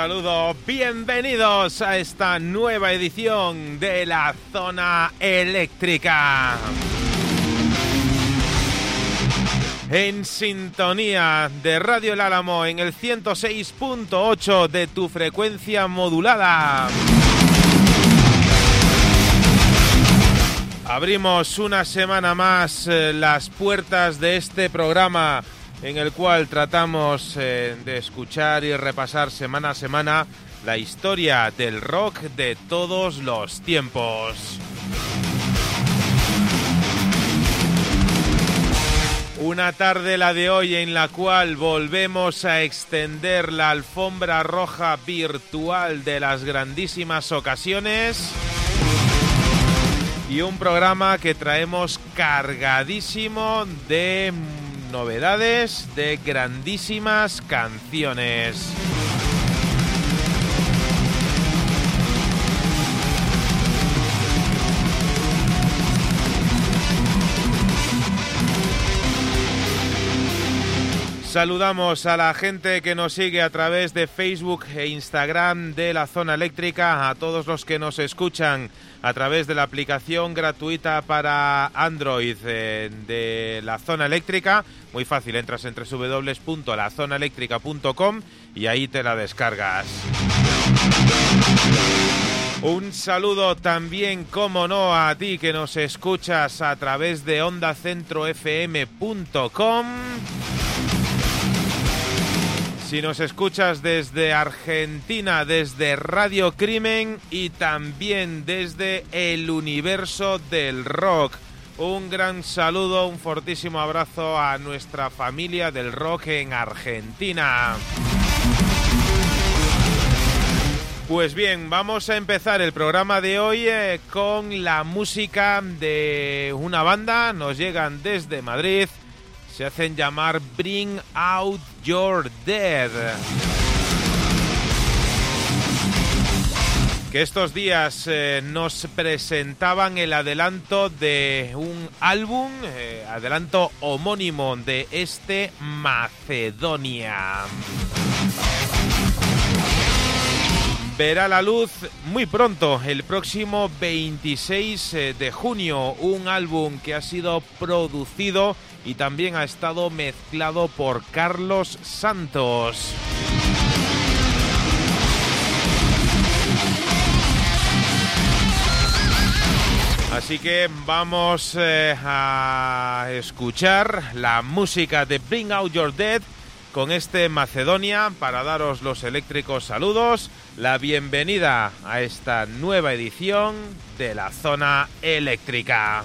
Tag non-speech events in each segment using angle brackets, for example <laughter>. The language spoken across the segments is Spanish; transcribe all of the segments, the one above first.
Saludo, bienvenidos a esta nueva edición de la zona eléctrica. En sintonía de Radio El Álamo en el 106.8 de tu frecuencia modulada. Abrimos una semana más eh, las puertas de este programa en el cual tratamos eh, de escuchar y repasar semana a semana la historia del rock de todos los tiempos. Una tarde la de hoy en la cual volvemos a extender la alfombra roja virtual de las grandísimas ocasiones y un programa que traemos cargadísimo de novedades de grandísimas canciones. Saludamos a la gente que nos sigue a través de Facebook e Instagram de la zona eléctrica, a todos los que nos escuchan a través de la aplicación gratuita para Android eh, de la zona eléctrica. Muy fácil, entras en www.lazonaeléctrica.com y ahí te la descargas. Un saludo también, como no, a ti que nos escuchas a través de ondacentrofm.com. Si nos escuchas desde Argentina, desde Radio Crimen y también desde el universo del rock. Un gran saludo, un fortísimo abrazo a nuestra familia del rock en Argentina. Pues bien, vamos a empezar el programa de hoy eh, con la música de una banda. Nos llegan desde Madrid se hacen llamar Bring Out Your Dead. Que estos días eh, nos presentaban el adelanto de un álbum, eh, adelanto homónimo de este Macedonia. verá la luz muy pronto, el próximo 26 eh, de junio, un álbum que ha sido producido y también ha estado mezclado por Carlos Santos. Así que vamos eh, a escuchar la música de Bring Out Your Dead con este Macedonia para daros los eléctricos saludos, la bienvenida a esta nueva edición de la zona eléctrica.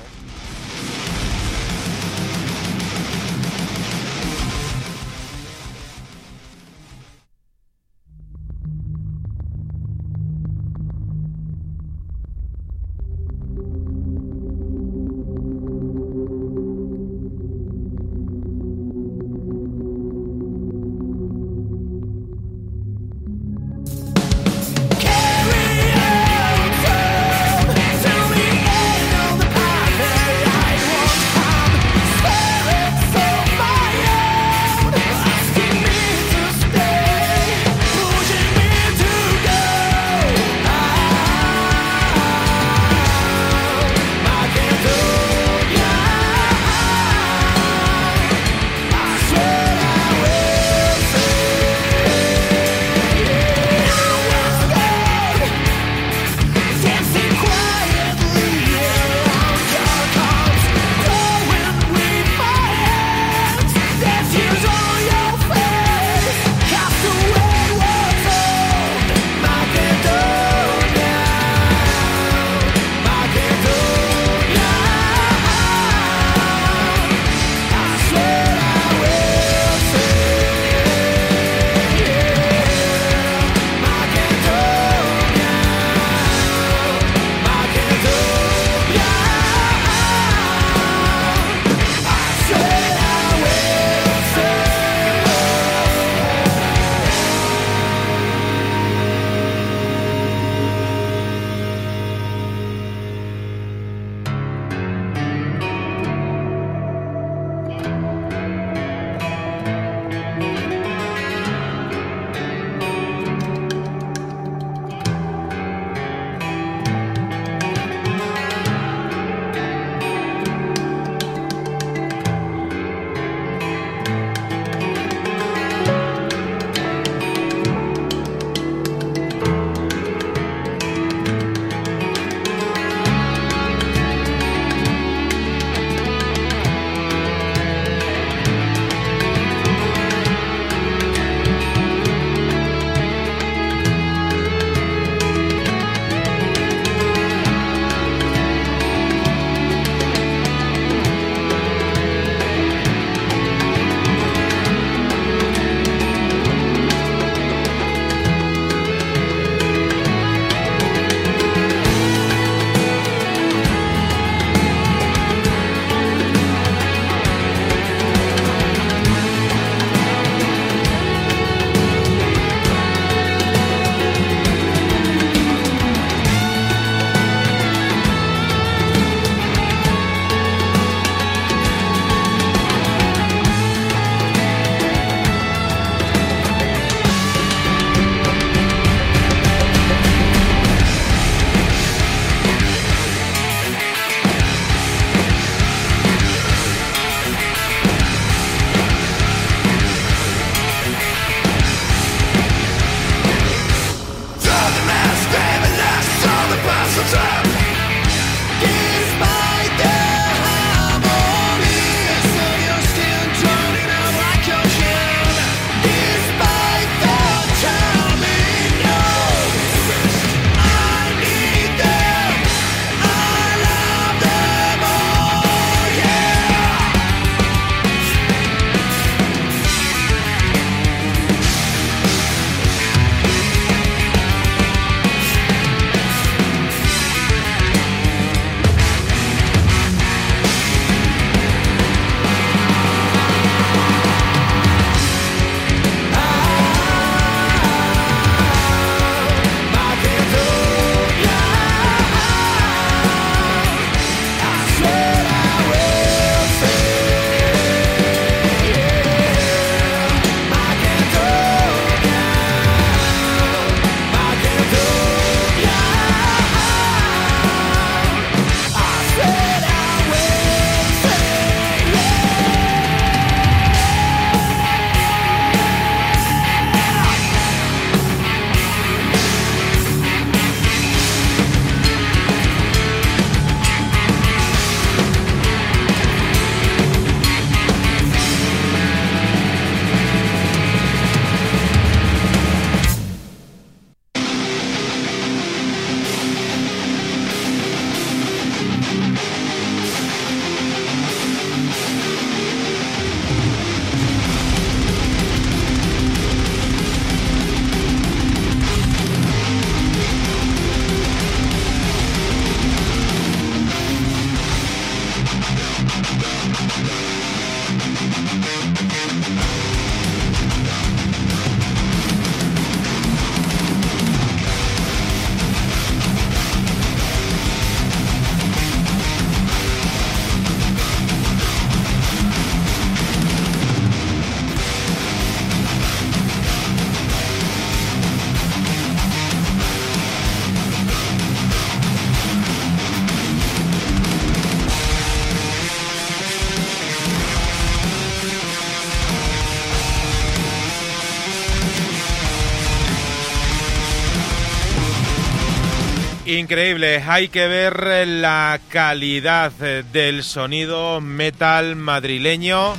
Increíble, hay que ver la calidad del sonido metal madrileño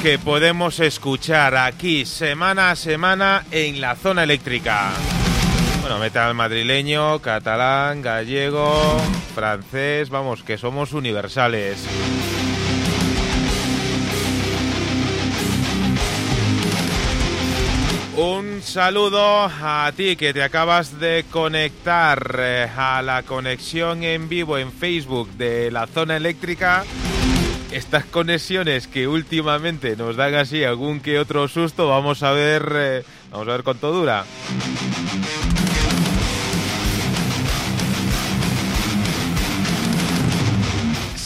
que podemos escuchar aquí semana a semana en la zona eléctrica. Bueno, metal madrileño, catalán, gallego, francés, vamos, que somos universales. Un saludo a ti que te acabas de conectar eh, a la conexión en vivo en Facebook de la zona eléctrica. Estas conexiones que últimamente nos dan así algún que otro susto, vamos a ver, eh, vamos a ver cuánto dura.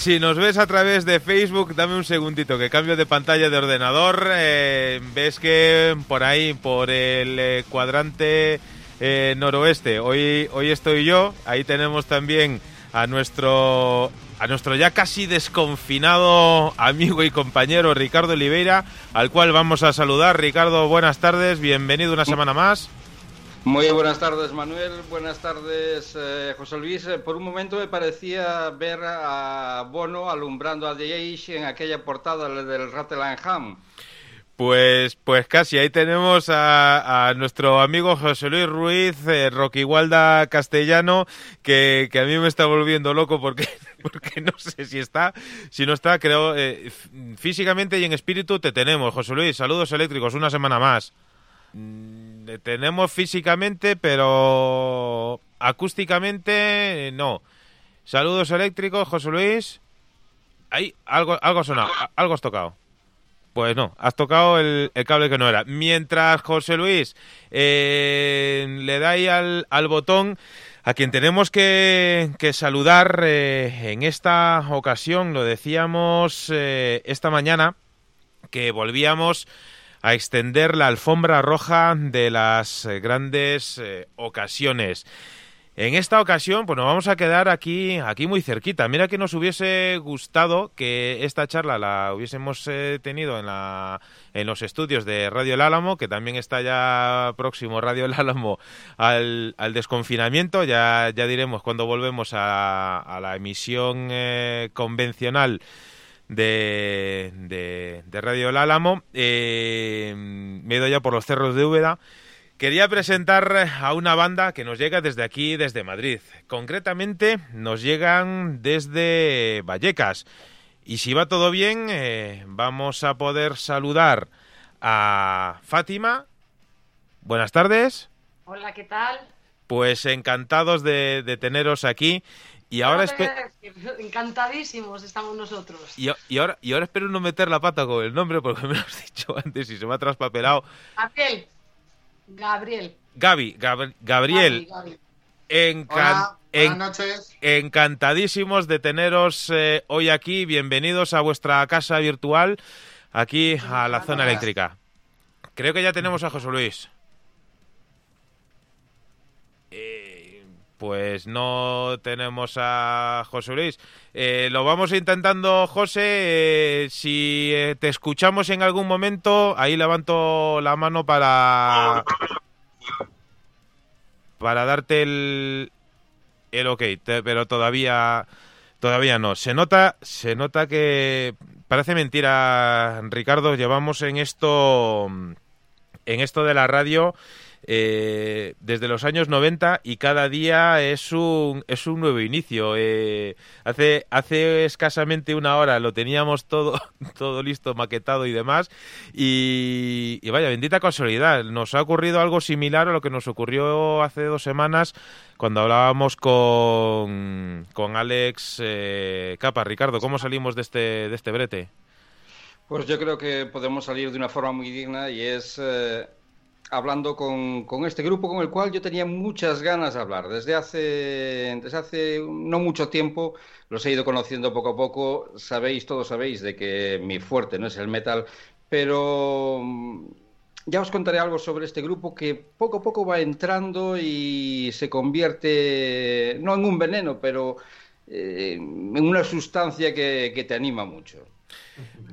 Si nos ves a través de Facebook, dame un segundito que cambio de pantalla de ordenador. Eh, ves que por ahí, por el eh, cuadrante eh, noroeste, hoy, hoy estoy yo. Ahí tenemos también a nuestro, a nuestro ya casi desconfinado amigo y compañero Ricardo Oliveira, al cual vamos a saludar. Ricardo, buenas tardes, bienvenido una semana más. Muy buenas tardes, Manuel. Buenas tardes, eh, José Luis. Eh, por un momento me parecía ver a Bono alumbrando a The Age en aquella portada del Ham. Pues, pues casi, ahí tenemos a, nuestro amigo José Luis Ruiz, eh, Rocky Walda castellano, que, a mí me está volviendo loco porque, <laughs> porque no sé si está, si no está, creo, eh, físicamente y en espíritu te tenemos. José Luis, saludos eléctricos, una semana más. Mm, tenemos físicamente, pero acústicamente no. Saludos eléctricos, José Luis. Ahí, algo, algo sonado, algo has tocado. Pues no, has tocado el, cable que no era. Mientras José Luis eh, le da ahí al, botón, a quien tenemos que, saludar eh, en esta ocasión, lo decíamos eh, esta mañana, que volvíamos a extender la alfombra roja de las eh, grandes eh, ocasiones. En esta ocasión, pues nos vamos a quedar aquí, aquí muy cerquita. Mira que nos hubiese gustado que esta charla la hubiésemos eh, tenido en, la, en los estudios de Radio El Álamo, que también está ya próximo Radio El Álamo al, desconfinamiento. Ya, ya diremos cuando volvemos a, a la emisión convencional de, de, Radio El Álamo. Eh, me he ido ya por los cerros de Úbeda. Quería presentar a una banda que nos llega desde aquí, desde Madrid. Concretamente, nos llegan desde Vallecas. Y si va todo bien, eh, vamos a poder saludar a Fátima. Buenas tardes. Hola, ¿qué tal? Pues encantados de, de teneros aquí. Y ahora <laughs> Encantadísimos estamos nosotros. Y, ahora, y ahora espero no meter la pata con el nombre porque me lo has <laughs> dicho antes y se me ha traspapelado. Gabriel. Gabriel. Gaby, Gabriel. buenas noches. Encantadísimos de teneros eh, hoy aquí. Bienvenidos a vuestra casa virtual, aquí a la zona eléctrica. Creo que ya tenemos a José Luis. Pues no tenemos a José Luis. Eh, lo vamos intentando, José. Eh, si eh, te escuchamos en algún momento, ahí levanto la mano para para darte el el ok, pero todavía todavía no. Se nota se nota que parece mentira, Ricardo. Llevamos en esto en esto de la radio eh, desde los años 90 y cada día es un, es un nuevo inicio. Eh, hace, hace escasamente una hora lo teníamos todo, <laughs> todo listo, maquetado y demás. Y, vaya, bendita casualidad. Nos ha ocurrido algo similar a lo que nos ocurrió hace dos semanas cuando hablábamos con, con Alex eh, Capa. Ricardo, ¿cómo salimos de este, de este brete? Pues yo creo que podemos salir de una forma muy digna y es eh, hablando con, con, este grupo con el cual yo tenía muchas ganas de hablar. Desde hace, desde hace no mucho tiempo los he ido conociendo poco a poco. Sabéis, todos sabéis, de que mi fuerte no es el metal, pero mm, ya os contaré algo sobre este grupo que poco a poco va entrando y se convierte, no en un veneno, pero eh, en una sustancia que, que te anima mucho.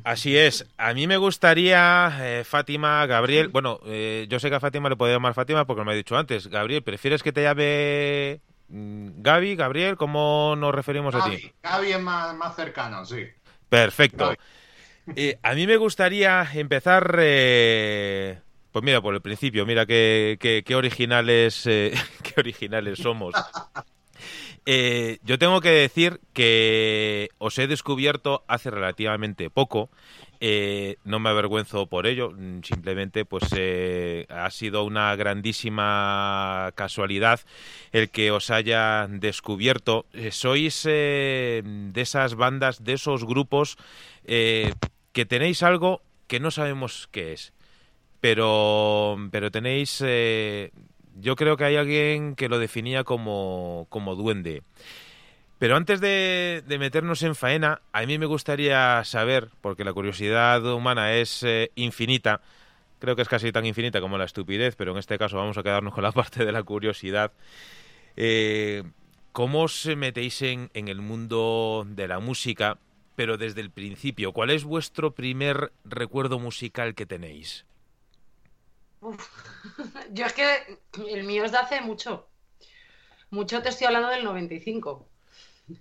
Así es. A mí me gustaría, eh, Fátima, Gabriel. Bueno, eh, yo sé que a Fátima le puedo llamar Fátima porque me ha dicho antes. Gabriel, ¿prefieres que te llame Mm, Gaby, Gabriel, ¿cómo nos referimos a ti? Gaby, Gaby es más, más cercano, sí. Perfecto. Gaby. Eh, a mí me gustaría empezar, eh, pues mira, por el principio, mira qué, qué- qué originales, eh, <laughs> qué originales somos. Eh, yo tengo que decir que os he descubierto hace relativamente poco. eh, no me avergüenzo por ello, mm, simplemente pues eh, ha sido una grandísima casualidad el que os haya descubierto. Sois de esas bandas, de esos grupos que tenéis algo que no sabemos qué es, pero, pero tenéis, yo creo que hay alguien que lo definía como, como duende. Pero antes de, meternos en faena, a mí me gustaría saber, porque la curiosidad humana es eh, infinita, creo que es casi tan infinita como la estupidez, pero en este caso vamos a quedarnos con la <laughs> parte de la curiosidad. Eh, ¿Cómo os metéis en, en el mundo de la música, pero desde el principio? ¿Cuál es vuestro primer recuerdo musical que tenéis? <laughs> Yo es que el mío es de hace mucho. Mucho te estoy hablando del 95.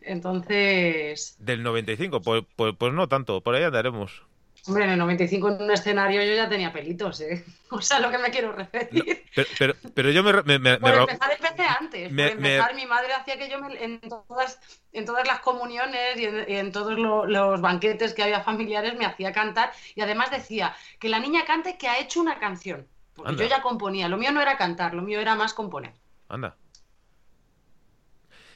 Entonces, Del 95, pues, pues, pues no tanto, por ahí andaremos. hombre, en el 95 en un escenario yo ya tenía pelitos, ¿eh? <laughs> O sea, lo que me quiero referir. Pero, pero, pero yo me, me- me- Por empezar, empecé antes. me- Por empezar, mi madre hacía que yo me- en, todas, en todas las comuniones y en, y en todos lo- los banquetes que había familiares me hacía cantar y además decía que la niña cante que ha hecho una canción. Porque Anda. yo ya componía. Lo mío no era cantar, lo mío era más componer. Anda.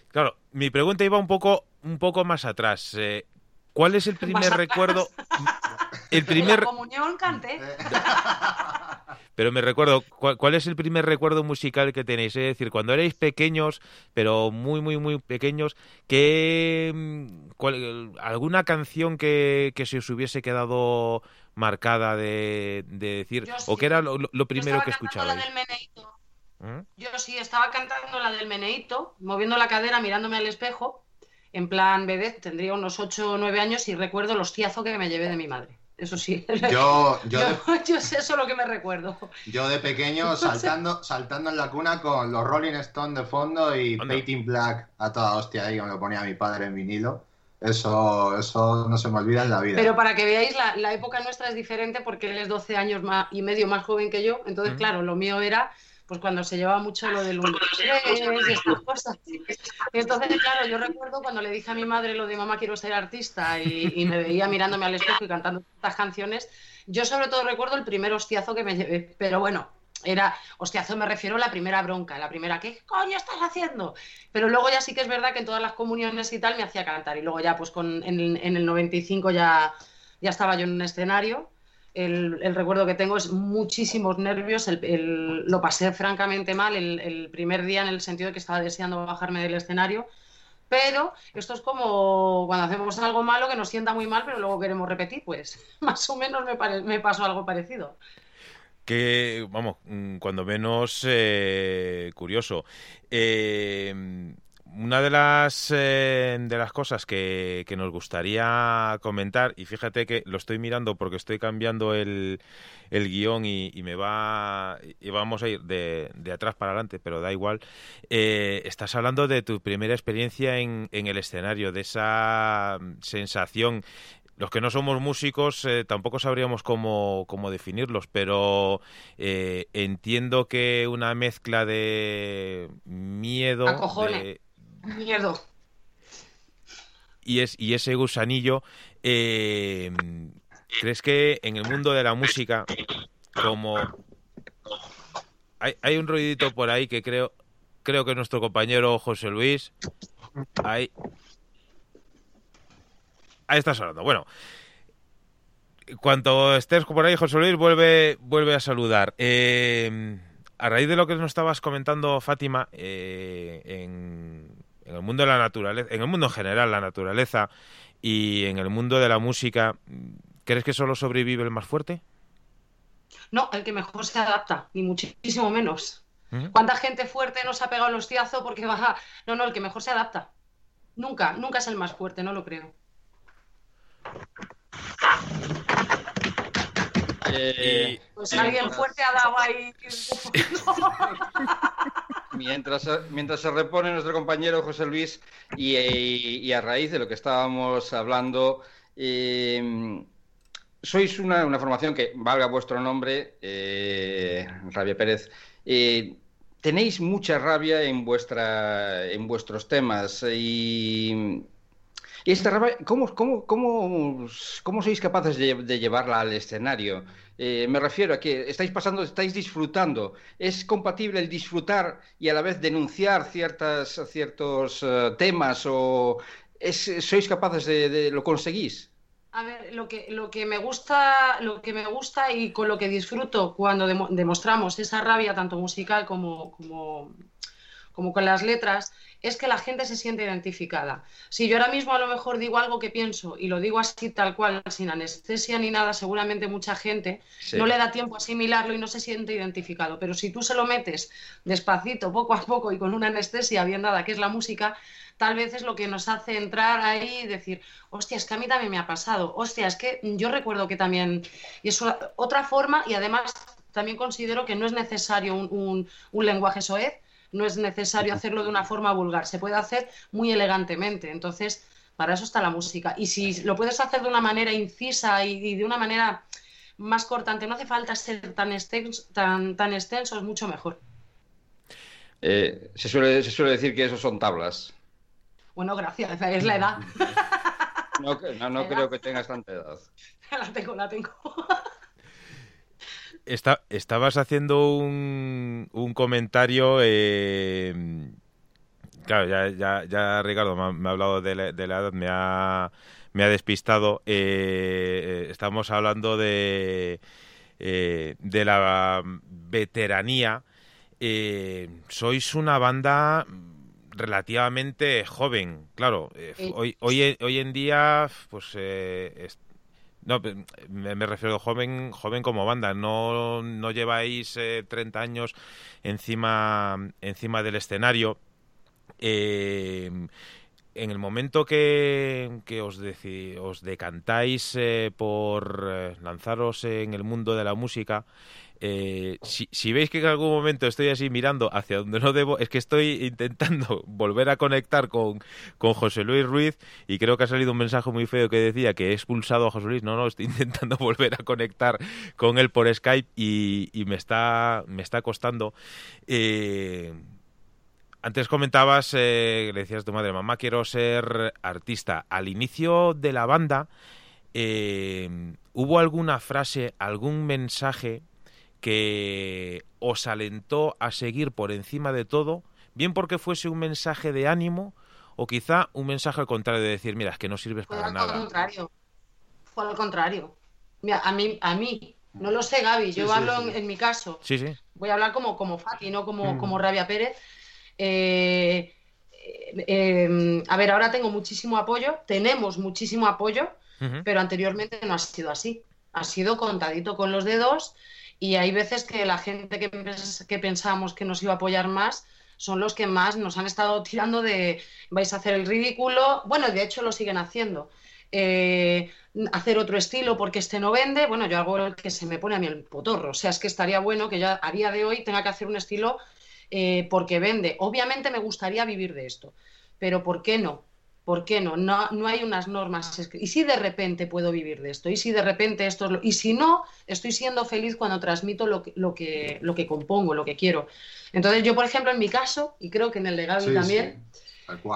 Claro, mi pregunta iba un poco, un poco más atrás. Eh, ¿Cuál es el primer recuerdo? <laughs> El En la primer, comunión canté. <laughs> pero me recuerdo, ¿cuál, cuál es el primer recuerdo musical que tenéis? Es decir, cuando erais pequeños, pero muy, muy, muy pequeños, ¿qué, mm, cuál- alguna canción que, que se os hubiese quedado marcada de, de decir, Yo o sí. que era lo, primero estaba que cantando escuchabais? la del meneíto. ¿Mm? Yo sí, estaba cantando la del meneíto, moviendo la cadera, mirándome al espejo, en plan bebé, tendría unos 8 o 9 años y recuerdo el hostiazo que me llevé de mi madre. Eso sí. Yo, yo, <laughs> de, Yo, yo sé eso lo que me recuerdo. yo de pequeño <laughs> saltando, saltando en la cuna con los Rolling Stones de fondo y. Painting Black a toda hostia ahí, como lo ponía mi padre en vinilo. Eso, eso no se me olvida en la vida. Pero para que veáis, la, la época nuestra es diferente porque él es 12 años más, y medio más joven que yo. Entonces, claro, lo mío era pues cuando se llevaba mucho lo del 1, 2, 3 y estas cosas. Entonces, claro, yo recuerdo cuando le dije a mi madre lo de mamá quiero ser artista y, y me veía mirándome al espejo y cantando estas canciones, yo sobre todo recuerdo el primer hostiazo que me llevé. Pero bueno, era, hostiazo me refiero a la primera bronca, la primera, ¿qué coño estás haciendo? Pero luego ya sí que es verdad que en todas las comuniones y tal me hacía cantar y luego ya pues con, en, en el 95 ya, ya estaba yo en un escenario. El, el recuerdo que tengo es muchísimos nervios, el- el- lo pasé francamente mal el primer día en el sentido de que estaba deseando bajarme del escenario, pero esto es como cuando hacemos algo malo que nos sienta muy mal, pero luego queremos repetir, pues <laughs> más o menos me, pare- me pasó algo parecido. Que, vamos, mm, cuando menos eh, curioso. Eh, una de las, eh, de las cosas que, que nos gustaría comentar, y fíjate que lo estoy mirando porque estoy cambiando el, el guion y, me va y vamos a ir de, de atrás para adelante, pero da igual. Estás hablando de tu primera experiencia en, en el escenario, de esa mm, sensación los que no somos músicos eh, tampoco sabríamos cómo, cómo definirlos, pero eh, entiendo que una mezcla de miedo de- Miedo. y, es, y ese gusanillo, eh, ¿crees que en el mundo de la música, como hay, hay un ruidito por ahí que creo, creo que nuestro compañero José Luis, ahí, ahí está sonando. Bueno, cuanto estés por ahí, José Luis, vuelve, vuelve a saludar. Eh, a raíz de lo que nos estabas comentando, Fátima, eh, en, en el mundo de la naturaleza, en el mundo en general, la naturaleza y en el mundo de la música, ¿crees que solo sobrevive el más fuerte? No, el que mejor se adapta, ni muchísimo menos. ¿Mm? ¿Cuánta gente fuerte nos ha pegado el hostiazo porque va? No, no, el que mejor se adapta. Nunca, nunca es el más fuerte, no lo creo. Eh, Pues alguien fuerte ha dado ahí. <laughs> mientras, mientras se repone nuestro compañero José Luis y, a raíz de lo que estábamos hablando, eh, sois una, formación que valga vuestro nombre, eh, Rabia Pérez. Eh, tenéis mucha rabia en vuestra en vuestros temas y y esta rabia, ¿cómo, cómo, cómo, cómo sois capaces de, llevarla al escenario? Eh, me refiero a que estáis pasando, estáis disfrutando. ¿Es compatible el disfrutar y a la vez denunciar ciertas, ciertos uh, temas o sois capaces de, de, lo conseguís? A ver, lo que, lo que me gusta, lo que me gusta y con lo que disfruto cuando demostramos esa rabia tanto musical como, como, como con las letras, es que la gente se siente identificada. Si yo ahora mismo a lo mejor digo algo que pienso y lo digo así tal cual, sin anestesia ni nada, seguramente mucha gente no le da tiempo a asimilarlo y no se siente identificado. Pero si tú se lo metes despacito, poco a poco y con una anestesia bien dada, que es la música, tal vez es lo que nos hace entrar ahí y decir, hostia, es que a mí también me ha pasado, hostia, es que yo recuerdo que también, y es otra forma y además también considero que no es necesario un, un lenguaje soez, no es necesario hacerlo de una forma vulgar, se puede hacer muy elegantemente. Entonces, para eso está la música. Y si lo puedes hacer de una manera incisa y, de una manera más cortante, no hace falta ser tan extenso, tan, tan extenso es mucho mejor. Eh, se, suele, se suele decir que eso son tablas. Bueno, gracias, es la edad. No, <laughs> no, creo que tengas tanta edad. <laughs> La tengo, la tengo estabas haciendo un, un comentario. Eh, claro, ya, ya, ya Ricardo me ha, hablado de la, edad, me ha, me ha despistado. Eh, estamos hablando de, eh, de la veteranía. sois una banda relativamente joven, claro. hoy, hoy, hoy en día, pues no, me, refiero joven, joven como banda. No, no lleváis 30 eh, años encima, encima del escenario. Eh, en el momento que, que os, decantáis eh, por lanzaros en el mundo de la música, eh, si, veis que en algún momento estoy así mirando hacia donde no debo, es que estoy intentando <laughs> volver a conectar con, con José Luis Ruiz y creo que ha salido un mensaje muy feo que decía que he expulsado a José Luis. No, no, estoy <laughs> intentando volver a conectar con él por Skype y, me, está, me está costando. Eh, antes comentabas, eh, le decías a tu madre, mamá, quiero ser artista. Al inicio de la banda, ¿hubo alguna frase, algún mensaje que os alentó a seguir por encima de todo, bien porque fuese un mensaje de ánimo o quizá un mensaje al contrario de decir, mira, es que no sirves para nada. Contrario. Fue al contrario. Mira, a mí, a mí, no lo sé, Gaby, yo hablo En, mi caso. Sí, sí. Voy a hablar como, como Fati, no como, mm. como Rabia Pérez. Eh, eh, em, a ver, ahora tengo muchísimo apoyo, tenemos muchísimo apoyo, pero anteriormente no ha sido así. Ha sido contadito con los dedos y hay veces que la gente que, que pensábamos que nos iba a apoyar más son los que más nos han estado tirando de vais a hacer el ridículo. Bueno, de hecho lo siguen haciendo. Eh, hacer otro estilo porque este no vende. Bueno, yo hago el que se me pone a mí el potorro. O sea, es que estaría bueno que ya a día de hoy tenga que hacer un estilo eh, porque vende. Obviamente me gustaría vivir de esto, pero ¿por qué no? ¿Por qué no? No, no hay unas normas. ¿Y si de repente puedo vivir de esto? ¿Y si de repente esto es lo... Y si no, estoy siendo feliz cuando transmito lo que, lo que, lo que compongo, lo que quiero. Entonces yo, por ejemplo, en mi caso, y creo que en el de Gaby también,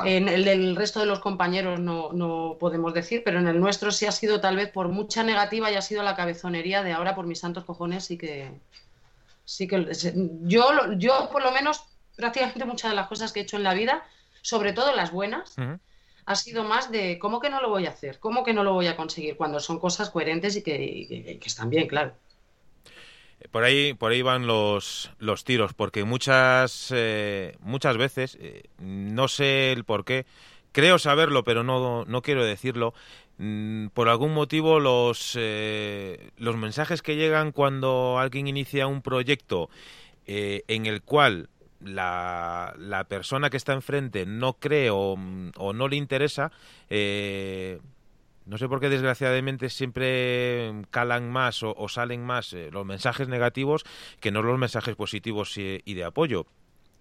en el del resto de los compañeros no, no, podemos decir, pero en el nuestro sí ha sido tal vez por mucha negativa y ha sido la cabezonería de ahora por mis santos cojones sí que... Sí que yo, yo por lo menos prácticamente muchas de las cosas que he hecho en la vida, sobre todo las buenas, ha sido más de cómo que no lo voy a hacer, cómo que no lo voy a conseguir, cuando son cosas coherentes y que, están bien, claro. Por ahí, por ahí van los, los tiros, porque muchas, eh, muchas veces, eh, no sé el por qué, creo saberlo, pero no, no quiero decirlo, mm, por algún motivo los, eh, los mensajes que llegan cuando alguien inicia un proyecto en el cual la, la, persona que está enfrente no cree o, no le interesa, eh, no sé por qué desgraciadamente siempre calan más o, salen más eh, los mensajes negativos que no los mensajes positivos y, de apoyo.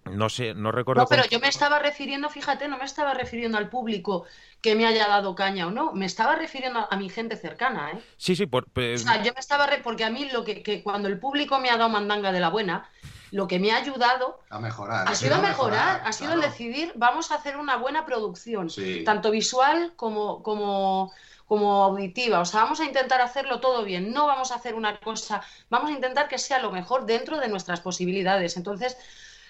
No sé, no recuerdo. No, pero yo me estaba refiriendo, fíjate, no me estaba refiriendo al público que me haya dado caña o no, me estaba refiriendo a, mi gente cercana, ¿eh? Sí, sí, por, o sea, yo me estaba porque a mí lo que, que, cuando el público me ha dado mandanga de la buena, lo que me ha ayudado a mejorar, ha sido a mejorar, ha sido el decidir, vamos a hacer una buena producción, tanto visual como, como como auditiva. O sea, vamos a intentar hacerlo todo bien. No vamos a hacer una cosa, vamos a intentar que sea lo mejor dentro de nuestras posibilidades. Entonces,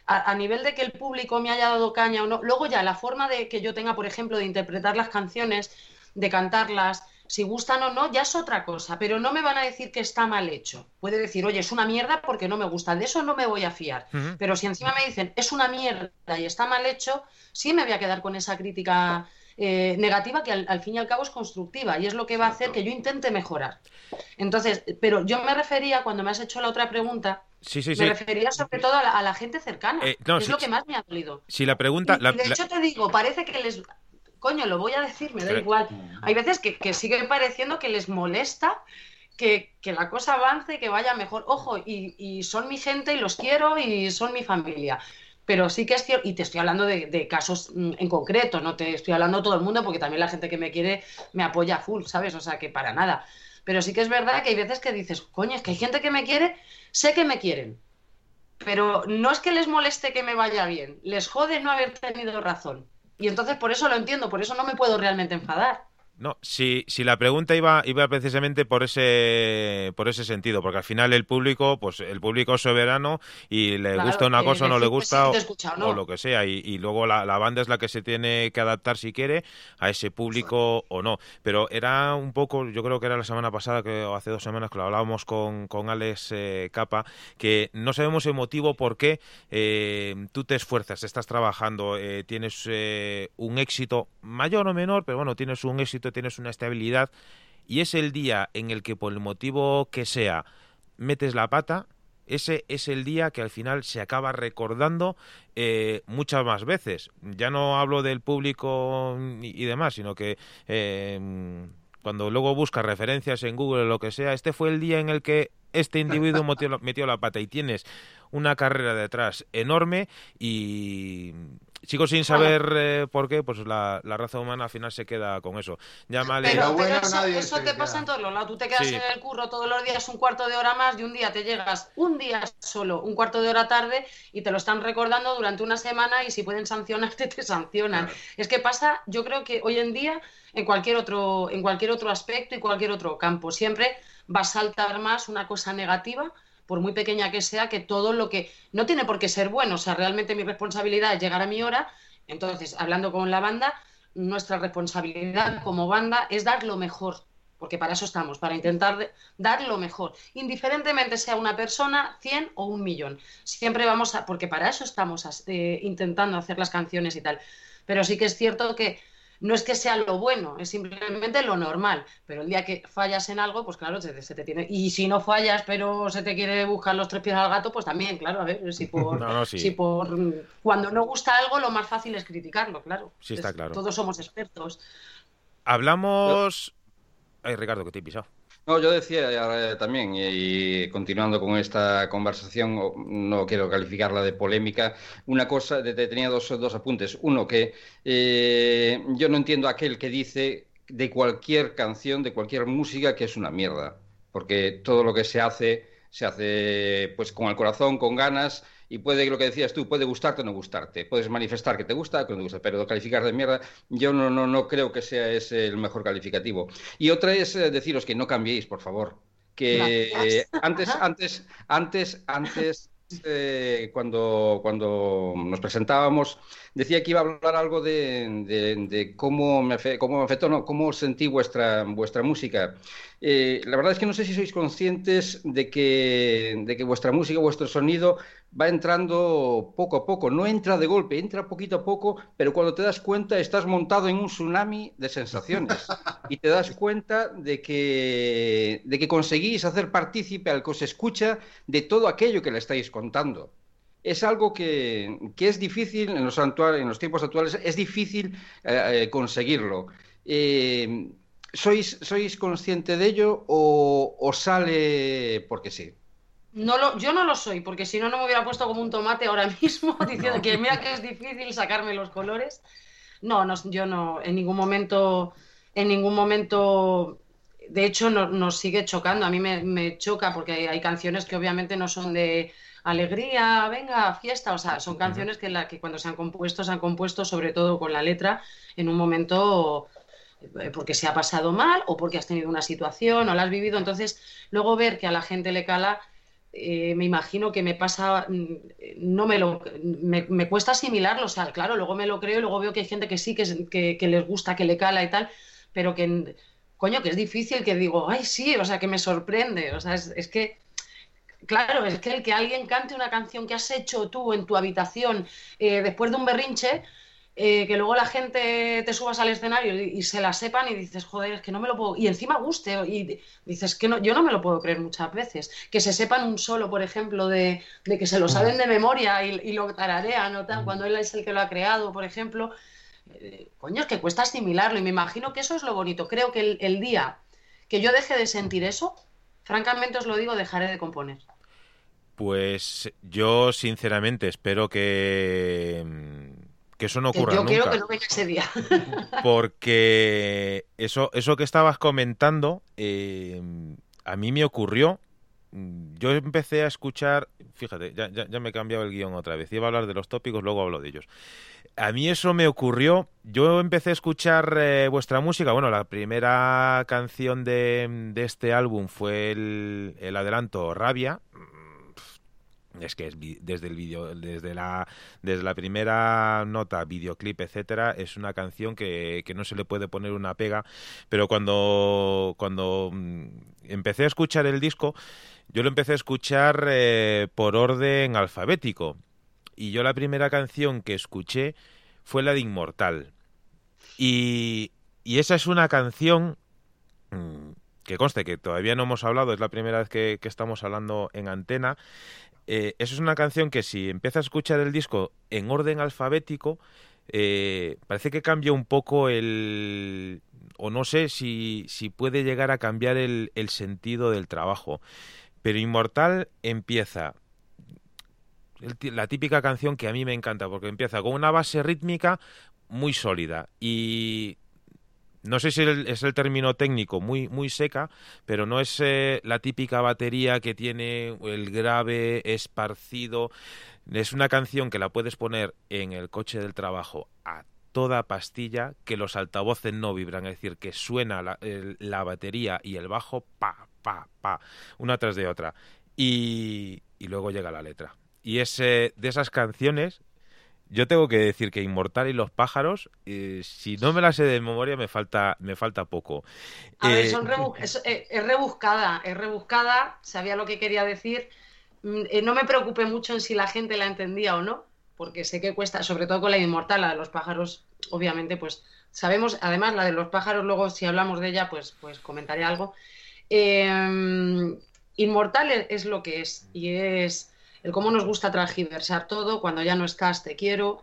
a, nivel de que el público me haya dado caña o no, luego ya la forma de que yo tenga, por ejemplo, de interpretar las canciones, de cantarlas, si gustan o no, ya es otra cosa, pero no me van a decir que está mal hecho. Puede decir, oye, es una mierda porque no me gusta, de eso no me voy a fiar. Pero si encima me dicen, es una mierda y está mal hecho, sí me voy a quedar con esa crítica eh, negativa que al, fin y al cabo es constructiva y es lo que va a hacer que yo intente mejorar. Entonces, pero yo me refería, cuando me has hecho la otra pregunta, me refería sobre todo a la, gente cercana, eh, es lo que más me ha dolido. Si la pregunta... de hecho te digo, parece que les... Coño, lo voy a decir, me da igual. Hay veces que, que sigue pareciendo que les molesta que, que, la cosa avance, que vaya mejor. Ojo, y, y, son mi gente y los quiero y son mi familia. Pero sí que es cierto, y te estoy hablando de, casos mm, en concreto, no te estoy hablando todo el mundo, porque también la gente que me quiere me apoya full, ¿sabes? O sea, que para nada. Pero sí que es verdad que hay veces que dices, coño, es que hay gente que me quiere, sé que me quieren, pero no es que les moleste que me vaya bien, les jode no haber tenido razón. Y entonces por eso lo entiendo, por eso no me puedo realmente enfadar. No, si, si la pregunta iba, iba precisamente por ese, por ese sentido, porque al final el público, pues el público es soberano y le gusta una cosa o no le gusta o, lo que sea, y, luego la, banda es la que se tiene que adaptar si quiere a ese público o no. Pero era un poco, yo creo que era la semana pasada, que, o hace dos semanas que lo hablábamos con, con Alex eh, Capa, que no sabemos el motivo por qué eh, tú te esfuerzas, estás trabajando, eh, tienes un éxito mayor o menor, pero bueno, tienes un éxito tienes una estabilidad y es el día en el que por el motivo que sea metes la pata, ese es el día que al final se acaba recordando eh, muchas más veces. Ya no hablo del público y, demás, sino que eh, cuando luego buscas referencias en Google o lo que sea, este fue el día en el que este individuo metió la pata y tienes una carrera detrás enorme y Sigo sin saber eh, por qué, pues la, raza humana al final se queda con eso. Llámale... Pero, pero eso, te pasa en todos los lados. Tú te quedas en el curro todos los días un cuarto de hora más y un día te llegas un día solo, un cuarto de hora tarde y te lo están recordando durante una semana y si pueden sancionarte, <laughs> te sancionan. Es que pasa, yo creo que hoy en día en cualquier otro, en cualquier otro aspecto y cualquier otro campo. Siempre va a saltar más una cosa negativa por muy pequeña que sea, que todo lo que no tiene por qué ser bueno, o sea, realmente mi responsabilidad es llegar a mi hora, entonces, hablando con la banda, nuestra responsabilidad como banda es dar lo mejor, porque para eso estamos, para intentar dar lo mejor, indiferentemente sea una persona, 100 o un millón. Siempre vamos a, porque para eso estamos eh, intentando hacer las canciones y tal. Pero sí que es cierto que no es que sea lo bueno, es simplemente lo normal. Pero el día que fallas en algo, pues claro, se, te tiene. Y si no fallas, pero se te quiere buscar los tres pies al gato, pues también, claro, a ver, si <laughs> por, si por cuando no gusta algo, lo más fácil es criticarlo, claro. Sí, está claro. Todos somos expertos. Hablamos. Ay, Ricardo, que te he pisado. No, yo decía también, y, continuando con esta conversación, no quiero calificarla de polémica, una cosa, tenía dos, dos apuntes. Uno, que eh, yo no entiendo aquel que dice de cualquier canción, de cualquier música, que es una mierda, porque todo lo que se hace, se hace pues con el corazón, con ganas, y puede, lo que decías tú, puede gustarte o no gustarte. Puedes manifestar que te gusta que no te gusta, pero calificar de mierda, yo no, no, no creo que sea ese el mejor calificativo. Y otra es eh, deciros que no cambiéis, por favor. Que <laughs> antes, antes, antes, antes, eh, cuando, cuando nos presentábamos, decía que iba a hablar algo de, cómo, me, cómo me afectó, no, cómo sentí vuestra, vuestra música. Eh, la verdad es que no sé si sois conscientes de que, de que vuestra música, vuestro sonido va entrando poco a poco, no entra de golpe, entra poquito a poco, pero cuando te das cuenta estás montado en un tsunami de sensaciones y te das cuenta de que, de que conseguís hacer partícipe al que os escucha de todo aquello que le estáis contando. Es algo que, es difícil en los, en los tiempos actuales, es difícil eh, eh, conseguirlo. Eh, ¿sois, ¿Sois consciente de ello o, o sale porque sí? No lo, yo no lo soy, porque si no, no me hubiera puesto como un tomate ahora mismo, <laughs> diciendo que mira que es difícil sacarme los colores. No, no, yo no, en ningún momento, en ningún momento, de hecho, no, nos sigue chocando. A mí me, me choca porque hay, hay, canciones que obviamente no son de alegría, venga, fiesta, o sea, son canciones que, la, que cuando se han compuesto, se han compuesto sobre todo con la letra en un momento eh, porque se ha pasado mal o porque has tenido una situación o la has vivido. Entonces, luego ver que a la gente le cala eh, me imagino que me pasa, mm, no me lo, me, cuesta asimilarlo, o sea, claro, luego me lo creo y luego veo que hay gente que sí, que, que, les gusta, que le cala y tal, pero que, coño, que es difícil, que digo, ay, sí, o sea, que me sorprende, o sea, es, es que, claro, es que el que alguien cante una canción que has hecho tú en tu habitación eh, después de un berrinche, eh, que luego la gente te subas al escenario y, se la sepan y dices, joder, es que no me lo puedo. Y encima guste, y dices que no, yo no me lo puedo creer muchas veces. Que se sepan un solo, por ejemplo, de, que se lo saben de memoria y, lo tararean, ¿no? Tal, cuando él es el que lo ha creado, por ejemplo. Eh, coño, es que cuesta asimilarlo y me imagino que eso es lo bonito. Creo que el día que yo deje de sentir eso, francamente os lo digo, dejaré de componer. Pues yo sinceramente espero que que eso no ocurra yo nunca. quiero que no venga ese día. <laughs> Porque eso, eso que estabas comentando, eh, a mí me ocurrió. Yo empecé a escuchar, fíjate, ya, ya, me he cambiado el guion otra vez. Iba a hablar de los tópicos, luego hablo de ellos. A mí eso me ocurrió. Yo empecé a escuchar eh, vuestra música. Bueno, la primera canción de, de este álbum fue el, el adelanto Rabia es que es desde el video desde la desde la primera nota videoclip etcétera es una canción que, que, no se le puede poner una pega pero cuando cuando mm, empecé a escuchar el disco yo lo empecé a escuchar eh, por orden alfabético. Y yo la primera canción que escuché fue la de Inmortal. Y, y esa es una canción mm, que conste que todavía no hemos hablado, es la primera vez que, que, estamos hablando en antena, eh, eso es una canción que si empiezas a escuchar el disco en orden alfabético, eh, parece que cambia un poco el... o no sé si, si puede llegar a cambiar el, el sentido del trabajo. Pero Inmortal empieza la típica canción que a mí me encanta, porque empieza con una base rítmica muy sólida y no sé si es el término técnico muy, muy seca, pero no es eh, la típica batería que tiene el grave esparcido. Es una canción que la puedes poner en el coche del trabajo a toda pastilla, que los altavoces no vibran, es decir, que suena la, batería y el bajo pa, pa, pa, una tras de otra. Y, y luego llega la letra. Y es de esas canciones yo tengo que decir que Inmortal y los pájaros, eh, si no me la sé de memoria, me falta, me falta poco. A ver, eh, <laughs> es, eh, es, rebuscada, es rebuscada, sabía lo que quería decir. Mm, no me preocupé mucho en si la gente la entendía o no, porque sé que cuesta, sobre todo con la Inmortal, la de los pájaros, obviamente, pues sabemos, además la de los pájaros, luego si hablamos de ella, pues, pues comentaré algo. Inmortal es lo que es, y es el cómo nos gusta transgiversar todo, cuando ya no estás te quiero,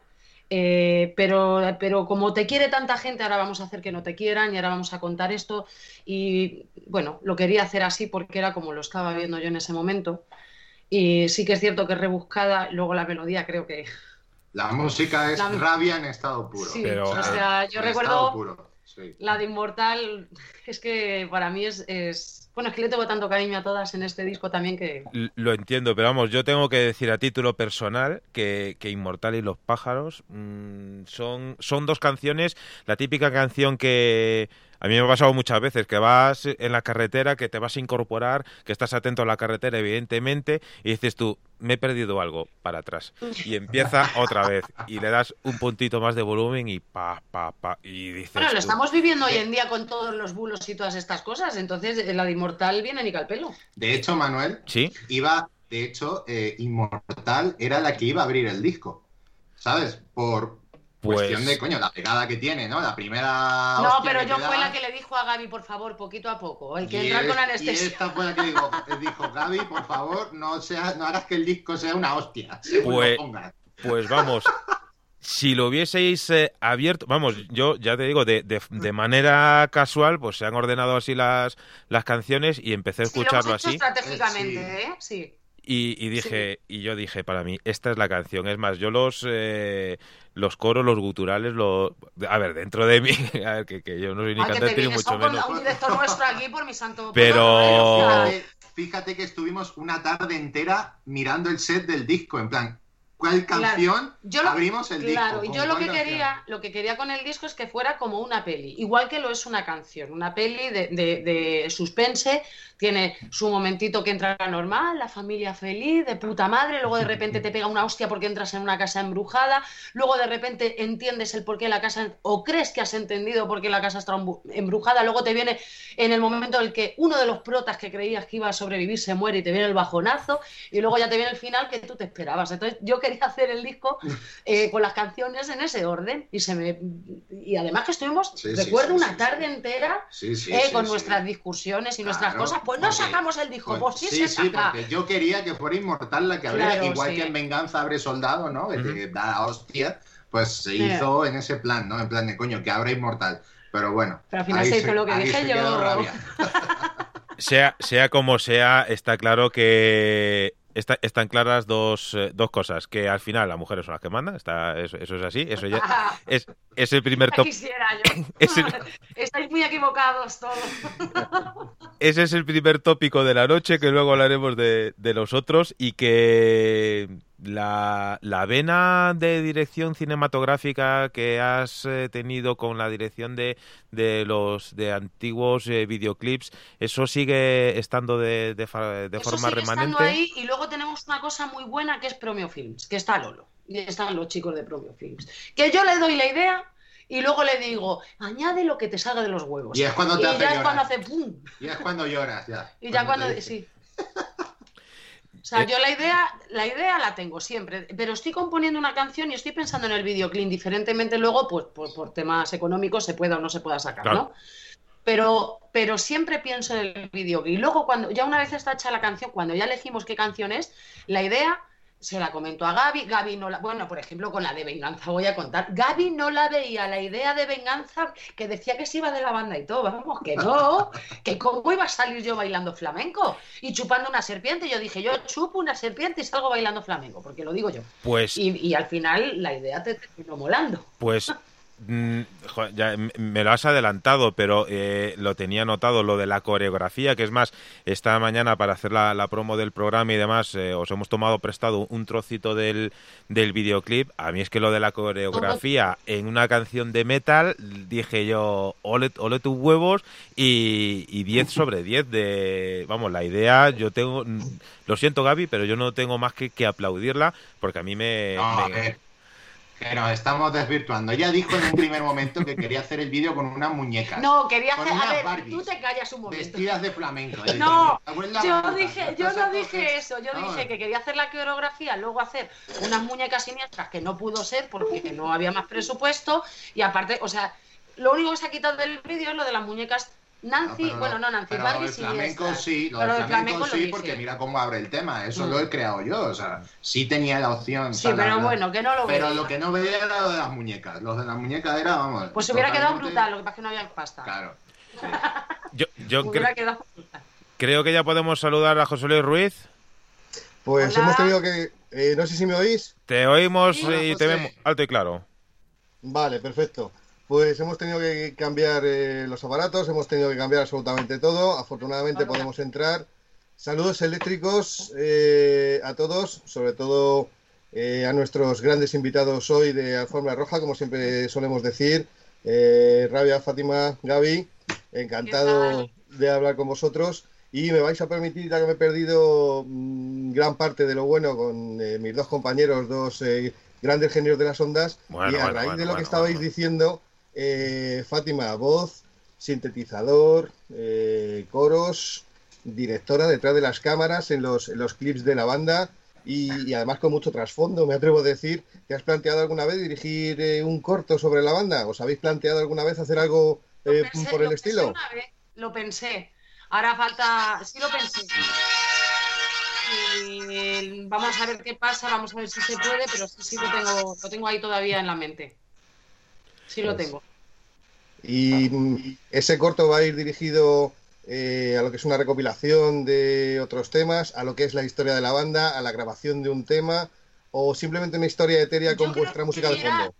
eh, pero, pero como te quiere tanta gente, ahora vamos a hacer que no te quieran y ahora vamos a contar esto. Y bueno, lo quería hacer así porque era como lo estaba viendo yo en ese momento. Y sí que es cierto que es rebuscada, luego la melodía creo que... La música es rabia en estado puro. Sí, o sea, yo recuerdo la de Inmortal, es que para mí es bueno, es que le tengo tanto cariño a todas en este disco también que... Lo entiendo, pero vamos, yo tengo que decir a título personal que, Inmortal y los pájaros mm, son, son dos canciones, la típica canción que a mí me ha pasado muchas veces que vas en la carretera, que te vas a incorporar, que estás atento a la carretera, evidentemente, y dices tú, me he perdido algo para atrás. Y empieza <laughs> otra vez. Y le das un puntito más de volumen y pa, pa, pa. Y dices. Bueno, lo estamos viviendo hoy en día con todos los bulos y todas estas cosas. Entonces, la de Inmortal viene ni pelo. De hecho, Manuel, ¿Sí? iba. De hecho, eh, Inmortal era la que iba a abrir el disco. ¿Sabes? Por, Cuestión de, pues coño, la pegada que tiene, ¿no? La primera. No, pero yo fue la que le dijo a Gaby, por favor, poquito a poco. Hay que entrar con anestesia. Y esta fue la que digo, <laughs> dijo, Gaby, por favor, no, sea, no hagas que el disco sea una hostia. <laughs> Pues, pues vamos. si lo hubieseis eh, abierto, vamos, yo ya te digo, de, de, manera casual, pues se han ordenado así las, las canciones y empecé a escucharlo sí, lo hemos hecho así. estratégicamente, ¿eh? Sí Y, dije, y yo dije para mí, esta es la canción. Es más, yo los eh, los coros, los guturales, los a ver, dentro de mí, <laughs> a ver, que, que yo no soy ni cantante ni mucho menos. Un director nuestro aquí por mi santo. Pero fíjate que estuvimos una tarde entera mirando el set del disco, en plan, ¿Cuál canción abrimos el disco? Claro, y yo lo que quería, lo que quería con el disco es que fuera como una peli, igual que lo es una canción, una peli de, de, de suspense tiene su momentito que entra normal, la familia feliz, de puta madre, luego de repente te pega una hostia porque entras en una casa embrujada, luego de repente entiendes el por qué la casa, o crees que has entendido por qué la casa está embrujada, luego te viene en el momento en el que uno de los protas que creías que iba a sobrevivir se muere y te viene el bajonazo, y luego ya te viene el final que tú te esperabas. Entonces yo quería hacer el disco eh, con las canciones en ese orden, y se me y además que estuvimos, recuerdo una tarde entera eh, con nuestras discusiones y nuestras cosas pues no sacamos el disco, pues, sí, sí, sí, porque yo quería que fuera inmortal la que habría, igual que en Venganza abre soldado, ¿no? Que da hostia, pues se hizo en ese plan, ¿no? En plan de coño, que abra inmortal. Pero bueno. Pero al final se hizo lo que dije yo. <laughs> sea, sea como sea, está claro que están claras dos, eh, dos cosas, que al final las mujeres son las que mandan, está, eso, es así, eso ya <laughs> es, es el primer top. <laughs> <laughs> Estáis muy equivocados todos. Ese es el primer tópico de la noche, que luego hablaremos de, de los otros y que la, la, vena de dirección cinematográfica que has eh, tenido con la dirección de, de los de antiguos eh, videoclips, ¿eso sigue estando de, de, de forma remanente? Ahí, y luego tenemos una cosa muy buena que es Promio Films, que está Lolo, y están los chicos de Promio Films. Que yo le doy la idea y luego le digo, añade lo que te salga de los huevos. Y es cuando te y ya es cuando hace pum. Y es cuando lloras, ya. Y ya cuando, sí. <laughs> O sea, eh, yo la idea, la idea la tengo siempre, pero estoy componiendo una canción y estoy pensando en el videoclip, diferentemente luego, pues por, temas económicos se pueda o no se pueda sacar, ¿no? Pero, pero siempre pienso en el videoclip. Y luego, cuando ya una vez está hecha la canción, cuando ya elegimos qué canción es, la idea se la comentó a Gaby, Gaby no la, bueno, por ejemplo, con la de venganza voy a contar, Gaby no la veía, la idea de venganza, que decía que se iba de la banda y todo, vamos, que no, <laughs> que cómo iba a salir yo bailando flamenco y chupando una serpiente, yo dije, yo chupo una serpiente y salgo bailando flamenco, porque lo digo yo. Pues... Y, y al final la idea te terminó molando. Pues <laughs> ya me lo has adelantado, pero eh, lo tenía notado, lo de la coreografía, que es más, esta mañana para hacer la, promo del programa y demás, eh, os hemos tomado prestado un trocito del, del videoclip. A mí es que lo de la coreografía en una canción de metal, dije yo, ole, ole tus huevos y, y 10 <laughs> sobre 10 de, vamos, la idea, yo tengo, lo siento Gaby, pero yo no tengo más que, que aplaudirla, porque a mí me... Que nos estamos desvirtuando. Ella dijo en un primer momento que quería hacer el vídeo con unas muñecas. No, quería hacer. A ver, tú te callas un momento. Vestidas de flamenco. No, yo, dije, yo no dije eso. Yo dije que quería hacer la coreografía, luego hacer unas muñecas siniestras que no pudo ser porque no había más presupuesto. Y aparte, o sea, lo único que se ha quitado del vídeo es lo de las muñecas Nancy, bueno, no, Nancy Barbie sí. flamenco sí, lo del flamenco, sí, porque mira cómo abre el tema, eso lo he mm. creado yo, o sea, sí tenía la opción. Sí, pero bueno, que no lo Pero lo que no veía era lo de las muñecas, los de las muñecas era, vamos. Pues hubiera quedado brutal, lo que pasa es que no había pasta. Claro. <laughs> yo yo creo que ya podemos saludar a José Luis Ruiz. Pues hemos tenido que. Eh, no sé si me oís. Te oímos y te vemos alto y claro. Vale, perfecto. Pues hemos tenido que cambiar eh, los aparatos, hemos tenido que cambiar absolutamente todo. Afortunadamente podemos entrar. Saludos eléctricos eh, a todos, sobre todo eh, a nuestros grandes invitados hoy de Alfombra Roja, como siempre solemos decir. Rabia, Fátima, Gaby, encantado de hablar con vosotros. Y me vais a permitir, ya que me he perdido mm, gran parte de lo bueno con mis dos compañeros, dos grandes genios de las ondas, y a raíz de lo que estabais diciendo, eh, Fátima, voz, sintetizador, eh, coros, directora detrás de las cámaras en los, en los clips de la banda y, además con mucho trasfondo. Me atrevo a decir, ¿te has planteado alguna vez dirigir eh, un corto sobre la banda? ¿Os habéis planteado alguna vez hacer algo por el estilo? lo pensé. Ahora falta, sí lo pensé. vamos a ver qué pasa, vamos a ver si se puede, pero sí, sí lo tengo, lo tengo ahí todavía en la mente. Sí lo pues tengo. Y ese corto va a ir dirigido eh, a lo que es una recopilación de otros temas, a lo que es la historia de la banda, a la grabación de un tema o simplemente una historia etérea con vuestra música de fondo?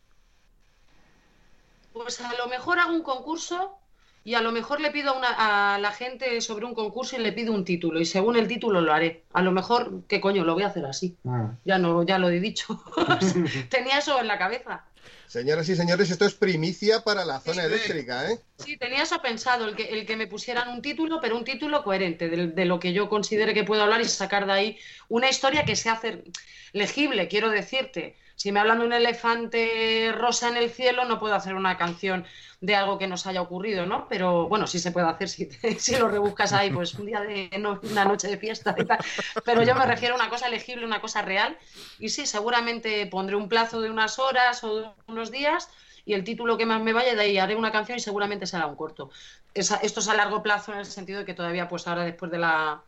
Pues a lo mejor hago un concurso y a lo mejor le pido a, la gente sobre un concurso y le pido un título y según el título lo haré. A lo mejor, ¿qué coño? Lo voy a hacer así. Ah. Ya no, ya lo he dicho. <laughs> <laughs> Tenía eso en la cabeza. Señoras y señores, esto es primicia para la zona eléctrica, ¿eh? Sí, tenía eso pensado, el que, el que me pusieran un título, pero un título coherente de, lo que yo considere que puedo hablar y sacar de ahí una historia que sea hacer legible, quiero decirte. Si me hablan de un elefante rosa en el cielo, no puedo hacer una canción de algo que nos haya ocurrido, ¿no? Pero bueno, sí se puede hacer si, <laughs> lo rebuscas ahí, pues un día de una noche de fiesta y tal. Pero yo me refiero a una cosa legible, una cosa real. Y sí, seguramente pondré un plazo de unas horas o de unos días y el título que más me vaya, de ahí haré una canción y seguramente será un corto. esto es a largo plazo en el sentido de que todavía, pues ahora después de la,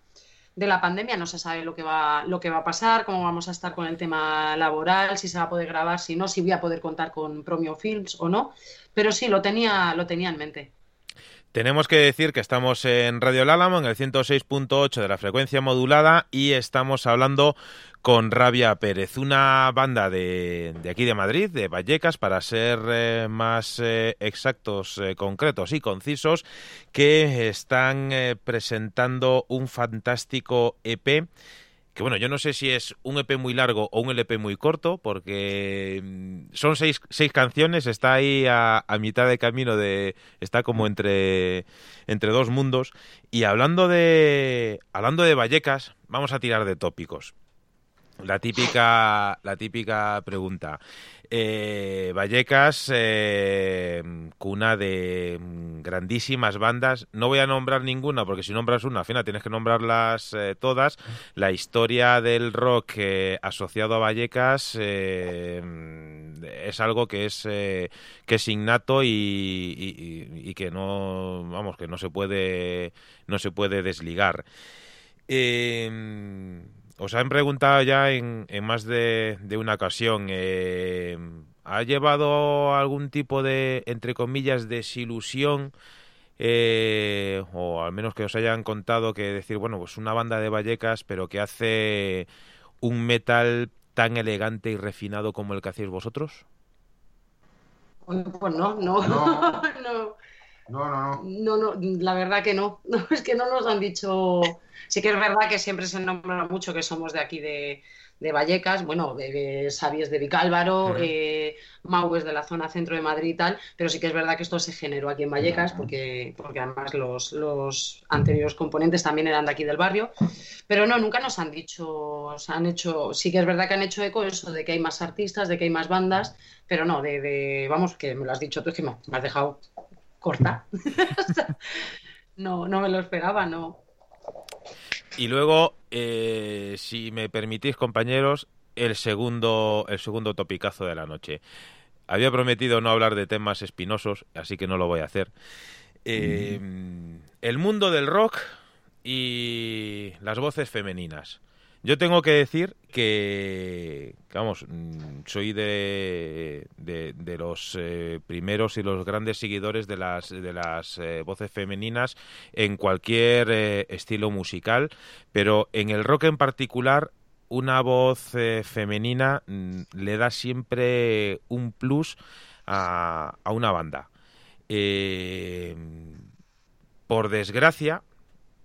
de la pandemia no se sabe lo que va lo que va a pasar, cómo vamos a estar con el tema laboral, si se va a poder grabar, si no, si voy a poder contar con Promio Films o no. Pero sí, lo tenía, lo tenía en mente. Tenemos que decir que estamos en Radio Lálamo, en el 106.8 de la frecuencia modulada, y estamos hablando con Rabia Pérez, una banda de, aquí de Madrid, de Vallecas, para ser eh, más eh, exactos, eh, concretos y concisos, que están presentando un fantástico EP que bueno, yo no sé si es un EP muy largo o un LP muy corto, porque mm, son seis, seis canciones, está ahí a, mitad de camino de. está como entre, entre dos mundos. Y hablando de. hablando de Vallecas, vamos a tirar de tópicos. La típica, la típica pregunta. Eh, Vallecas, eh, cuna de grandísimas bandas. No voy a nombrar ninguna porque si nombras una, al final tienes que nombrarlas eh, todas. La historia del rock asociado a Vallecas es algo que es que es innato y, que no vamos que no se puede no se puede desligar. Os han preguntado ya en, más de, una ocasión, eh, ¿ha llevado algún tipo de, entre comillas, desilusión? Eh, o al menos que os hayan contado que decir, bueno, pues una banda de Vallecas, pero que hace un metal tan elegante y refinado como el que hacéis vosotros? Pues no, no, no, <laughs> no. No, no, no. No, la verdad que no. <laughs> no. Es que no nos han dicho. Sí que es verdad que siempre se nombra mucho que somos de aquí de, Vallecas, bueno, de, Sabies de Vicálvaro, eh, Mauves de la zona centro de Madrid y tal, pero sí que es verdad que esto se generó aquí en Vallecas porque, porque además los, los anteriores componentes también eran de aquí del barrio, pero no, nunca nos han dicho, se han hecho, sí que es verdad que han hecho eco eso de que hay más artistas, de que hay más bandas, pero no, de, de vamos, que me lo has dicho tú, es que me has dejado corta. <laughs> no, no me lo esperaba, no. Y luego, eh, si me permitís, compañeros, el segundo, el segundo topicazo de la noche. Había prometido no hablar de temas espinosos, así que no lo voy a hacer. Eh, el mundo del rock y las voces femeninas. Yo tengo que decir que, vamos, mm, soy de, de, los eh, primeros y los grandes seguidores de las, de las eh, voces femeninas en cualquier eh, estilo musical, pero en el rock en particular una voz femenina mm, le da siempre un plus a, a una banda. por desgracia,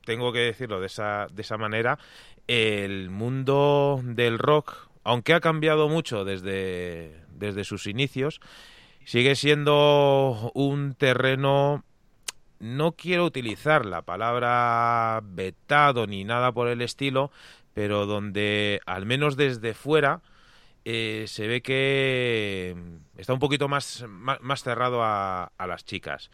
tengo que decirlo de esa, de esa manera, el mundo del rock, aunque ha cambiado mucho desde, desde sus inicios, sigue siendo un terreno no quiero utilizar la palabra vetado ni nada por el estilo, pero donde al menos desde fuera eh, se ve que está un poquito más, más, cerrado a, a, las chicas.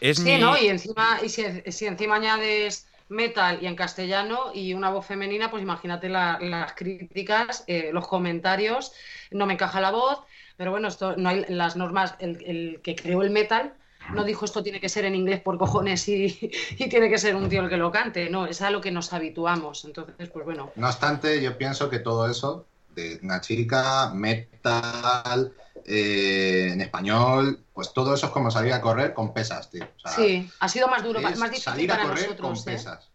Es sí, ¿no? Y encima, y si, si encima añades metal y en castellano y una voz femenina, pues imagínate las críticas, eh, los comentarios, no me encaja la voz, pero bueno, esto no hay las normas, el, que creó el metal no dijo esto tiene que ser en inglés por cojones <laughs> y, tiene que ser un tío el que lo cante, no, es a lo que nos habituamos, entonces pues bueno. No obstante, yo pienso que todo eso de una chica, metal, eh, en español, pues todo eso es como salir a correr con pesas, tío. sí, ha sido más duro, más difícil salir a correr con ¿eh? pesas.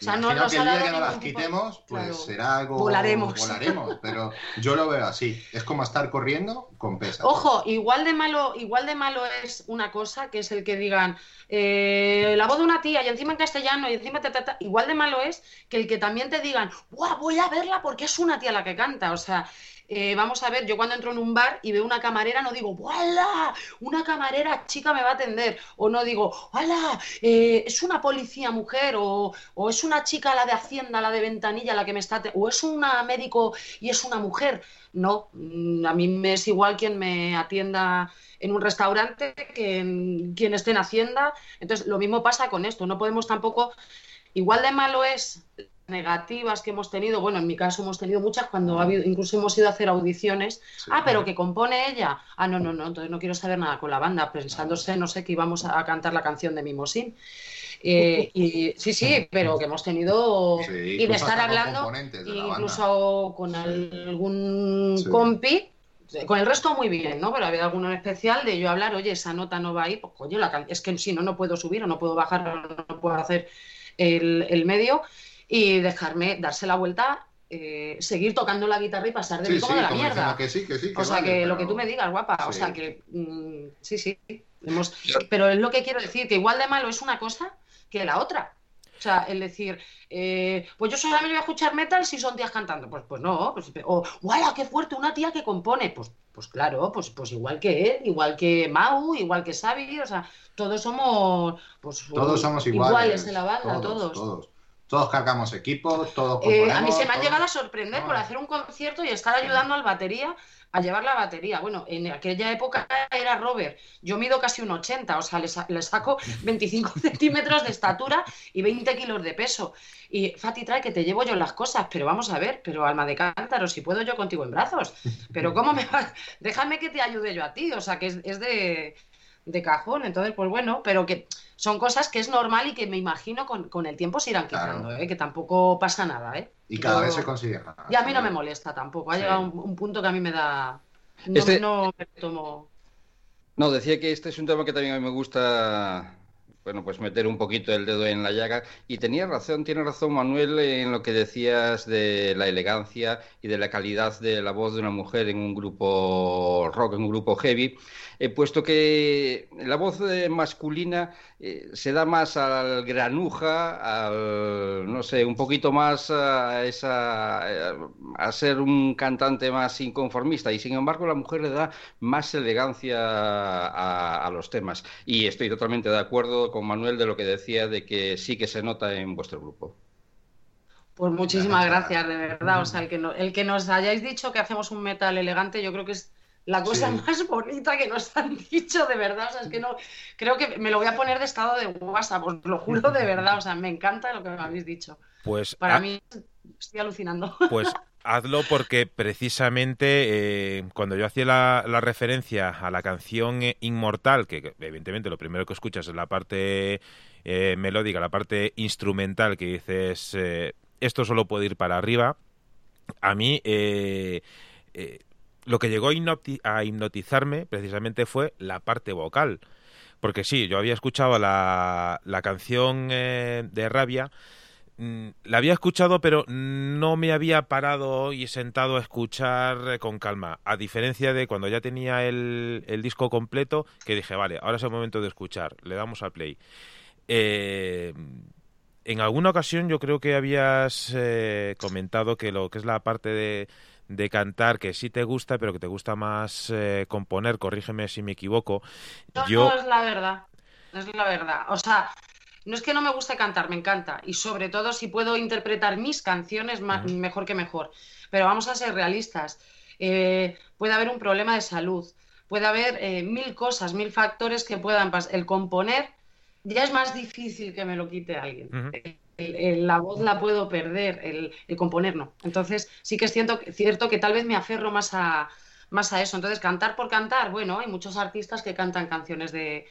O sea, no que el día que no las quitemos, pues será algo. Volaremos. Volaremos, <laughs> pero yo lo veo así. Es como estar corriendo con pesas. Ojo, igual de malo, igual de malo es una cosa, que es el que digan eh, la voz de una tía y encima en castellano y encima ta, igual de malo es que el que también te digan, ¡Buah, voy a verla porque es una tía la que canta! O sea, eh, vamos a ver, yo cuando entro en un bar y veo una camarera no digo, ¡Wala! Una camarera chica me va a atender. O no digo, ¡Hala! Eh, es una policía mujer. O, es una chica la de Hacienda, la de Ventanilla, la que me está. O es una médico y es una mujer. No, mm, a mí me es igual quien me atienda en un restaurante que en, quien esté en Hacienda. Entonces, lo mismo pasa con esto. No podemos tampoco. Igual de malo es negativas que hemos tenido, bueno, en mi caso hemos tenido muchas cuando ha habido, incluso hemos ido a hacer audiciones. ah, pero que compone ella. Ah, no, no, no, entonces no quiero saber nada con la banda, pensándose, no sé, que íbamos a cantar la canción de Mimosín. Eh, y sí, sí, pero que hemos tenido y de estar hablando incluso con algún compi con el resto muy bien, ¿no? Pero había alguno especial de yo hablar, oye, esa nota no va ahí, pues coño, la es que si no, no puedo subir o no puedo bajar o no puedo hacer el, el medio y dejarme darse la vuelta, eh, seguir tocando la guitarra y pasar de mí como de la mierda. o sea, que lo que tú me digas, guapa. O sea, que mm, sí, sí. Pero es lo que quiero decir, que igual de malo es una cosa que la otra. O sea, el decir, eh, pues yo solamente voy a escuchar metal si son tías cantando. Pues, pues no. Pues, o, ¡guau, qué fuerte! Una tía que compone. Pues, pues claro, pues, pues igual que él, igual que Mau, igual que Xavi. O sea, todos somos. Pues, todos somos iguales. en la banda, todos. Todos cargamos equipos, todos eh, A mí se me ha llegado a sorprender por hacer un concierto y estar ayudando al batería a llevar la batería. Bueno, en aquella época era Robert. Yo mido casi un 80, o sea, le, saco <laughs> 25 centímetros de estatura y 20 kilos de peso. Y Fati trae que te llevo yo las cosas, pero vamos a ver, pero alma de cántaro, si puedo yo contigo en brazos. Pero ¿cómo me vas? Déjame que te ayude yo a ti, o sea, que es, de, de cajón. Entonces, pues bueno, pero que son cosas que es normal y que me imagino con, el tiempo se irán quitando, ¿eh? que tampoco pasa nada. ¿eh? Y cada vez se consigue Y a mí no me molesta tampoco. Ha llegado un, punto que a mí me da. No, este no me tomo. No, decía que este es un tema que también a mí me gusta bueno, pues meter un poquito el dedo en la llaga. Y tenía razón, tiene razón Manuel en lo que decías de la elegancia y de la calidad de la voz de una mujer en un grupo rock, en un grupo heavy. Eh, puesto que la voz eh, masculina eh, se da más al granuja, al, no sé, un poquito más a, esa, a ser un cantante más inconformista y sin embargo la mujer le da más elegancia a, los temas. Y estoy totalmente de acuerdo con Manuel de lo que decía de que sí que se nota en vuestro grupo. Pues muchísimas gracias, de verdad. O sea, el que, el que nos hayáis dicho que hacemos un metal elegante, yo creo que es la cosa más bonita que nos han dicho, de verdad. O sea, es que no. Creo que me lo voy a poner de estado de WhatsApp, os lo juro de verdad. O sea, me encanta lo que me habéis dicho. Pues. Para mí, estoy alucinando. Pues hazlo porque precisamente eh, cuando yo hacía la, referencia a la canción Inmortal, que evidentemente lo primero que escuchas es la parte eh, melódica, la parte instrumental, que dices eh, esto solo puede ir para arriba, a mí lo que llegó a, hipnotizarme precisamente fue la parte vocal. Porque sí, yo había escuchado la, la canción eh, de Rabia, la había escuchado, pero no me había parado y sentado a escuchar eh, con calma. A diferencia de cuando ya tenía el, el, disco completo, que dije, vale, ahora es el momento de escuchar, le damos a play. Eh, en alguna ocasión yo creo que habías comentado que lo que es la parte de, de cantar que sí te gusta, pero que te gusta más eh, componer, corrígeme si me equivoco. No, Yo... no es la verdad, es la verdad. O sea, no es que no me guste cantar, me encanta. Y sobre todo si puedo interpretar mis canciones mejor que mejor. Pero vamos a ser realistas. Eh, puede haber un problema de salud, puede haber eh, mil cosas, mil factores que puedan pasar. El componer ya es más difícil que me lo quite alguien la voz la puedo perder, el, componer no. Entonces sí que es cierto, cierto que tal vez me aferro más a, más a eso. Entonces cantar por cantar, bueno, hay muchos artistas que cantan canciones de,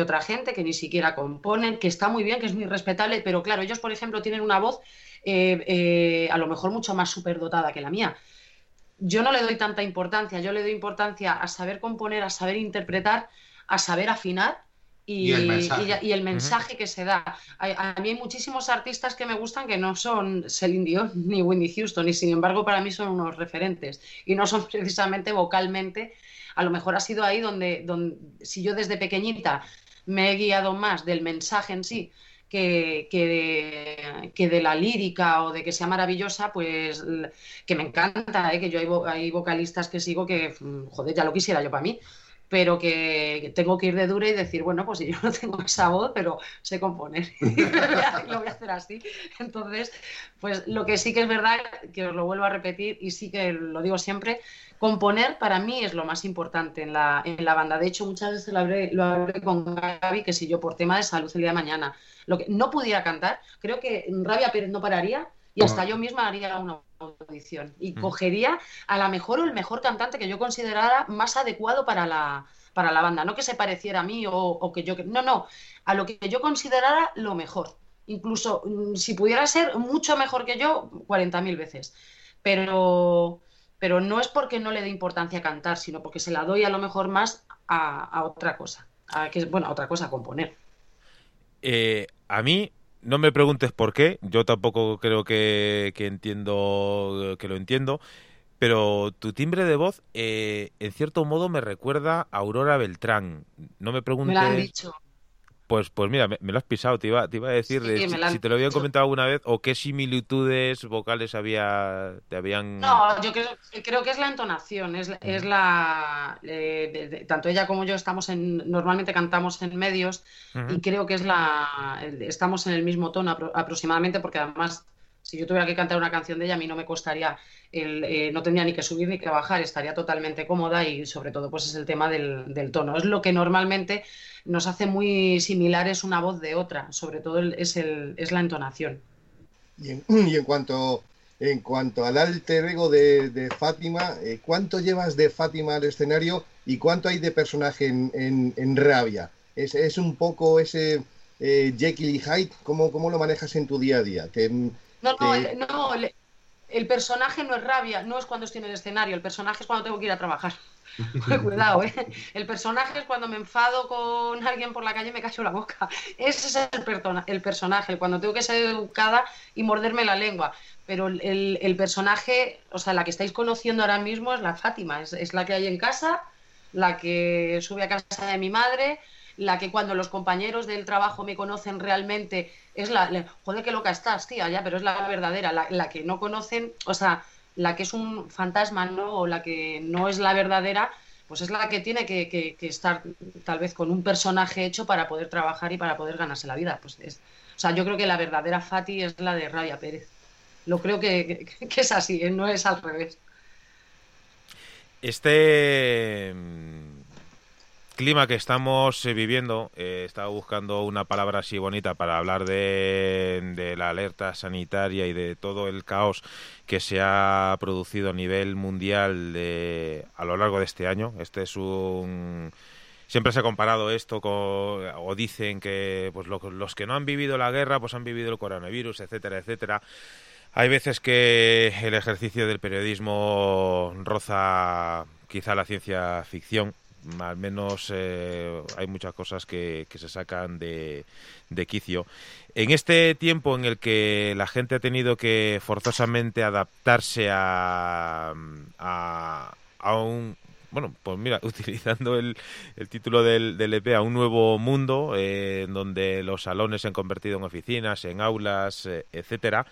otra gente, que ni siquiera componen, que está muy bien, que es muy respetable, pero claro, ellos, por ejemplo, tienen una voz eh, eh, a lo mejor mucho más superdotada que la mía. yo no le doy tanta importancia, yo le doy importancia a saber componer, a saber interpretar, a saber afinar y, el mensaje, que se da. A, mí hay muchísimos artistas que me gustan que no son Celine Dion <laughs> ni Winnie Houston y sin embargo para mí son unos referentes y no son <laughs> precisamente vocalmente. A lo mejor ha sido ahí donde, donde si yo desde pequeñita me he guiado más del mensaje en sí que, que, de, la lírica o de que sea maravillosa, pues que me encanta, ¿eh? que yo hay, hay, vocalistas que sigo que, joder, ya lo quisiera yo para mí, pero que tengo que ir de dura y decir, bueno, pues yo no <laughs> tengo esa voz, pero sé componer, <laughs> lo voy a hacer así. Entonces, pues lo que sí que es verdad, que os lo vuelvo a repetir y sí que lo digo siempre, componer para mí es lo más importante en la, en la banda. De hecho, muchas veces lo hablé, lo hablé con Gaby, que si yo por tema de salud el día de mañana lo que no pudiera cantar, creo que Rabia Pérez no pararía y hasta yo misma haría una audición y mm. cogería a la mejor o el mejor cantante que yo considerara más adecuado para la, para la banda. No que se pareciera a mí o, que yo... No, no, a lo que yo considerara lo mejor. Incluso mm, si pudiera ser mucho mejor que yo, 40.000 veces. Pero pero no es porque no le dé importancia a cantar, sino porque se la doy a lo mejor más a, otra cosa, a que bueno, a otra cosa, a componer. Eh, a mí no me preguntes por qué, yo tampoco creo que, entiendo que lo entiendo, pero tu timbre de voz eh, en cierto modo me recuerda a Aurora Beltrán. No me preguntes. Me lo han dicho. Pues, pues mira, me, lo has pisado. Te iba, te iba a decir si, te lo había comentado alguna vez o qué similitudes vocales había, te habían. No, yo creo, que es la entonación. Es, es la. Eh, tanto ella como yo estamos en. Normalmente cantamos en medios y creo que es la. Estamos en el mismo tono aproximadamente porque además si yo tuviera que cantar una canción de ella, a mí no me costaría, el, eh, no tendría ni que subir ni que bajar, estaría totalmente cómoda y sobre todo pues es el tema del, tono. Es lo que normalmente nos hace muy similares una voz de otra, sobre todo es, el, es la entonación. <clears throat> Y en, cuanto, en cuanto al alter ego de, Fátima, eh, ¿cuánto llevas de Fátima al escenario y cuánto hay de personaje en, en, Rabia? ¿Es, ¿Es, un poco ese eh, Jekyll y Hyde? ¿Cómo, ¿Cómo, lo manejas en tu día a día? Que, no, no, no, el personaje no es rabia, no es cuando estoy en el escenario, el personaje es cuando tengo que ir a trabajar. <laughs> Cuidado, ¿eh? El personaje es cuando me enfado con alguien por la calle y me cacho la boca. Ese es el, el personaje, cuando tengo que ser educada y morderme la lengua. Pero el, personaje, o sea, la que estáis conociendo ahora mismo es la Fátima, es, es la que hay en casa, la que sube a casa de mi madre, la que cuando los compañeros del trabajo me conocen realmente es la, joder, qué loca estás, tía, ya, pero es la verdadera, la, que no conocen, o sea, la que es un fantasma, ¿no? O la que no es la verdadera, pues es la que tiene que, estar tal vez con un personaje hecho para poder trabajar y para poder ganarse la vida. Pues es, o sea, yo creo que la verdadera Fati es la de Raya Pérez. Lo creo que, es así, ¿eh? no es al revés. Este clima que estamos eh, viviendo, eh, estaba buscando una palabra así bonita para hablar de, la alerta sanitaria y de todo el caos que se ha producido a nivel mundial de, a lo largo de este año. Este es un siempre se ha comparado esto con, o dicen que pues los que no han vivido la guerra pues han vivido el coronavirus, etcétera, etcétera. Hay veces que el ejercicio del periodismo roza quizá la ciencia ficción al menos eh, hay muchas cosas que, se sacan de, quicio. En este tiempo en el que la gente ha tenido que forzosamente adaptarse a, a, un... Bueno, pues mira, <laughs> utilizando el, el título del, del, EP, a un nuevo mundo, eh, en donde los salones se han convertido en oficinas, en aulas, eh, etcétera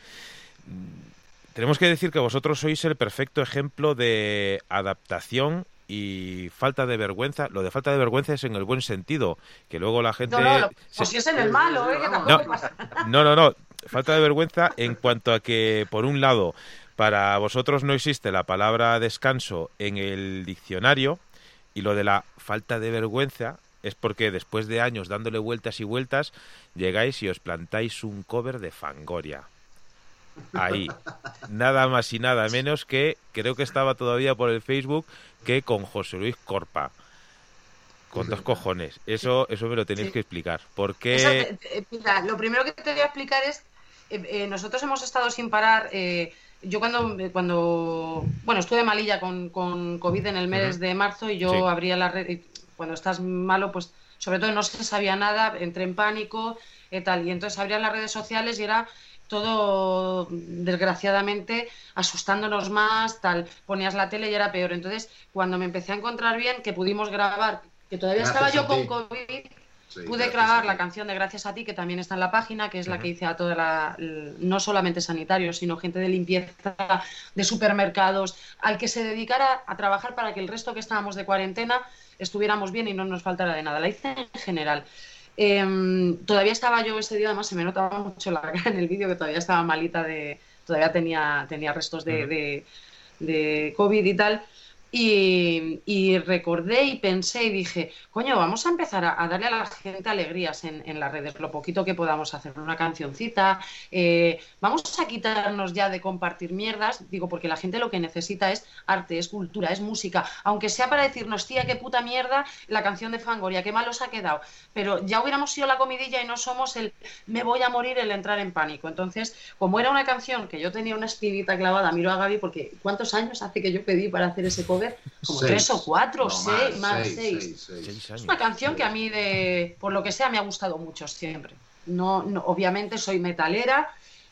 tenemos que decir que vosotros sois el perfecto ejemplo de adaptación y falta de vergüenza. Lo de falta de vergüenza es en el buen sentido, que luego la gente... No, no, pues si es en el malo, ¿eh? no, no, no, falta de vergüenza en cuanto a que, por un lado, para vosotros no existe la palabra descanso en el diccionario y lo de la falta de vergüenza es porque después de años dándole vueltas y vueltas llegáis y os plantáis un cover de Fangoria. Ahí. Nada más y nada menos que, creo que estaba todavía por el Facebook, que con José Luis Corpa. Con dos cojones. Eso, eso me lo tenéis que explicar. ¿Por qué? mira, lo primero que te voy a explicar es, eh, eh, nosotros hemos estado sin parar, eh, yo cuando, cuando, bueno, estuve malilla con, con COVID en el mes de marzo y yo abría la red, cuando estás malo, pues sobre todo no se sabía nada, entré en pánico y tal, y entonces abría las redes sociales y era todo desgraciadamente asustándonos más, tal, ponías la tele y era peor. Entonces, cuando me empecé a encontrar bien, que pudimos grabar, que todavía estaba yo con COVID, pude grabar la canción de Gracias a ti, que también está en la página, que es la que hice a toda la, no solamente sanitarios, sino gente de limpieza, de supermercados, al que se dedicara a trabajar para que el resto que estábamos de cuarentena estuviéramos bien y no nos faltara de nada. La hice en general. Em, todavía estaba yo ese día, además se me notaba mucho la cara en el vídeo que todavía estaba malita de, todavía tenía, tenía restos de, de, de COVID y tal. Y, recordé y pensé y dije, coño, vamos a empezar a, darle a la gente alegrías en, las redes, lo poquito que podamos hacer, una cancioncita, eh, vamos a quitarnos ya de compartir mierdas, digo, porque la gente lo que necesita es arte, es cultura, es música, aunque sea para decirnos, tía, qué puta mierda la canción de Fangoria, qué mal os ha quedado, pero ya hubiéramos sido la comidilla y no somos el me voy a morir, el entrar en pánico. Entonces, como era una canción que yo tenía una espinita clavada, miro a Gaby, porque ¿cuántos años hace que yo pedí para hacer ese cover? Como tres o cuatro, seis, más, seis. Es una canción que a mí, de, por lo que sea, me ha gustado mucho siempre. No, obviamente soy metalera,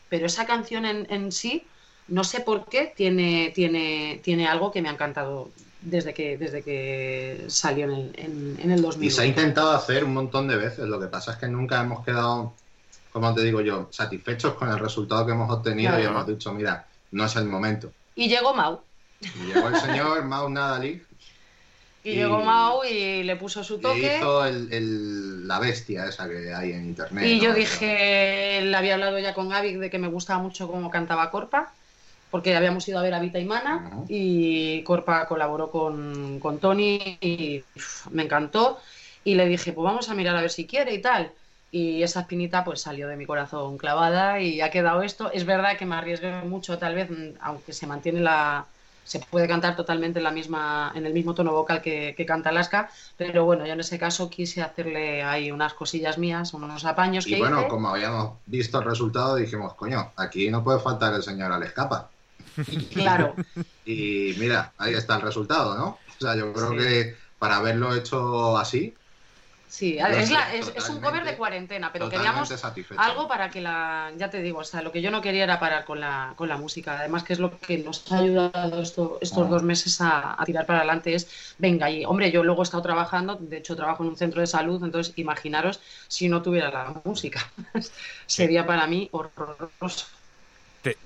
pero esa canción en, sí, no sé por qué, tiene, tiene, tiene algo que me ha encantado desde que, desde que salió en el, en, el 2000. Y se ha intentado hacer un montón de veces, lo que pasa es que nunca hemos quedado, como te digo yo, satisfechos con el resultado que hemos obtenido y hemos dicho, mira, no es el momento. Y llegó Mau. Y llegó el señor Mau Nadali. Y, llegó Mau y le puso su toque. Y hizo el, la bestia esa que hay en internet. Y yo dije, le había hablado ya con Gaby de que me gustaba mucho cómo cantaba Corpa, porque habíamos ido a ver a Vita y Mana y Corpa colaboró con, con Tony y me encantó. Y le dije, pues vamos a mirar a ver si quiere y tal. Y esa espinita pues salió de mi corazón clavada y ha quedado esto. Es verdad que me arriesgué mucho, tal vez, aunque se mantiene la, se puede cantar totalmente en, la misma, en el mismo tono vocal que, canta Alaska, pero bueno, yo en ese caso quise hacerle ahí unas cosillas mías, unos apaños y bueno, como habíamos visto el resultado, dijimos, coño, aquí no puede faltar el señor Alescapa. Claro. y mira, ahí está el resultado, ¿no? O sea, yo creo que para haberlo hecho así, Sí, es, un cover de cuarentena, pero queríamos algo para que la, ya te digo, o sea, lo que yo no quería era parar con la, con la música, además que es lo que nos ha ayudado estos ah. dos meses a, tirar para adelante, es, venga, y hombre, yo luego he estado trabajando, de hecho trabajo en un centro de salud, entonces imaginaros si no tuviera la música, <laughs> sería para mí horroroso.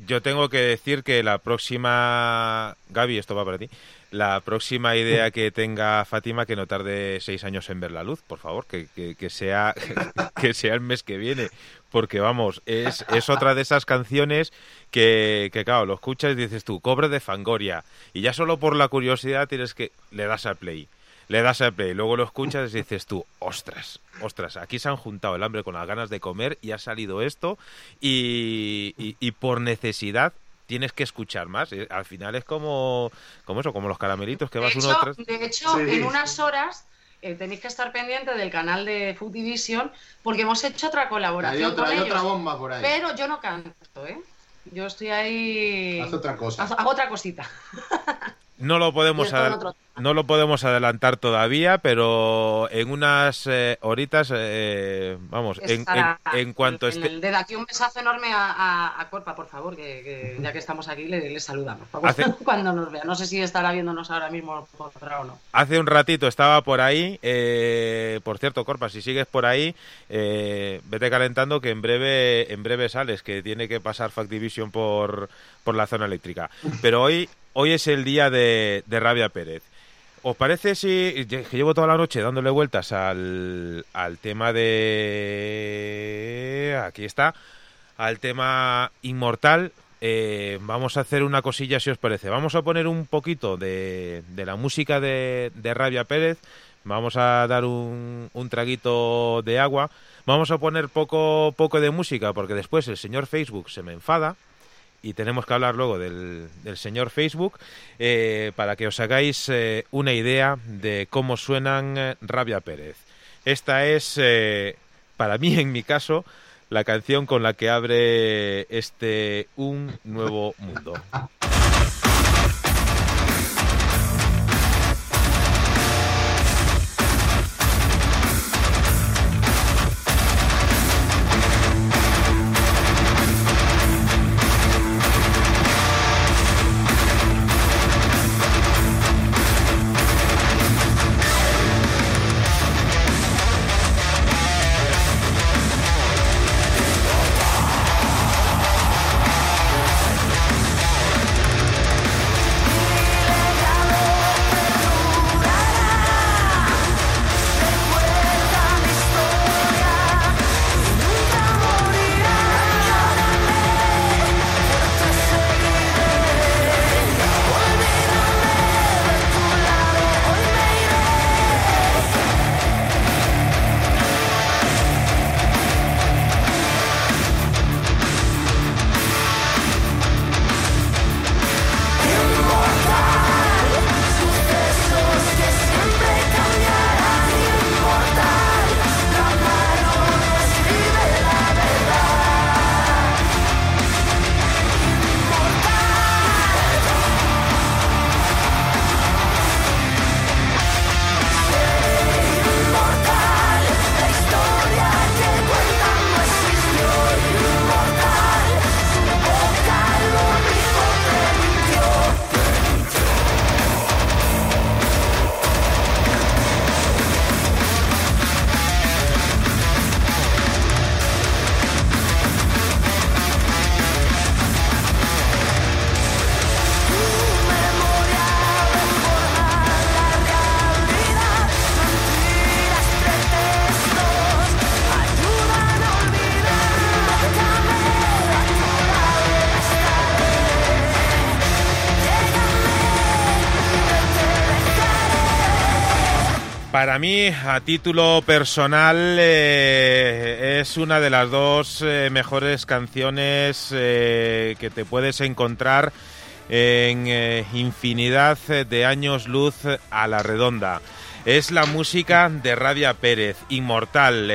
yo tengo que decir que la próxima, Gaby, esto va para ti, la próxima idea que tenga Fátima que no tarde seis años en ver la luz, por favor, que, sea, <laughs> que sea el mes que viene, porque vamos, es, es otra de esas canciones que, que, claro, lo escuchas y dices tú, cobre de Fangoria, y ya solo por la curiosidad tienes que, le das al play, le das al play, luego lo escuchas y dices tú, ostras, ostras, aquí se han juntado el hambre con las ganas de comer y ha salido esto, y, y por necesidad tienes que escuchar más. Eh, al final es como, como eso, como los caramelitos que vas uno tras... De hecho, en unas horas eh, tenéis que estar pendiente del canal de Food Division porque hemos hecho otra colaboración otra, con otra bomba por ahí. Pero yo no canto, ¿eh? Yo estoy ahí... Haz otra cosa. Hago otra cosita. No lo podemos no lo podemos adelantar todavía, pero en unas eh, horitas, eh, vamos, en, en, cuanto esté... desde aquí un besazo enorme a, a, Corpa, por favor, que, ya que estamos aquí le, saludamos. <laughs> Cuando nos vea. No sé si estará viéndonos ahora mismo por o no. Hace un ratito estaba por ahí. Eh, por cierto, Corpa, si sigues por ahí, vete calentando que en breve, en breve sales, que tiene que pasar Fact Division por, por la zona eléctrica. Pero hoy hoy es el día de, Rabia Pérez. ¿Os parece si que llevo toda la noche dándole vueltas al, al tema de... Aquí está, al tema inmortal? Eh, vamos a hacer una cosilla si os parece. Vamos a poner un poquito de, de la música de, de, Rabia Pérez. Vamos a dar un, un, traguito de agua. Vamos a poner poco, poco de música porque después el señor Facebook se me enfada y tenemos que hablar luego del, señor Facebook eh, para que os hagáis eh, una idea de cómo suenan eh, Rabia Pérez. Esta es, para mí, en mi caso, la canción con la que abre este Un Nuevo Mundo. <laughs> Para mí, a título personal, eh, es una de las dos eh, mejores canciones eh, que te puedes encontrar en infinidad de años luz a la redonda. Es la música de Rabia Pérez, inmortal.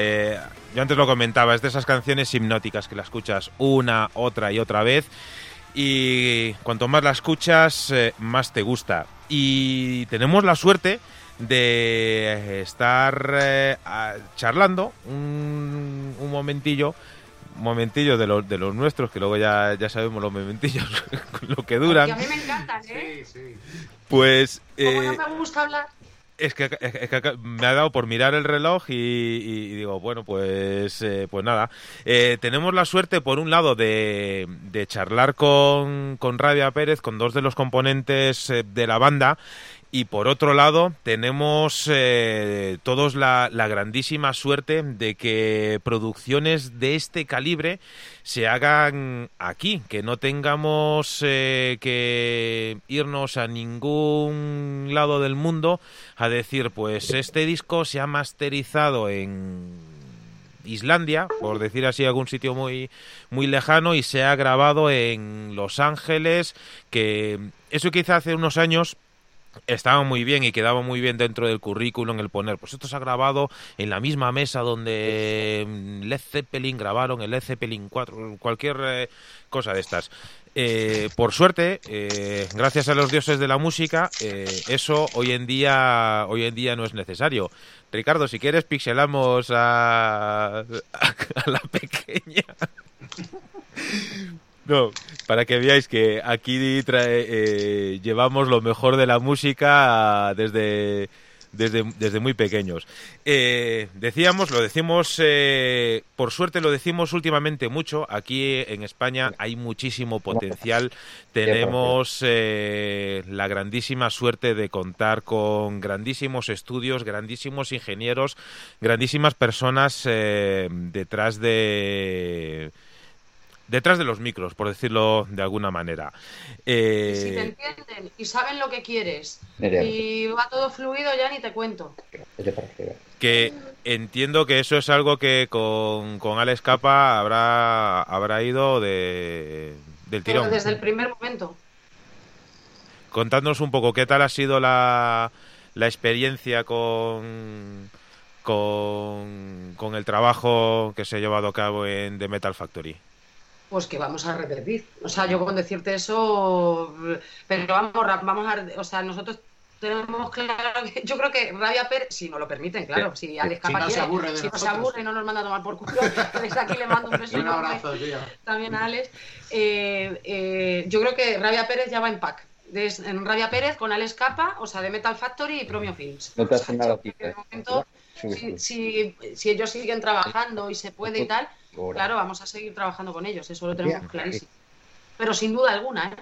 yo antes lo comentaba, es de esas canciones hipnóticas que la escuchas una, otra y otra vez. Y cuanto más la escuchas, más te gusta. Y tenemos la suerte de estar eh, charlando un, un, momentillo un momentillo de los de los nuestros que luego ya, ya sabemos los momentillos <laughs> lo que duran a mí me encantan ¿eh? Sí, sí. pues eh, no me gusta hablar es que, es que, me ha dado por mirar el reloj y, digo, bueno, pues, eh, pues nada. Eh, tenemos la suerte, por un lado, de, de charlar con, con Rabia Pérez, con dos de los componentes de la banda, y por otro lado, tenemos eh, todos la, grandísima suerte de que producciones de este calibre se hagan aquí, que no tengamos eh, que irnos a ningún lado del mundo a decir, pues este disco se ha masterizado en Islandia, por decir así, algún sitio muy, muy lejano, y se ha grabado en Los Ángeles, que eso quizá hace unos años estaba muy bien y quedaba muy bien dentro del currículum el poner, pues esto se ha grabado en la misma mesa donde mm, Led Zeppelin grabaron el Led Zeppelin 4, cualquier eh, cosa de estas. Eh, por suerte, eh, gracias a los dioses de la música, eso hoy en día hoy en día no es necesario. Ricardo, si quieres pixelamos a <laughs> la pequeña. No, para que veáis que aquí eh, llevamos lo mejor de la música desde, desde, desde muy pequeños. Eh, decíamos, lo decimos, eh, por suerte lo decimos últimamente mucho, aquí en España hay muchísimo potencial, tenemos la grandísima suerte de contar con grandísimos estudios, grandísimos ingenieros, grandísimas personas detrás de detrás de los micros, por decirlo de alguna manera. Eh... Si te entienden y saben lo que quieres y va todo fluido, ya ni te cuento. Que entiendo que eso es algo que con, con Alex Capa habrá, habrá ido de, del tirón. desde el primer momento. Contándonos un poco qué tal ha sido la, la experiencia con con, con el trabajo que se ha llevado a cabo en The Metal Factory? Pues que vamos a repetir. O sea, yo con decirte eso, pero vamos, vamos a, o sea, nosotros tenemos claro que yo creo que Rabia Pérez, si nos lo permiten, claro, si Alex si no se aburre, de si no se aburre y no nos manda a tomar por culo, desde aquí le mando un beso <laughs> un abrazo, tío. también a Alex. Eh, eh, yo creo que Rabia Pérez ya va en pack. en Rabia Pérez con Alex Capa, o sea, de Metal Factory y Promio Films. No te hace nada si, si, si, ellos siguen trabajando y se puede y tal, claro, vamos a seguir trabajando con ellos, eso lo tenemos clarísimo. Pero sin duda alguna, ¿eh?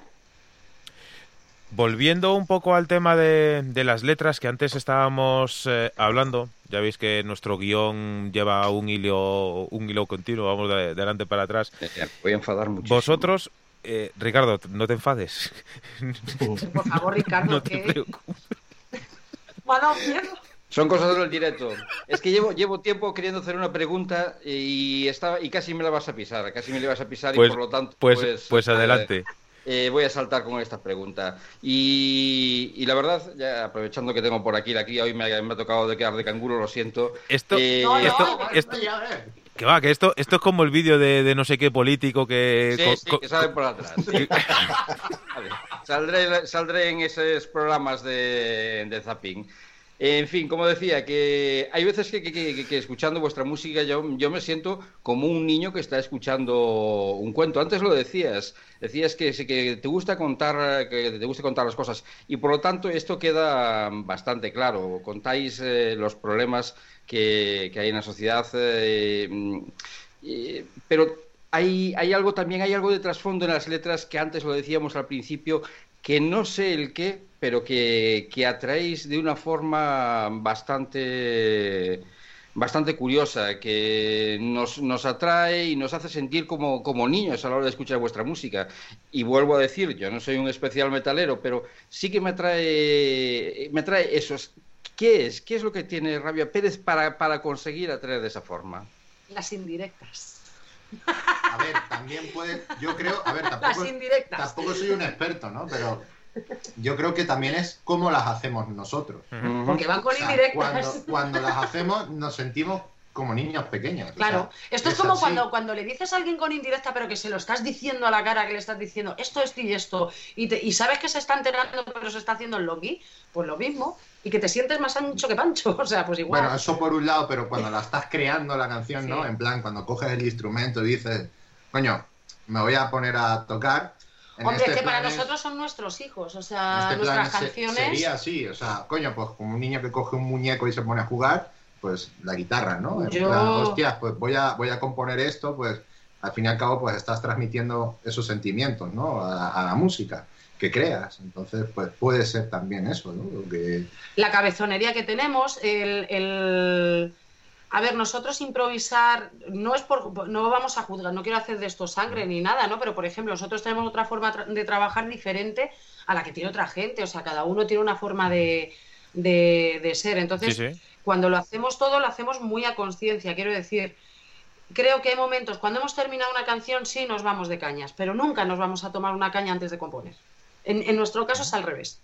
Volviendo un poco al tema de, las letras que antes estábamos eh, hablando, ya veis que nuestro guion lleva un hilo, un hilo continuo, vamos de, adelante para atrás. Voy a enfadar mucho. Vosotros, eh, Ricardo, no te enfades. Por favor, Ricardo, <laughs> no te preocupes. <laughs> Son cosas del directo. Es que llevo, llevo tiempo queriendo hacer una pregunta y estaba y casi me la vas a pisar, casi me la vas a pisar y pues, por lo tanto pues, pues, pues adelante. Eh, voy a saltar con esta pregunta. Y, la verdad, ya aprovechando que tengo por aquí la cría, hoy me, ha tocado de quedar de canguro, lo siento. Esto, eh, esto, que va, que esto, esto es como el vídeo de, no sé qué político que... Sí, sí, que sale por atrás. <laughs> <laughs> saldré, saldré en esos programas de, de zapping. En fin, como decía, que hay veces que, escuchando vuestra música yo, me siento como un niño que está escuchando un cuento. Antes lo decías, decías que, que te gusta contar, que te gusta contar las cosas y por lo tanto esto queda bastante claro. Contáis eh, los problemas que, hay en la sociedad, eh, pero hay, hay algo también, hay algo de trasfondo en las letras que antes lo decíamos al principio, que no sé el qué, pero que, que atraéis de una forma bastante bastante curiosa, que nos, nos, atrae y nos hace sentir como, como, niños a la hora de escuchar vuestra música. Y vuelvo a decir, yo no soy un especial metalero, pero sí que me atrae, me atrae eso. ¿Qué es? ¿Qué es lo que tiene Rabia Pérez para, para conseguir atraer de esa forma? Las indirectas. A ver, también puede, yo creo, a ver, tampoco, tampoco soy un experto, ¿no? Pero yo creo que también es cómo las hacemos nosotros. Porque van con indirectas. Cuando, cuando, las hacemos nos sentimos como niños pequeños. Claro, esto es, como cuando, cuando le dices a alguien con indirecta, pero que se lo estás diciendo a la cara, que le estás diciendo esto, esto y esto, y, y sabes que se está enterando, pero se está haciendo el logi, pues lo mismo, y que te sientes más ancho que pancho, <laughs> o sea, pues igual. Bueno, eso por un lado, pero cuando la estás creando la canción, ¿no? En plan, cuando coges el instrumento y dices, coño, me voy a poner a tocar. Hombre, este que para nosotros son nuestros hijos, o sea, este nuestras canciones. sería así, o sea, coño, pues como un niño que coge un muñeco y se pone a jugar, pues la guitarra, ¿no? En plan, hostias, pues voy a, voy a componer esto, pues al fin y al cabo, pues estás transmitiendo esos sentimientos, ¿no? A, la música que creas. Entonces, pues puede ser también eso, ¿no? La cabezonería que tenemos, el, A ver, nosotros improvisar no es por... No vamos a juzgar, no quiero hacer de esto sangre ni nada, ¿no? Pero, por ejemplo, nosotros tenemos otra forma de trabajar diferente a la que tiene otra gente. O sea, cada uno tiene una forma de, de, ser. Entonces cuando lo hacemos todo, lo hacemos muy a conciencia. Quiero decir, creo que hay momentos, cuando hemos terminado una canción, sí nos vamos de cañas, pero nunca nos vamos a tomar una caña antes de componer. En, nuestro caso es al revés.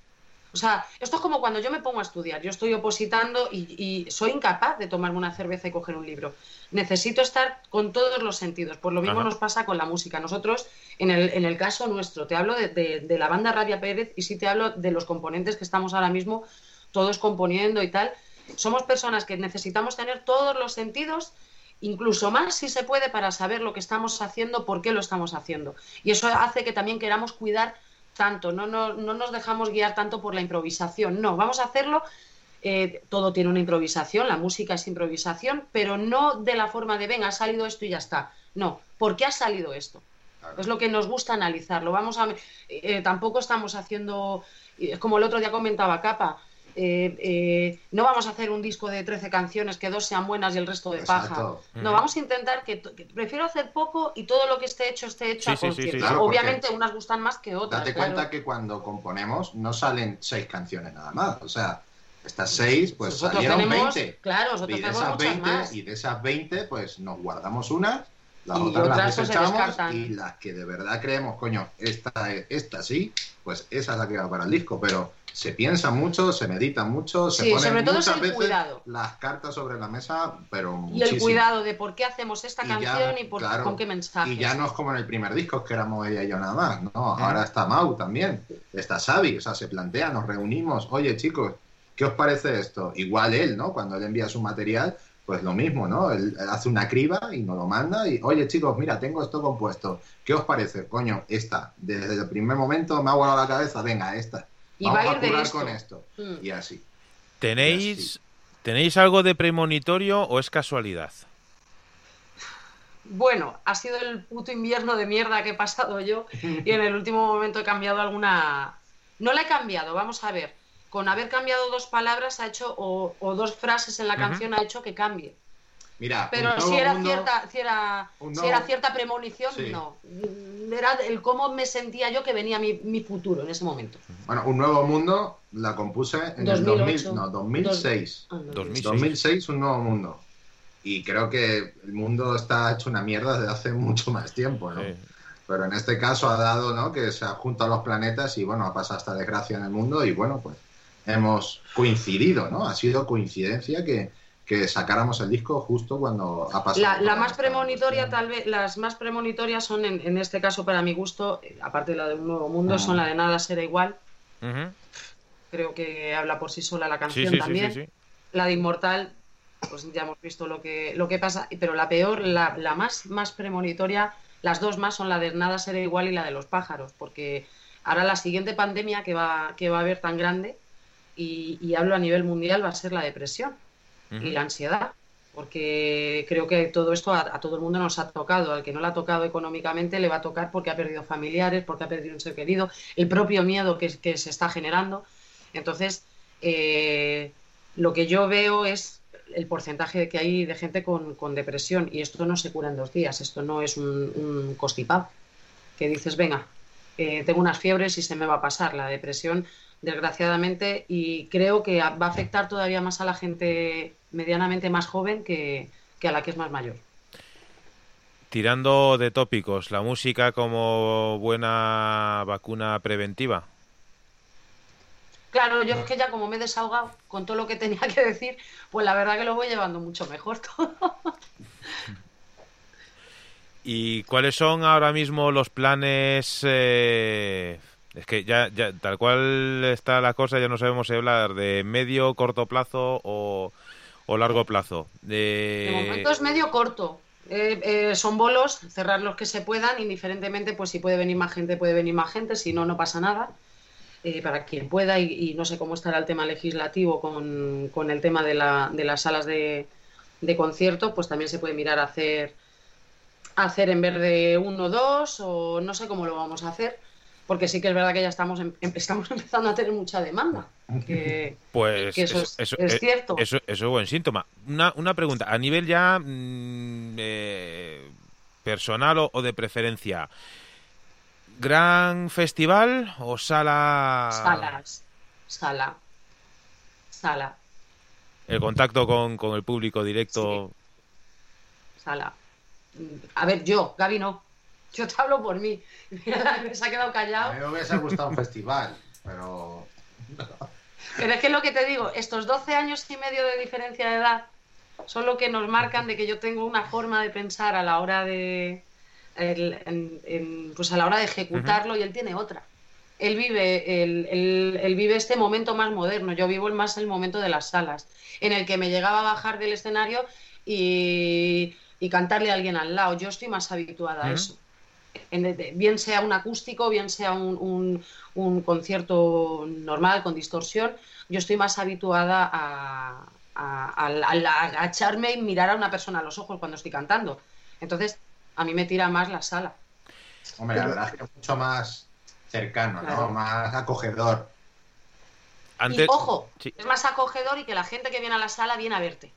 O sea, esto es como cuando yo me pongo a estudiar. Yo estoy opositando y, soy incapaz de tomarme una cerveza y coger un libro. Necesito estar con todos los sentidos. Por lo mismo nos pasa con la música. Nosotros, en el, en el caso nuestro, te hablo de, de, la banda Rabia Pérez y sí te hablo de los componentes que estamos ahora mismo todos componiendo y tal somos personas que necesitamos tener todos los sentidos, incluso más si se puede, para saber lo que estamos haciendo, por qué lo estamos haciendo. Y eso hace que también queramos cuidar tanto, no, no, no nos dejamos guiar tanto por la improvisación, no, vamos a hacerlo. Eh, todo tiene una improvisación, la música es improvisación, pero no de la forma de, venga, ha salido esto y ya está. No, ¿por qué ha salido esto? Es lo que nos gusta analizarlo. Vamos a, eh, tampoco estamos haciendo, como el otro día comentaba Capa, eh, eh, no vamos a hacer un disco de 13 canciones que dos sean buenas y el resto de paja. No, vamos a intentar que, prefiero hacer poco y todo lo que esté hecho esté hecho a conciencia. Obviamente unas gustan más que otras. Date cuenta que cuando componemos no salen seis canciones nada más. O sea, estas seis, pues salieron 20. Claro, nosotros y de esas 20, y de esas 20, pues nos guardamos unas las otras, las desechamos y las que de verdad creemos, coño, esta, esta sí, pues esa es la que va para el disco, pero se piensa mucho, se medita mucho, se Sí, ponen sobre todo es el veces cuidado. las cartas sobre la mesa, pero Y muchísimo. el cuidado de por qué hacemos esta Y ya, canción y por, claro, con qué mensajes. Y ya no es como en el primer disco, que éramos ella y yo nada más, ¿no? Ahora está Mau también, está Xavi, o sea, se plantea, nos reunimos, oye chicos, ¿qué os parece esto? Igual él, ¿no? Cuando él envía su material, pues lo mismo, ¿no? Él, él hace una criba y nos lo manda y, oye chicos, mira, tengo esto compuesto, ¿qué os parece? Coño, esta, desde el primer momento me ha volado la cabeza, venga, esta. Y Vamos va a ir de esto. con esto. Mm. Y así. ¿Tenéis, ¿Tenéis algo de premonitorio o es casualidad? Bueno, ha sido el puto invierno de mierda que he pasado yo y en el último momento he cambiado alguna... No la he cambiado, vamos a ver. Con haber cambiado dos palabras ha hecho, o, o dos frases en la canción ha hecho que cambie. Mira, Pero si era, mundo- cierta, si, era, un si era cierta premonición, Sí. no. Era el cómo me sentía yo que venía mi, mi futuro en ese momento. Bueno, Un Nuevo Mundo la compuse en 2008. el 2000, no, 2006. Ah, no, 2006. 2006, Un Nuevo Mundo. Y creo que el mundo está hecho una mierda desde hace <laughs> mucho más tiempo, ¿no? Sí. Pero en este caso ha dado, ¿no? Que se han juntado los planetas y, bueno, ha pasado esta desgracia en el mundo y, bueno, pues hemos coincidido, ¿no? Ha sido coincidencia que, que sacáramos el disco justo cuando ha pasado. La, más premonitoria, tal vez, las más premonitorias son, en, en este caso, para mi gusto, eh, aparte de la de un nuevo mundo, Ah. son la de nada será igual. Creo que habla por sí sola la canción sí, sí, también. sí, sí. La de Inmortal, pues ya hemos visto lo que, lo que pasa, pero la peor, la, la más, más premonitoria, las dos más son la de Nada será igual y la de los pájaros, porque ahora la siguiente pandemia que va, que va a haber tan grande, y, y hablo a nivel mundial, va a ser la depresión Y la ansiedad, porque creo que todo esto a, todo el mundo nos ha tocado. Al que no le ha tocado económicamente le va a tocar porque ha perdido familiares, porque ha perdido un ser querido, el propio miedo que, se está generando. Entonces, eh, lo que yo veo es el porcentaje que hay de gente con, con depresión y esto no se cura en dos días, esto no es un, un constipado que dices, venga, eh, tengo unas fiebres y se me va a pasar. La depresión, desgraciadamente, y creo que va a afectar todavía más a la gente medianamente más joven que, que a la que es más mayor. Tirando de tópicos, la música como buena vacuna preventiva. Claro, yo es que ya como me he desahogado con todo lo que tenía que decir, pues la verdad que lo voy llevando mucho mejor todo. <laughs> ¿Y cuáles son ahora mismo los planes? eh, Es que ya, ya, tal cual está la cosa, ya no sabemos si hablar de medio, corto plazo o, o largo plazo. De... Momento es medio corto. Eh, eh, son bolos, cerrar los que se puedan, indiferentemente, pues si puede venir más gente, puede venir más gente, si no, no pasa nada. Eh, para quien pueda, y, no sé cómo estará el tema legislativo con, con el tema de, la, de las salas de, de concierto, pues también se puede mirar hacer, hacer en vez de uno dos, o no sé cómo lo vamos a hacer, porque sí que es verdad que ya estamos, em- em- estamos <laughs> empezando a tener mucha demanda. Que, Pues que eso es- es eh, cierto. Eso, eso es buen síntoma. Una, una pregunta, a nivel ya mm, eh, personal o, o de preferencia, ¿gran festival o sala? salas, sala, sala. El contacto con, con el público directo. Sala. A ver, yo, Gaby no. Yo te hablo por mí. Mira, <laughs> se ha quedado A callado. mí me hubiese gustado un festival, pero Pero es que lo que te digo, estos 12 años y medio de diferencia de edad son lo que nos marcan de que yo tengo una forma de pensar a la hora de el- en- en- pues a la hora de ejecutarlo y él tiene otra. Él vive, él, él- él vive este momento más moderno, yo vivo el más el momento de las salas, en el que me llegaba a bajar del escenario y, y cantarle a alguien al lado. Yo estoy más habituada a eso. Bien sea un acústico, bien sea un, un- un concierto normal con distorsión, yo estoy más habituada a, a- al agacharme y mirar a una persona a los ojos cuando estoy cantando. Entonces, a mí me tira más la sala. hombre, la verdad es que es mucho más cercano, Claro. ¿no? Más acogedor. Antes, Y ojo, sí. es más acogedor y que la gente que viene a la sala viene a verte.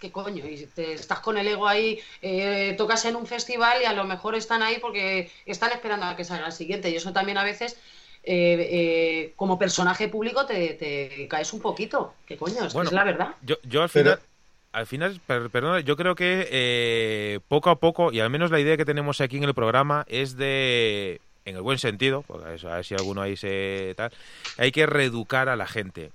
¿Qué coño? Y te estás con el ego ahí, eh, tocas en un festival y a lo mejor están ahí porque están esperando a que salga el siguiente. Y eso también a veces, eh, eh, como personaje público, te, te caes un poquito. ¿Qué coño? Es, que es la verdad. Yo, yo al Pero- final, al final, per- perdona, yo creo que eh, poco a poco, y al menos la idea que tenemos aquí en el programa es de en el buen sentido, porque a ver si alguno ahí se tal, hay que reeducar a la gente.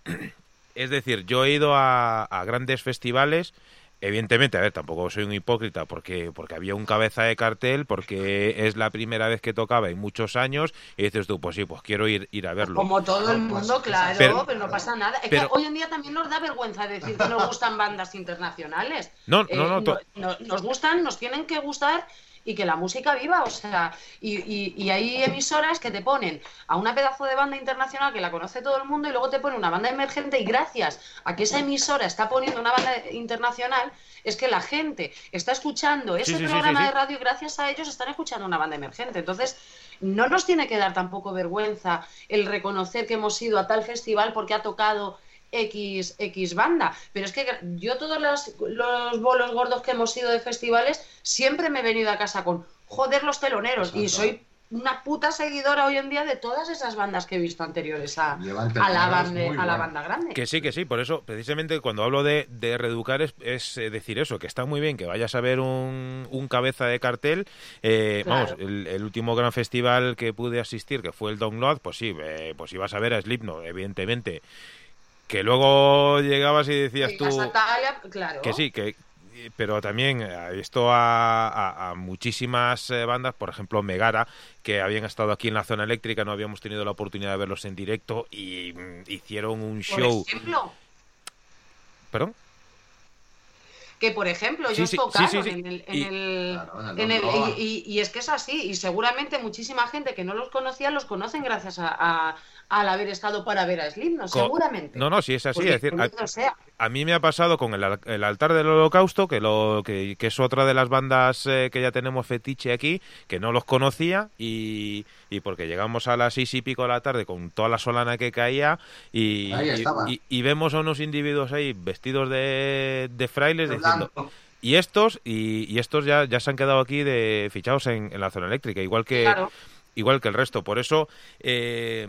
Es decir, yo he ido a, a grandes festivales evidentemente, a ver, tampoco soy un hipócrita porque, porque había un cabeza de cartel, porque es la primera vez que tocaba en muchos años, y dices tú, pues sí, pues quiero ir, ir a verlo. Como todo el mundo, claro, pero, no pasa nada. Es que hoy en día también nos da vergüenza decir que nos <laughs> gustan bandas internacionales. No, no, no, eh, Nos gustan, nos tienen que gustar y que la música viva, o sea, y, y, hay emisoras que te ponen a una pedazo de banda internacional que la conoce todo el mundo y luego te ponen una banda emergente y gracias a que esa emisora está poniendo una banda internacional, es que la gente está escuchando ese programa de radio y gracias a ellos están escuchando una banda emergente. Entonces, no nos tiene que dar tampoco vergüenza el reconocer que hemos ido a tal festival porque ha tocado X, X banda. Pero es que yo todos los, los bolos gordos que hemos ido de festivales siempre me he venido a casa con joder los teloneros y soy una puta seguidora hoy en día de todas esas bandas que he visto anteriores a, la, banda, a la banda grande. Que sí, que sí, por eso precisamente cuando hablo de, de reeducar es, eh, decir eso, que está muy bien que vayas a ver un, un cabeza de cartel. Eh, vamos, el, último gran festival que pude asistir, que fue el Download, pues sí, eh, pues ibas a ver a Slipknot, evidentemente que luego llegabas y decías tú que sí, que pero también eh, esto a, a, muchísimas eh, bandas, por ejemplo Megara, que habían estado aquí en la zona eléctrica, no habíamos tenido la oportunidad de verlos en directo y mm, hicieron un show. ¿Por ejemplo? ¿Perdón? que por ejemplo ellos tocaron en el, en el, y, es que es así y seguramente muchísima gente que no los conocía los conocen gracias a, al haber estado para ver a Slim, ¿no? Seguramente. No, no, sí es así. es decir, a, mí me ha pasado con el, el altar del holocausto, que, lo, que, es otra de las bandas eh, que ya tenemos fetiche aquí, que no los conocía y, y porque llegamos a las seis y pico de la tarde con toda la solana que caía y, y, vemos a unos individuos ahí vestidos de, de frailes diciendo... Y estos, y, estos ya, ya se han quedado aquí de fichados en, la zona eléctrica, igual que, igual que el resto. Por eso, eh,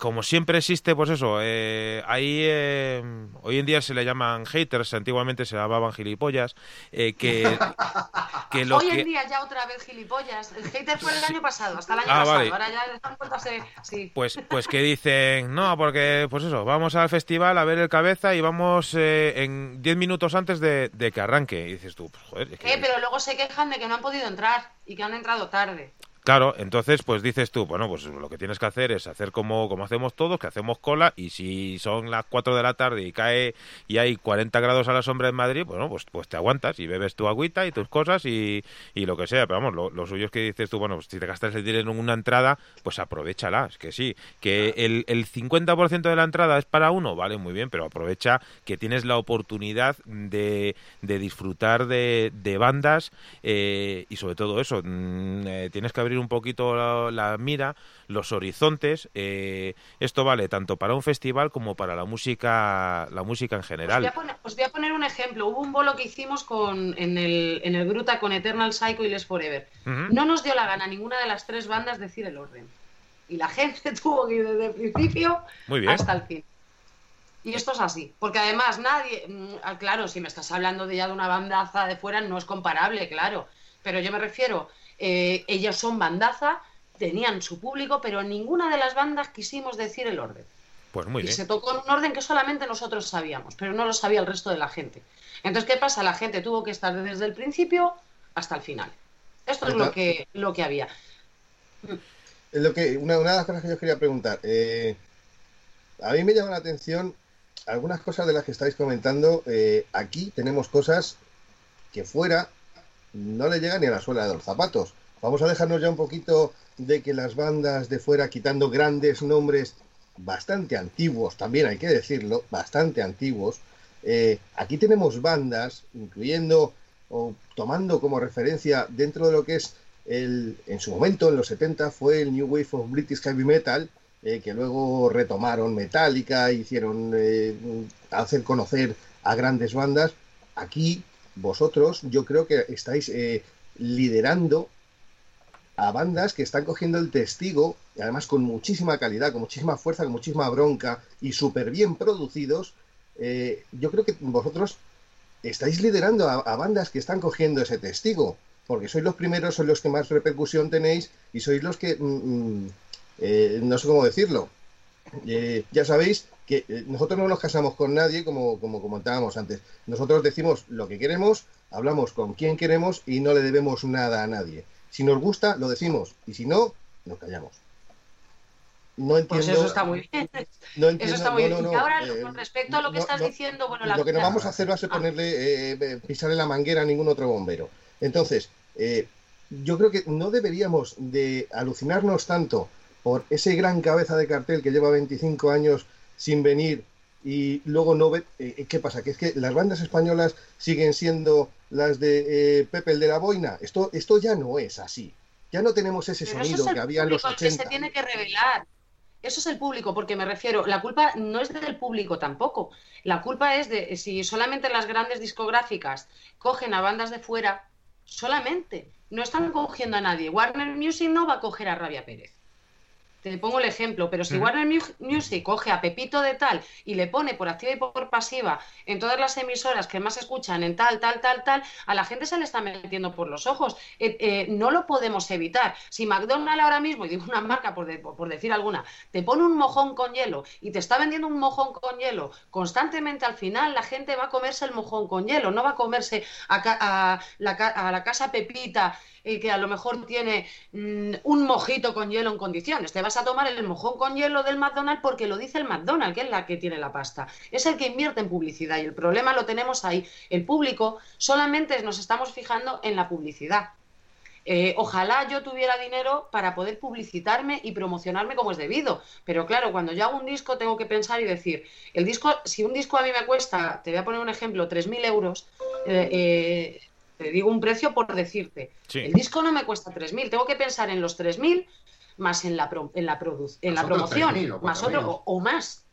como siempre existe, pues eso, eh, ahí eh, hoy en día se le llaman haters, antiguamente se llamaban gilipollas, eh, que, <laughs> que Hoy en día ya otra vez gilipollas, el hater fue el año pasado, hasta el año ah, pasado, ahora ya han vuelto a ser... Sí. Pues, pues que dicen, no, porque pues eso, vamos al festival a ver el cabeza y vamos en 10 minutos antes de, que arranque, y dices tú, pues joder... pero luego se quejan de que no han podido entrar y que han entrado tarde. Claro, entonces pues dices tú, bueno, pues lo que tienes que hacer es hacer como, como hacemos todos, que hacemos cola y si son las 4 de la tarde y cae y hay 40 grados a la sombra en Madrid, bueno, pues, pues te aguantas y bebes tu agüita y tus cosas y, y lo que sea, pero vamos, lo, lo, suyo es que dices tú, bueno, pues si te gastas el dinero en una entrada, pues aprovechala, es que sí, que el, el 50% de la entrada es para uno, vale, muy bien, pero aprovecha que tienes la oportunidad de, de disfrutar de, de bandas eh, y sobre todo eso, mm, eh, tienes que abrir un poquito la, mira, los horizontes. Eh, esto vale tanto para un festival como para la música, la música en general. Os voy, a poner, un ejemplo. Hubo un bolo que hicimos con, en, el, en el Gruta con Eternal Psycho y Les Forever. No nos dio la gana ninguna de las tres bandas decir el orden. Y la <laughs> gente tuvo que ir desde el principio hasta el fin. Y esto es así, porque además nadie, mm, claro, si me estás hablando de ya de una bandaza de fuera, no es comparable, claro, pero yo me refiero eh, ellos son bandaza, tenían su público, pero ninguna de las bandas quisimos decir el orden. Pues muy bien. Y se tocó en un orden que solamente nosotros sabíamos, pero no lo sabía el resto de la gente. Entonces, ¿qué pasa? La gente tuvo que estar desde el principio hasta el final. Esto es lo que, lo que había. Lo que, una, una de las cosas que yo quería preguntar. Eh, a mí me llama la atención algunas cosas de las que estáis comentando. Eh, aquí tenemos cosas que fuera no le llega ni a la suela de los zapatos. Vamos a dejarnos ya un poquito de que las bandas de fuera, quitando grandes nombres bastante antiguos, también hay que decirlo, bastante antiguos, eh, aquí tenemos bandas, incluyendo o tomando como referencia dentro de lo que es el, en su momento, en los 70, fue el New Wave of British Heavy Metal, eh, que luego retomaron Metallica, hicieron eh, hacer conocer a grandes bandas. Aquí vosotros yo creo que estáis eh, liderando a bandas que están cogiendo el testigo, además con muchísima calidad, con muchísima fuerza, con muchísima bronca y súper bien producidos. Eh, yo creo que vosotros estáis liderando a, bandas que están cogiendo ese testigo. porque sois los primeros, sois los que más repercusión tenéis y sois los que, mm, mm, eh, no sé cómo decirlo, eh, ya sabéis que eh, nosotros no nos casamos con nadie, como, como comentábamos antes. Nosotros decimos lo que queremos, hablamos con quien queremos y no le debemos nada a nadie. Si nos gusta, lo decimos, y si no, nos callamos. No entiendo. Pues eso está muy bien. <laughs> No entiendo, eso está muy bien. y ahora, eh, con respecto a lo que estás diciendo, bueno, la Lo que no vamos a hacer va a ser ah. ponerle, eh, pisarle la manguera a ningún otro bombero. Entonces, eh, yo creo que no deberíamos de alucinarnos tanto por ese gran cabeza de cartel que lleva 25 años sin venir y luego no ve. ¿Qué pasa? Que es que las bandas españolas siguen siendo las de Pepe el de la Boina. Esto, esto ya no es así. Ya no tenemos ese sonido que había en los 80. Que se tiene que revelar. Eso es el público, porque me refiero, la culpa no es del público tampoco. La culpa es de si solamente las grandes discográficas cogen a bandas de fuera, solamente. No están cogiendo a nadie. Warner Music no va a coger a Rabia Pérez. Te pongo el ejemplo, pero si Warner Music coge a Pepito de tal y le pone por activa y por pasiva en todas las emisoras que más escuchan en tal, tal, tal, tal, a la gente se le está metiendo por los ojos. Eh, eh, no lo podemos evitar. Si McDonald's ahora mismo, y digo una marca por, por, decir alguna, te pone un mojón con hielo y te está vendiendo un mojón con hielo constantemente, al final la gente va a comerse el mojón con hielo, no va a comerse a, la, a la casa Pepita que a lo mejor tiene mm, un mojito con hielo en condiciones. Te vas a tomar el mojón con hielo del McDonald's porque lo dice el McDonald's, que es la que tiene la pasta. Es el que invierte en publicidad y el problema lo tenemos ahí. El público solamente nos estamos fijando en la publicidad. Eh, ojalá yo tuviera dinero para poder publicitarme y promocionarme como es debido. Pero claro, cuando yo hago un disco tengo que pensar y decir, el disco, si un disco a mí me cuesta, te voy a poner un ejemplo, 3.000 euros, eh, eh, te digo un precio por decirte. El disco no me cuesta 3.000, tengo que pensar en los 3.000 más en la, en la, en la promoción, más otro, o, más,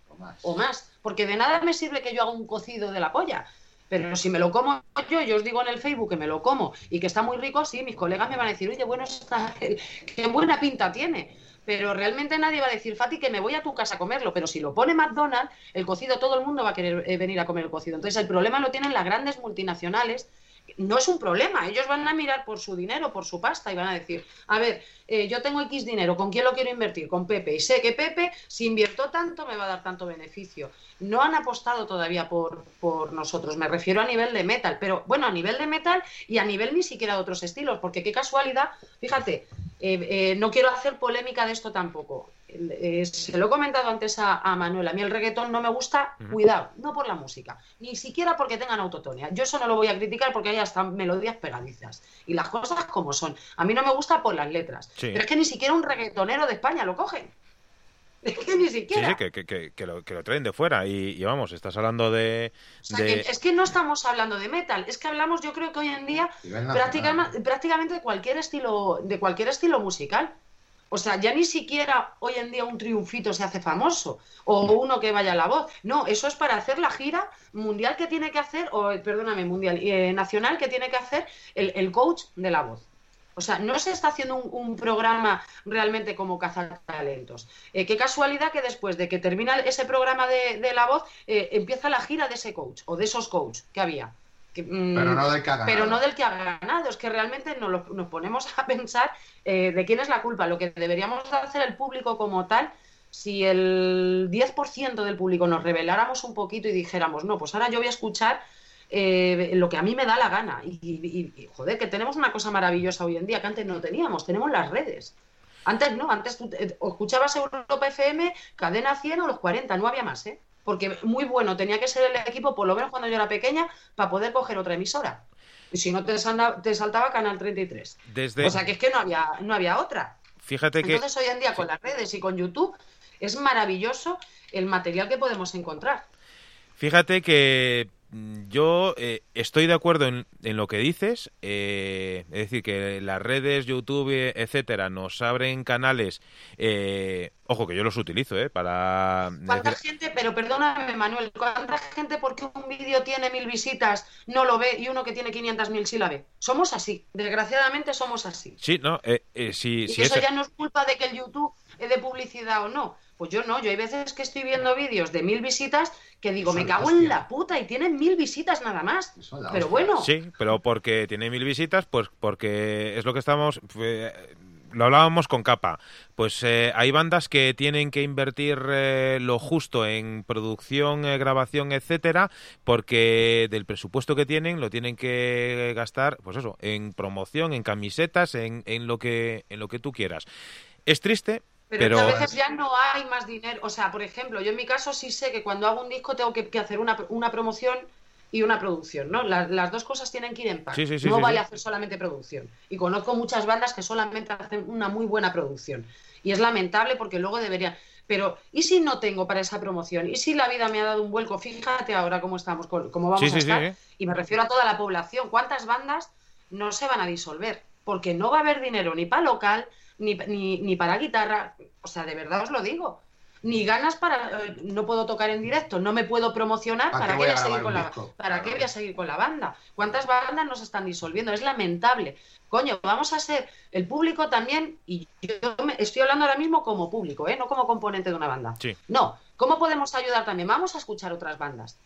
o, más, Porque de nada me sirve que yo haga un cocido de la polla. Pero si me lo como yo, yo os digo en el Facebook que me lo como y que está muy rico, sí, mis colegas me van a decir, oye, bueno, está, <laughs> qué buena pinta tiene. Pero realmente nadie va a decir, Fati, que me voy a tu casa a comerlo. Pero si lo pone McDonald's, el cocido, todo el mundo va a querer eh, venir a comer el cocido. Entonces, el problema lo tienen las grandes multinacionales no es un problema. Ellos van a mirar por su dinero, por su pasta y van a decir, a ver, eh, yo tengo X dinero, ¿con quién lo quiero invertir? Con Pepe. Y sé que Pepe, si invierto tanto, me va a dar tanto beneficio. No han apostado todavía por, por nosotros. Me refiero a nivel de metal, pero bueno, a nivel de metal y a nivel ni siquiera de otros estilos, porque qué casualidad, fíjate, eh, eh, no quiero hacer polémica de esto tampoco. Eh, se lo he comentado antes a, a, Manuel, a mí el reggaetón no me gusta, cuidado, no por la música, ni siquiera porque tengan autotonía. Yo eso no lo voy a criticar porque hay hasta melodías pegadizas y las cosas como son. A mí no me gusta por las letras, pero es que ni siquiera un reggaetonero de España lo cogen. <laughs> Es que ni siquiera. Sí, sí que, lo, que, lo, traen de fuera. Y, vamos, estás hablando de. es que no estamos hablando de metal. Es que hablamos, yo creo que hoy en día, prácticamente, prácticamente de cualquier estilo, de cualquier estilo musical. O sea, ya ni siquiera hoy en día un triunfito se hace famoso o uno que vaya a la voz. No, eso es para hacer la gira mundial que tiene que hacer, o perdóname, mundial, eh, nacional que tiene que hacer el, el coach de la voz. O sea, no se está haciendo un, programa realmente como cazatalentos. Eh, qué casualidad que después de que termina ese programa de, la voz, eh, empieza la gira de ese coach o de esos coach que había. Mm, pero no del que ha ganado. Pero no del que ha ganado. Es que realmente nos, nos ponemos a <laughs> pensar eh, de quién es la culpa. Lo que deberíamos hacer el público como tal, si el 10% del público nos reveláramos un poquito y dijéramos, no, pues ahora yo voy a escuchar eh, lo que a mí me da la gana. Y, joder, que tenemos una cosa maravillosa hoy en día que antes no teníamos, tenemos las redes. Antes no, antes tú eh, escuchabas Europa FM, cadena 100 o los 40, no había más, ¿eh? Porque muy bueno tenía que ser el equipo, por lo menos cuando yo era pequeña, para poder coger otra emisora. Y si no te, te saltaba Canal 33. O sea que es que no había, no había otra. Fíjate que. Entonces hoy en día con las redes y con YouTube es maravilloso el material que podemos encontrar. Fíjate que yo eh, estoy de acuerdo en, lo que dices, eh, es decir, que las redes, YouTube, etcétera, nos abren canales. Eh, ojo, que yo los utilizo, ¿eh? Para. ¿Cuánta gente, pero perdóname, Manuel, cuánta gente porque un vídeo tiene mil visitas no lo ve y uno que tiene 500 mil sí la ve? Somos así, desgraciadamente somos así. Sí, no, sí, y eso ya no es culpa de que el YouTube de publicidad o no. Pues yo no, yo hay veces que estoy viendo vídeos de mil visitas que digo, me cago en la puta y tienen mil visitas nada más. Pero bueno. Sí, pero porque tiene mil visitas, pues porque es lo que estamos... lo hablábamos con Capa. Pues eh, hay bandas que tienen que invertir eh, lo justo en producción, eh, grabación, etcétera, porque del presupuesto que tienen lo tienen que gastar, pues eso, en promoción, en camisetas, en, en lo que en lo que tú quieras. Es triste, pero, a veces ya no hay más dinero. O sea, por ejemplo, yo en mi caso sí sé que cuando hago un disco tengo que, hacer una, promoción y una producción, ¿no? las dos cosas tienen que ir en paz. no vale hacer solamente producción. Y conozco muchas bandas que solamente hacen una muy buena producción. Y es lamentable porque luego deberían... Pero, ¿y si no tengo para esa promoción? ¿Y si la vida me ha dado un vuelco? Fíjate ahora cómo estamos, cómo vamos a estar. Y me refiero a toda la población. ¿Cuántas bandas no se van a disolver? Porque no va a haber dinero ni para local, ni, ni, ni para guitarra, o sea, de verdad os lo digo ni ganas para eh, no puedo tocar en directo, no me puedo promocionar, ¿para, qué voy a, seguir con la para qué voy a seguir con la banda? ¿Cuántas bandas nos están disolviendo? Es lamentable. Coño, vamos a ser el público también y yo estoy hablando ahora mismo como público, ¿eh? no como componente de una banda. No, ¿cómo podemos ayudar también? Vamos a escuchar otras bandas.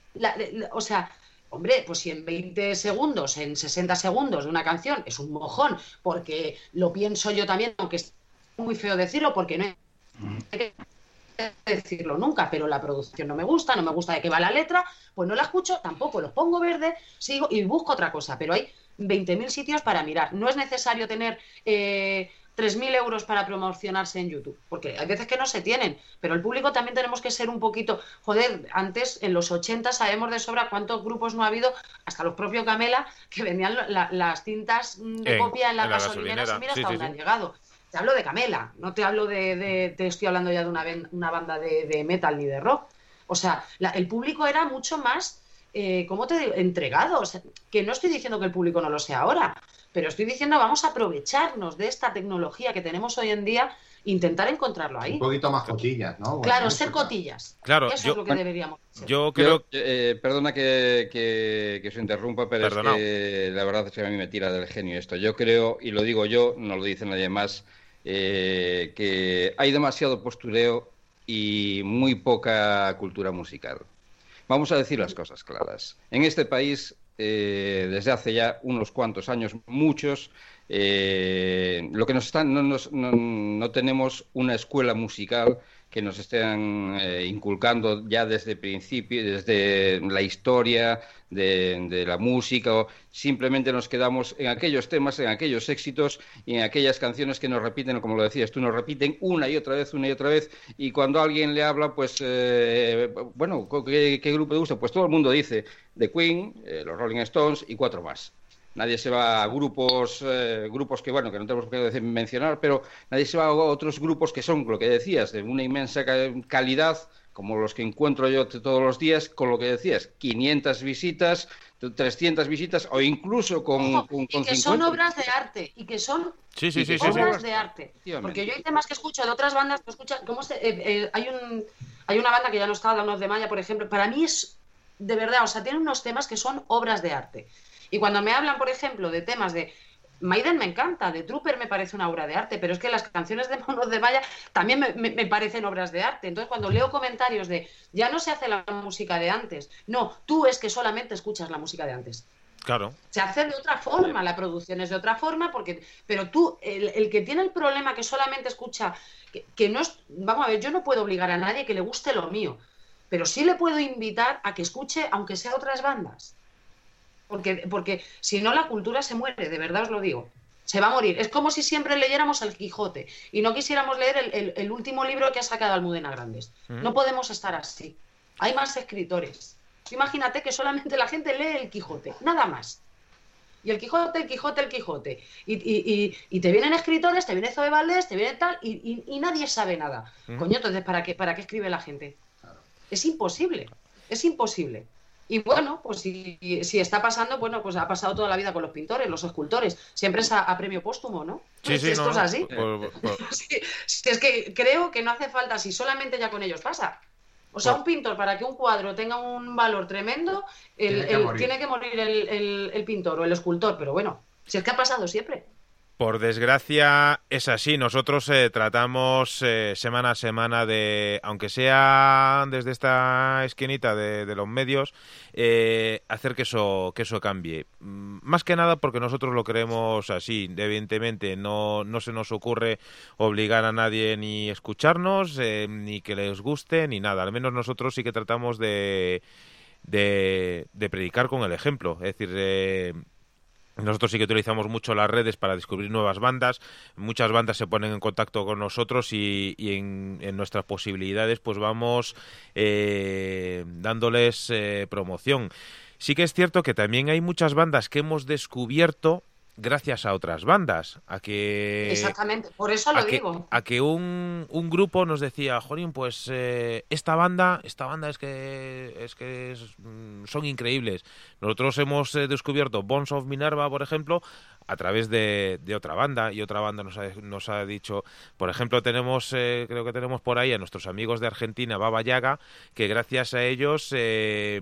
o sea, Hombre, pues si en 20 segundos, en 60 segundos de una canción es un mojón, porque lo pienso yo también, aunque es muy feo decirlo, porque no hay que decirlo nunca, pero la producción no me gusta, no me gusta de qué va la letra, pues no la escucho, tampoco los pongo verde, sigo y busco otra cosa, pero hay 20.000 sitios para mirar. No es necesario tener eh, 3.000 euros para promocionarse en YouTube, porque hay veces que no se tienen, pero el público también tenemos que ser un poquito, joder, antes en los 80 sabemos de sobra cuántos grupos no ha habido, hasta los propios Camela, que vendían las cintas de copia en la, gasolinera, y mira hasta dónde han llegado. Te hablo de Camela, no te hablo de, te estoy hablando ya de una, una banda de, metal ni de rock. O sea, el público era mucho más, eh, ¿cómo te digo?, entregado. que no estoy diciendo que el público no lo sea ahora, pero estoy diciendo, vamos a aprovecharnos de esta tecnología que tenemos hoy en día intentar encontrarlo ahí. Un poquito más cotillas, ¿no? claro, ser cotillas. Claro, eso es lo que deberíamos hacer. Yo creo. Eh, perdona que, que, se interrumpa, pero es que la verdad es que a mí me tira del genio esto. Yo creo, y lo digo yo, no lo dice nadie más, eh, que hay demasiado postureo y muy poca cultura musical. Vamos a decir las cosas claras. En este país eh, desde hace ya unos cuantos años, muchos, eh, lo que nos están, no, no, tenemos una escuela musical que nos estén eh, inculcando ya desde principio, desde la historia de, la música, o simplemente nos quedamos en aquellos temas, en aquellos éxitos y en aquellas canciones que nos repiten, como lo decías tú, nos repiten una y otra vez, una y otra vez, y cuando alguien le habla, pues, eh, bueno, ¿qué, grupo te gusta? Pues todo el mundo dice The Queen, eh, los Rolling Stones y cuatro más nadie se va a grupos, eh, grupos que, bueno, que no tenemos que mencionar, pero nadie se va a otros grupos que son, lo que decías, de una inmensa calidad, como los que encuentro yo todos los días, con lo que decías, 500 visitas, 300 visitas o incluso con, y que son obras de arte y que son obras de arte. Porque yo hay temas que escucho de otras bandas que escuchan cómo se, eh, eh, hay un hay una banda que ya no está la unos de Maya por ejemplo para mí es de verdad o sea tiene unos temas que son obras de arte y cuando me hablan, por ejemplo, de temas de Maiden me encanta, de Trooper me parece una obra de arte, pero es que las canciones de Monos de Maya también me, parecen obras de arte. Entonces, cuando leo comentarios de ya no se hace la música de antes, no, tú es que solamente escuchas la música de antes. Claro. Se hace de otra forma, la producción es de otra forma, porque, pero tú, el, que tiene el problema que solamente escucha, que, que no es, vamos a ver, yo no puedo obligar a nadie que le guste lo mío, pero sí le puedo invitar a que escuche, aunque sea otras bandas. Porque, porque si no la cultura se muere, de verdad os lo digo. Se va a morir. Es como si siempre leyéramos El Quijote y no quisiéramos leer el, último libro que ha sacado Almudena Grandes. Mm. No podemos estar así. Hay más escritores. Imagínate que solamente la gente lee El Quijote, nada más. Y el Quijote, el Quijote, el Quijote. Y, te vienen escritores, te viene Zoe Valdés, te viene tal, y, nadie sabe nada. Mm. Coño, entonces, ¿para qué, ¿para qué escribe la gente? Es imposible. Es imposible. Y bueno, pues si, está pasando, bueno, pues ha pasado toda la vida con los pintores, los escultores. Siempre es a, premio póstumo, ¿no? Sí, sí, esto es así. <laughs> es que creo que no hace falta, si solamente ya con ellos pasa. O sea, un pintor, para que un cuadro tenga un valor tremendo, tiene, que morir, el, pintor o el escultor. Pero bueno, si es que ha pasado siempre. Por desgracia es así. Nosotros eh, tratamos eh, semana a semana de, aunque sea desde esta esquinita de, los medios, eh, hacer que eso, que eso cambie. Mm, más que nada porque nosotros lo queremos así. Evidentemente no, no se nos ocurre obligar a nadie ni escucharnos, ni que les guste, ni nada. Al menos nosotros sí que tratamos de, de, de predicar con el ejemplo. Es decir, nosotros sí que utilizamos mucho las redes para descubrir nuevas bandas. Muchas bandas se ponen en contacto con nosotros y, en, nuestras posibilidades pues vamos eh, dándoles eh, promoción. Sí que es cierto que también hay muchas bandas que hemos descubierto gracias a otras bandas, a que... Exactamente, por eso lo digo. a que un, un, grupo nos decía, Jorín, pues eh, esta banda, esta banda es que, es que mm, son increíbles. Nosotros hemos eh, descubierto Bones of Minerva, por ejemplo, a través de, de, otra banda y otra banda nos ha, nos ha dicho, por ejemplo, tenemos, eh, creo que tenemos por ahí a nuestros amigos de Argentina, Baba Yaga, que gracias a ellos... Eh,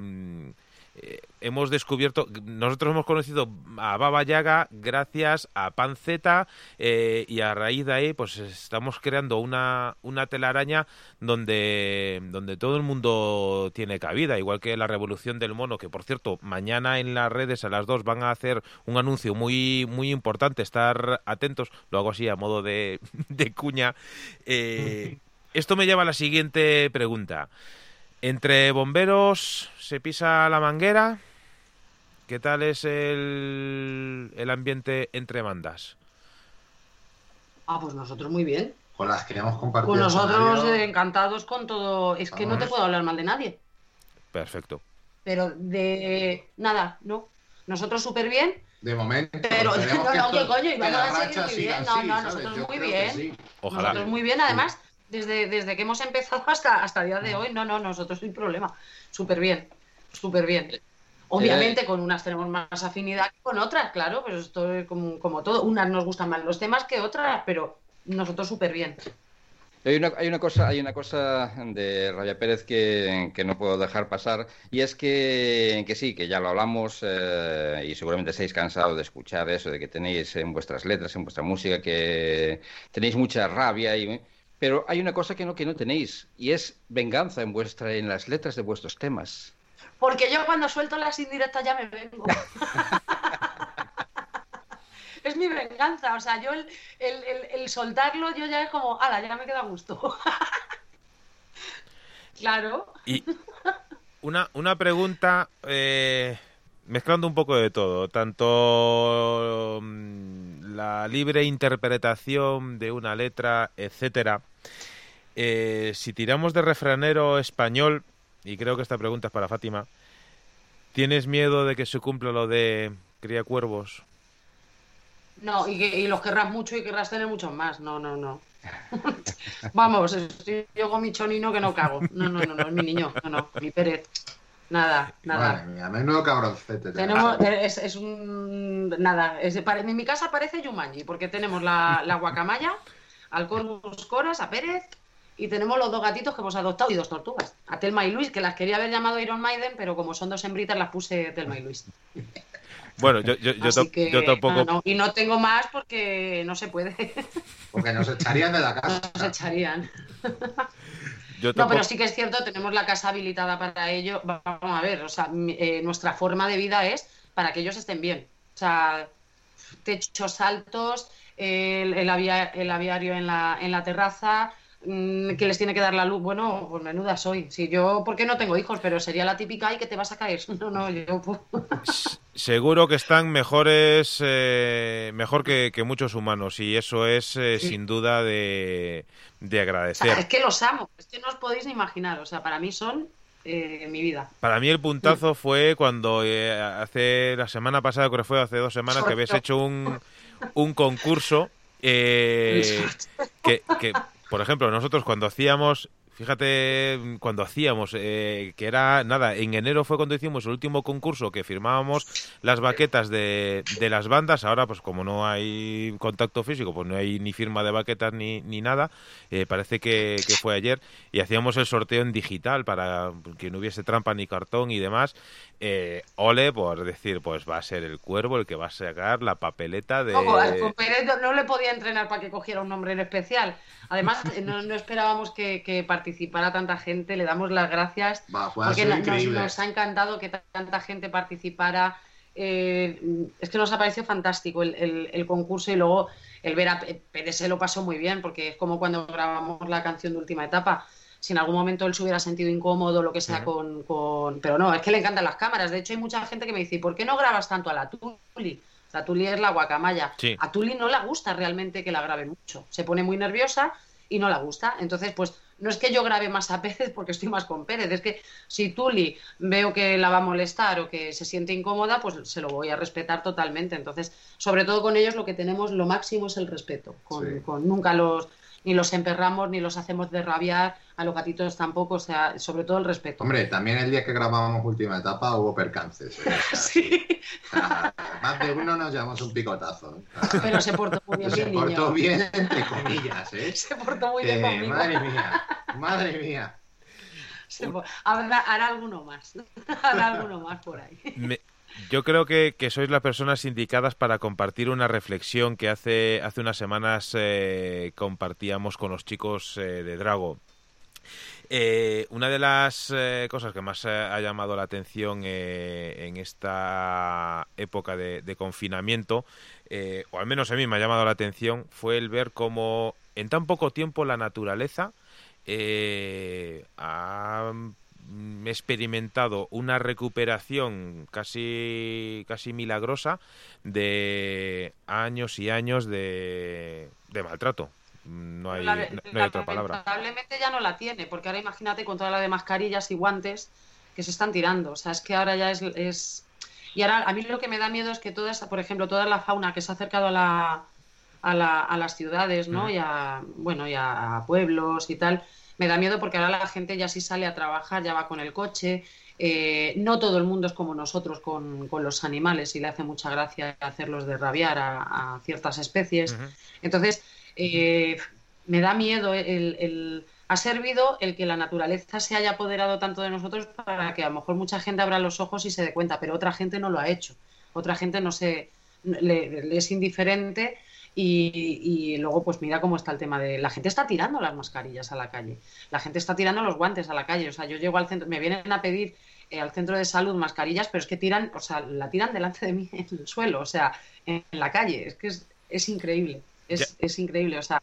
hemos descubierto, nosotros hemos conocido a Baba Yaga gracias a Panceta eh, y a raíz de ahí pues estamos creando una, una telaraña donde, donde todo el mundo tiene cabida, igual que la revolución del mono, que por cierto mañana en las redes a las dos van a hacer un anuncio muy, muy importante, estar atentos, lo hago así a modo de, <laughs> de cuña. Eh, <laughs> esto me lleva a la siguiente pregunta. Entre bomberos se pisa la manguera. ¿Qué tal es el, el ambiente entre bandas? Ah, pues nosotros muy bien. Con las que hemos compartido. Pues nosotros encantados con todo. Es que no te puedo hablar mal de nadie. Perfecto. Pero de nada, no. Nosotros súper bien. De momento. Pero <laughs> no, no, ¿qué coño? Y vamos a seguir muy bien. no, no, nosotros muy bien. Ojalá. Nosotros muy bien, además desde, desde que hemos empezado hasta, hasta el día de hoy. No, no, nosotros sin problema. Súper bien, súper bien. Obviamente con unas tenemos más afinidad que con otras, claro, pero esto es como, como todo. Unas nos gustan más los temas que otras, pero nosotros súper bien. Hay una, hay una, cosa, hay una cosa de Raya Pérez que, que, no puedo dejar pasar y es que, que sí, que ya lo hablamos eh, y seguramente estáis cansados de escuchar eso, de que tenéis en vuestras letras, en vuestra música, que tenéis mucha rabia y pero hay una cosa que no, que no tenéis, y es venganza en, vuestra, en las letras de vuestros temas. Porque yo cuando suelto las indirectas ya me vengo. <laughs> es mi venganza, o sea, yo el, el, soltarlo yo ya es como, ala, ya me queda a gusto. <laughs> claro. Y una, una pregunta, eh, mezclando un poco de todo, tanto mm, la libre interpretación de una letra, etcétera, eh, si tiramos de refranero español, y creo que esta pregunta es para Fátima, ¿tienes miedo de que se cumpla lo de cría cuervos? No, y, los querrás mucho y querrás tener muchos más. No, no, no. <laughs> Vamos, estoy yo con mi chonino que no cago. No, no, no, no, es mi niño. No, no, mi Pérez. Nada, nada. Vale, menudo cabroncete. Tenemos, es, es, un. Nada, es en mi casa parece Yumanji, porque tenemos la, la guacamaya, al Corvus Coras, a Pérez, y tenemos los dos gatitos que hemos adoptado y dos tortugas, a Telma y Luis, que las quería haber llamado Iron Maiden, pero como son dos hembritas las puse Telma y Luis. Bueno, yo, yo, yo, tampoco. Y no tengo más porque no se puede. Porque nos echarían de la casa. Nos echarían. <laughs> No, pero sí que es cierto, tenemos la casa habilitada para ello. Vamos a ver, o sea, eh, nuestra forma de vida es para que ellos estén bien. O sea, techos altos, el, el, el aviario en la, en la terraza, Mm, que les tiene que dar la luz. Bueno, pues menuda soy. Si yo, porque no tengo hijos, pero sería la típica y que te vas a caer. <laughs> No, no, yo. <laughs> Seguro que están mejores, eh, mejor que, muchos humanos y eso es eh, sin duda de, agradecer. es que los amo, es que no os podéis ni imaginar. O sea, para mí son eh, mi vida. Para mí el puntazo fue cuando hace la semana pasada, creo que fue hace dos semanas, que habéis hecho un, un concurso <laughs> que, que por ejemplo, nosotros cuando hacíamos fíjate cuando hacíamos, eh, que era, nada, en enero fue cuando hicimos el último concurso que firmábamos las baquetas de, de las bandas, ahora pues como no hay contacto físico, pues no hay ni firma de baquetas ni, ni nada, eh, parece que, que fue ayer, y hacíamos el sorteo en digital para que no hubiese trampa ni cartón y demás, eh, ole por decir, pues va a ser el cuervo el que va a sacar la papeleta de... Al no, no le podía entrenar para que cogiera un nombre en especial. Además, <laughs> no, no esperábamos que, que participara tanta gente. Le damos las gracias Va, porque nos, increíble. nos ha encantado que tanta gente participara. Eh, es que nos ha parecido fantástico el, el- el concurso y luego el ver a Pérez se lo pasó muy bien porque es como cuando grabamos la canción de última etapa. Si en algún momento él se hubiera sentido incómodo, lo que sea, con, con- Pero no, es que le encantan las cámaras. De hecho, hay mucha gente que me dice, ¿y por qué no grabas tanto a la Tuli? La Tuli es la guacamaya. Sí. A Tuli no le gusta realmente que la grabe mucho. Se pone muy nerviosa y no la gusta. Entonces, pues no es que yo grabe más a Pérez porque estoy más con Pérez. Es que si Tuli veo que la va a molestar o que se siente incómoda, pues se lo voy a respetar totalmente. Entonces, sobre todo con ellos lo que tenemos, lo máximo es el respeto. Con, Sí. con nunca los ni los emperramos ni los hacemos de rabiar a los gatitos tampoco, o sea, sobre todo el respeto. Hombre, también el día que grabábamos última etapa hubo percances. ¿eh? <laughs> Sí, más de uno nos llevamos un picotazo. ¿eh? pero se portó muy bien, Se mi portó niño. bien, entre comillas, ¿eh? Se portó muy bien Eh, conmigo. madre mía, madre mía. Hará alguno más. <laughs> hará alguno más por ahí. Me- yo creo que, sois las personas indicadas para compartir una reflexión que hace, hace unas semanas eh, compartíamos con los chicos eh, de Drago. Eh, una de las cosas que más ha llamado la atención en esta época de, de confinamiento, o al menos a mí me ha llamado la atención, fue el ver cómo en tan poco tiempo la naturaleza ha experimentado una recuperación casi casi milagrosa de años y años de, de maltrato. No hay, Lame- no- no hay otra palabra. Lamentablemente ya no la tiene, porque ahora imagínate con toda la de mascarillas y guantes que se están tirando. O sea, es que ahora ya es, es... Y ahora a mí lo que me da miedo es que toda esa, por ejemplo, toda la fauna que se ha acercado a, la, a, la- a las ciudades, ¿no? Y a, bueno, y a pueblos y tal, me da miedo porque ahora la gente ya sí sale a trabajar, ya va con el coche. Eh, no todo el mundo es como nosotros con, con los animales y le hace mucha gracia hacerlos de rabiar a, a ciertas especies. Entonces, eh, me da miedo el, el- Ha servido el que la naturaleza se haya apoderado tanto de nosotros para que a lo mejor mucha gente abra los ojos y se dé cuenta, pero otra gente no lo ha hecho. Otra gente no se... le, le es indiferente y, y luego pues mira cómo está el tema de... La gente está tirando las mascarillas a la calle, la gente está tirando los guantes a la calle. O sea, yo llego al centro, me vienen a pedir eh, al centro de salud mascarillas, pero es que tiran, o sea, la tiran delante de mí <laughs> en el suelo, o sea, en, en la calle. Es que es, es increíble, es, es increíble. O sea,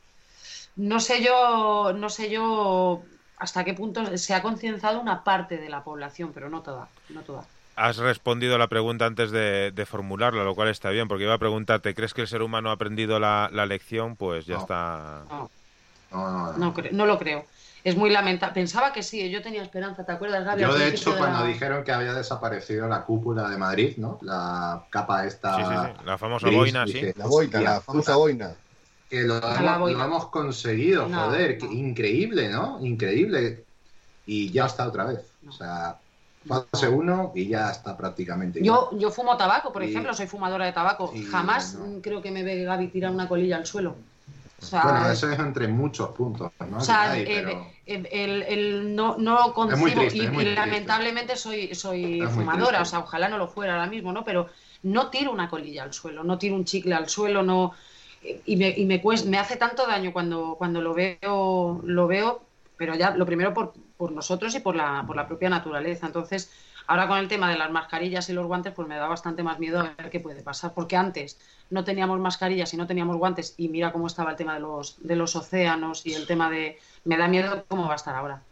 no sé yo, no sé yo hasta qué punto se ha concienciado una parte de la población, pero no toda, no toda. Has respondido a la pregunta antes de, de formularla, lo cual está bien, porque iba a preguntarte, ¿crees que el ser humano ha aprendido la, la lección? Pues ya No. está. No, No, no, no. no, cre- no lo creo. Es muy lamentable. Pensaba que sí, yo tenía esperanza, ¿te acuerdas, Gaby? Yo, de hecho, cuando la- dijeron que había desaparecido la cúpula de Madrid, ¿no? La capa esta... Sí, sí, sí. La famosa gris, boina, sí. La boina, "Hostia la famosa boina. Que lo, la hemos, boina. lo hemos conseguido, No, joder, no. que increíble, ¿no? Increíble. Y ya está otra vez. No. O sea, fase uno y ya está prácticamente Yo, igual. yo fumo tabaco, por Y- ejemplo, soy fumadora de tabaco. y Jamás no. creo que me ve Gaby tirar una colilla al suelo. O sea, Bueno, eso es entre muchos puntos, ¿no? O sea, eh, pero- el, el- el- no, no concibo triste, y, lamentablemente soy, soy Es fumadora, o sea, ojalá no lo fuera ahora mismo, ¿no? Pero no tiro una colilla al suelo, no tiro un chicle al suelo, no y me, y me, cues- me hace tanto daño cuando, cuando lo veo, lo veo, pero ya lo primero por, por nosotros y por la, por la propia naturaleza. Entonces, ahora con el tema de las mascarillas y los guantes, pues me da bastante más miedo a ver qué puede pasar, porque antes no teníamos mascarillas y no teníamos guantes y mira cómo estaba el tema de los, de los océanos y el tema de... Me da miedo cómo va a estar ahora.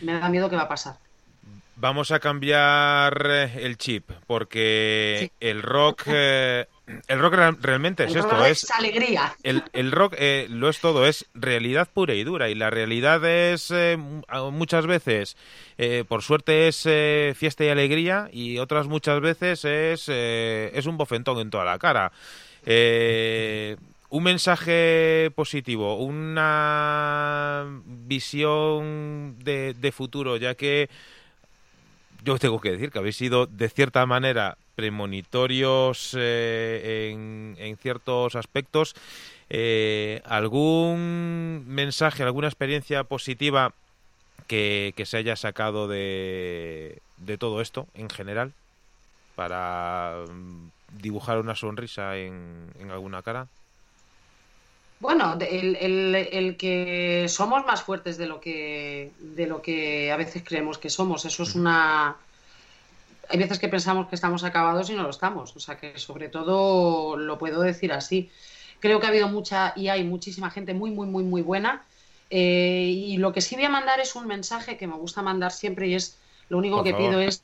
Me da miedo qué va a pasar. Vamos a cambiar eh, el chip, porque el rock. eh, el rock real- realmente es El esto, rock es. es alegría. El, el rock eh, lo es todo, es realidad pura y dura. Y la realidad es eh, muchas veces, eh, por suerte, es eh, fiesta y alegría, y otras muchas veces es, es un bofentón en toda la cara. Un mensaje positivo, una visión de, de futuro, ya que yo tengo que decir que habéis sido de cierta manera premonitorios eh, en, ciertos aspectos. Eh, ¿Algún mensaje, alguna experiencia positiva que, se haya sacado de, de, todo esto en general para mm, dibujar una sonrisa en, en alguna cara? Bueno, el, el, el, que somos más fuertes de lo que de lo que a veces creemos que somos, eso es una hay veces que pensamos que estamos acabados y no lo estamos, o sea que sobre todo lo puedo decir así. Creo que ha habido mucha y hay muchísima gente muy muy muy muy buena. Eh, y lo que sí voy a mandar es un mensaje que me gusta mandar siempre y es lo único que pido es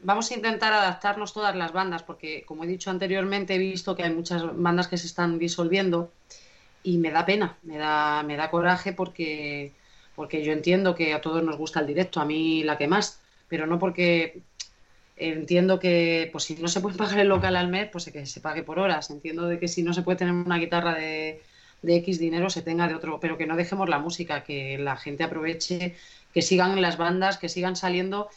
vamos a intentar adaptarnos todas las bandas porque como he dicho anteriormente he visto que hay muchas bandas que se están disolviendo y me da pena, me da, me da coraje porque, porque yo entiendo que a todos nos gusta el directo, a mí la que más, pero no porque entiendo que pues si no se puede pagar el local al mes, pues que se pague por horas. Entiendo de que si no se puede tener una guitarra de, de X dinero, se tenga de otro, pero que no dejemos la música, que la gente aproveche, que sigan las bandas, que sigan saliendo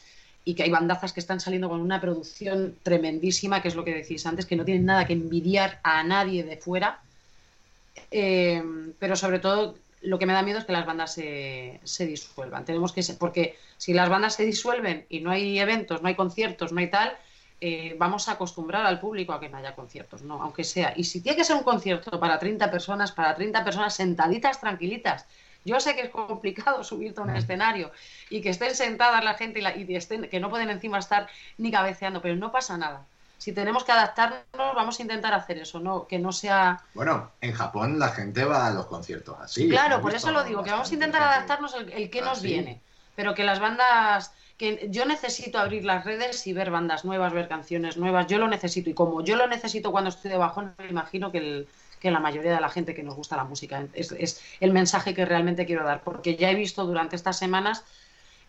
y que hay bandazas que están saliendo con una producción tremendísima, que es lo que decís antes, que no tienen nada que envidiar a nadie de fuera eh, pero sobre todo lo que me da miedo es que las bandas se, se disuelvan. Tenemos que porque si las bandas se disuelven y no hay eventos, no hay conciertos, no hay tal, eh, vamos a acostumbrar al público a que no haya conciertos, no, aunque sea. Y si tiene que ser un concierto para 30 personas, para 30 personas sentaditas, tranquilitas. Yo sé que es complicado <laughs> subirte a un escenario y que estén sentadas la gente y, y estén, que no pueden encima estar ni cabeceando, pero no pasa nada si tenemos que adaptarnos, vamos a intentar hacer eso, no que no sea. Bueno, en Japón la gente va a los conciertos así. Claro, por eso lo digo, que vamos a intentar adaptarnos el, que nos viene, pero que las bandas, que yo necesito abrir las redes y ver bandas nuevas, ver canciones nuevas, yo lo necesito y como yo lo necesito cuando estoy de bajón, me imagino que el, que la mayoría de la gente que nos gusta la música es, es el mensaje que realmente quiero dar, porque ya he visto durante estas semanas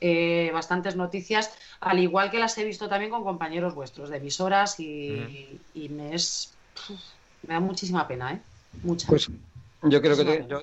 eh, bastantes noticias, al igual que las he visto también con compañeros vuestros de emisoras y, me es me da muchísima pena, ¿eh? Mucha. Pues yo creo que yo,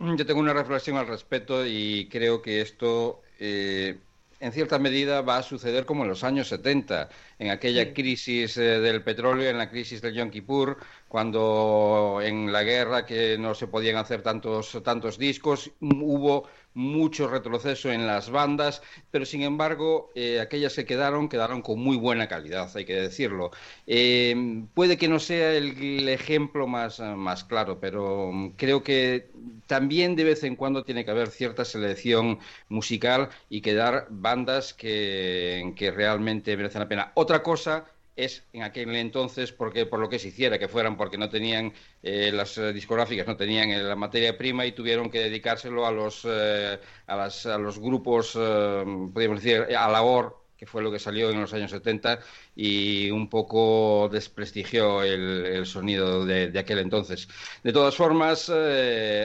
yo, tengo una reflexión al respecto y creo que esto eh, en cierta medida va a suceder como en los años 70, en aquella crisis eh, del petróleo, en la crisis del Yom Kippur, cuando en la guerra que no se podían hacer tantos, tantos discos, hubo mucho retroceso en las bandas, pero sin embargo, eh, aquellas que quedaron, quedaron con muy buena calidad, hay que decirlo. Eh, puede que no sea el, ejemplo más, más claro, pero creo que también de vez en cuando tiene que haber cierta selección musical y quedar bandas que, que realmente merecen la pena. Otra cosa es en aquel entonces porque por lo que se hiciera que fueran porque no tenían eh, las eh, discográficas no tenían eh, la materia prima y tuvieron que dedicárselo a los a, los grupos podríamos decir a labor que fue lo que salió en los años 70 y un poco desprestigió el, sonido de, aquel entonces. De todas formas,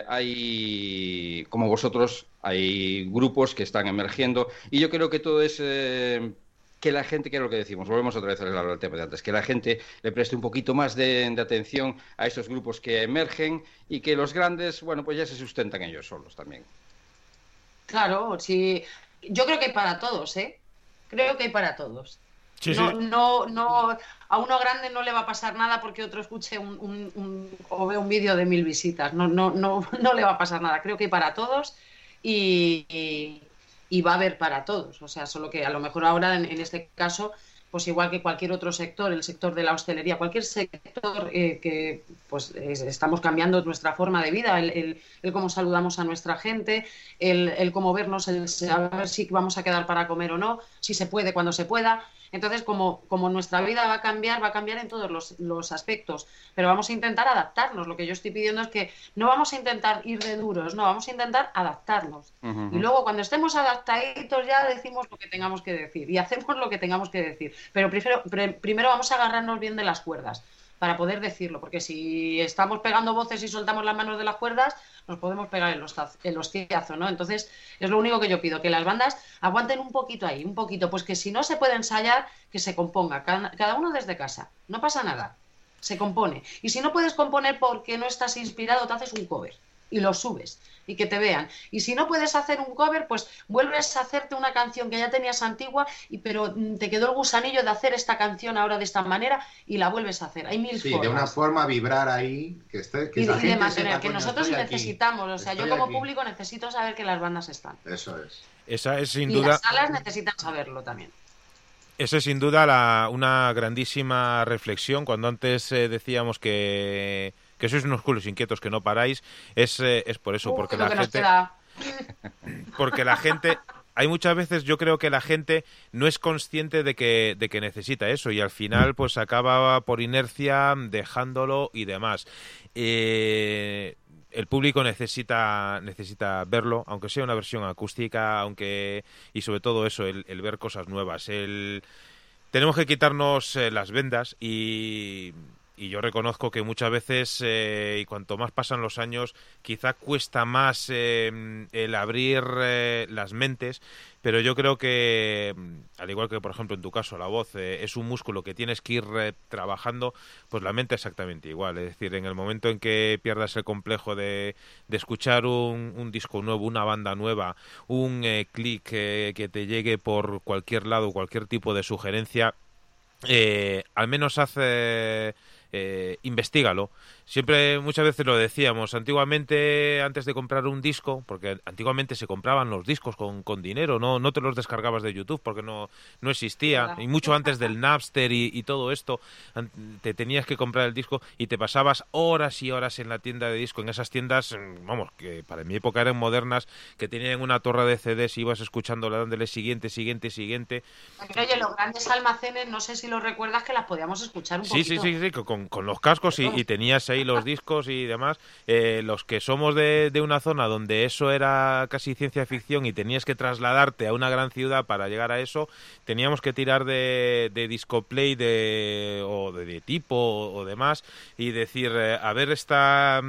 hay, como vosotros, hay grupos que están emergiendo y yo creo que todo es que la gente, que es lo que decimos, volvemos otra vez al tema de antes, que la gente le preste un poquito más de, atención a esos grupos que emergen y que los grandes, bueno, pues ya se sustentan ellos solos también. Claro, sí. Yo creo que hay para todos, ¿eh? Creo que hay para todos. no, no, no, a uno grande no le va a pasar nada porque otro escuche un, o ve un vídeo de mil visitas. No, no, no, <laughs> no le va a pasar nada. Creo que hay para todos y, y va a haber para todos. O sea, solo que a lo mejor ahora en, este caso, pues igual que cualquier otro sector, el sector de la hostelería, cualquier sector eh, que pues estamos cambiando nuestra forma de vida, el, el, cómo saludamos a nuestra gente, el, el cómo vernos, el saber si vamos a quedar para comer o no, si se puede cuando se pueda. Entonces, como, como nuestra vida va a cambiar, va a cambiar en todos los, los, aspectos, pero vamos a intentar adaptarnos. Lo que yo estoy pidiendo es que no vamos a intentar ir de duros, no, vamos a intentar adaptarnos. Y luego, cuando estemos adaptaditos, ya decimos lo que tengamos que decir y hacemos lo que tengamos que decir. Pero primero, primero vamos a agarrarnos bien de las cuerdas para poder decirlo, porque si estamos pegando voces y soltamos las manos de las cuerdas, nos podemos pegar el, hostiazo, ¿no? Entonces, es lo único que yo pido, que las bandas aguanten un poquito ahí, un poquito, pues que si no se puede ensayar, que se componga, cada, uno desde casa, no pasa nada. se compone. Y si no puedes componer porque no estás inspirado, te haces un cover y lo subes y que te vean. Y si no puedes hacer un cover, pues vuelves a hacerte una canción que ya tenías antigua, y, pero mm, te quedó el gusanillo de hacer esta canción ahora de esta manera y la vuelves a hacer. Hay mil sí, de una forma vibrar ahí, que esté... Que y, de mantener, que nosotros necesitamos, o sea, yo como público necesito saber que las bandas están. Eso es. Esa es sin y duda... las salas necesitan saberlo también. Esa es sin duda la, una grandísima reflexión. Cuando antes eh, decíamos que que sois unos culos inquietos que no paráis, es, eh, es por eso, porque la gente... <laughs> Porque la gente... Hay muchas veces, yo creo que la gente no es consciente de que, de que necesita eso y al final pues acaba por inercia dejándolo y demás. Eh, el público necesita necesita verlo, aunque sea una versión acústica, aunque y sobre todo eso, el, el ver cosas nuevas. El, tenemos que quitarnos eh, las vendas y y yo reconozco que muchas veces, eh, y cuanto más pasan los años, quizá cuesta más eh, el abrir eh, las mentes, pero yo creo que, al igual que por ejemplo en tu caso la voz es un músculo que tienes que ir trabajando, pues la mente exactamente igual. Es decir, en el momento en que pierdas el complejo de, de escuchar un, un, disco nuevo, una banda nueva, un clic que te llegue por cualquier lado, cualquier tipo de sugerencia, al menos hace eh, investigalo. Siempre, muchas veces lo decíamos, antiguamente, antes de comprar un disco, porque antiguamente se compraban los discos con, con dinero, no, no te los descargabas de YouTube porque no, no existía, y mucho antes del Napster y, todo esto, te tenías que comprar el disco y te pasabas horas y horas en la tienda de disco, en esas tiendas, mm, vamos, que para mi época eran modernas, que tenían una torre de CDs y ibas escuchando dándole siguiente, siguiente, siguiente. Oye, los grandes almacenes, no sé si lo recuerdas, que las podíamos escuchar un sí, poquito. Sí, sí, sí, con, con los cascos y, tenías ahí los discos y demás, eh, los que somos de, una zona donde eso era casi ciencia ficción y tenías que trasladarte a una gran ciudad para llegar a eso, teníamos que tirar de, de discoplay de, o de, tipo o, demás y decir, eh, a ver esta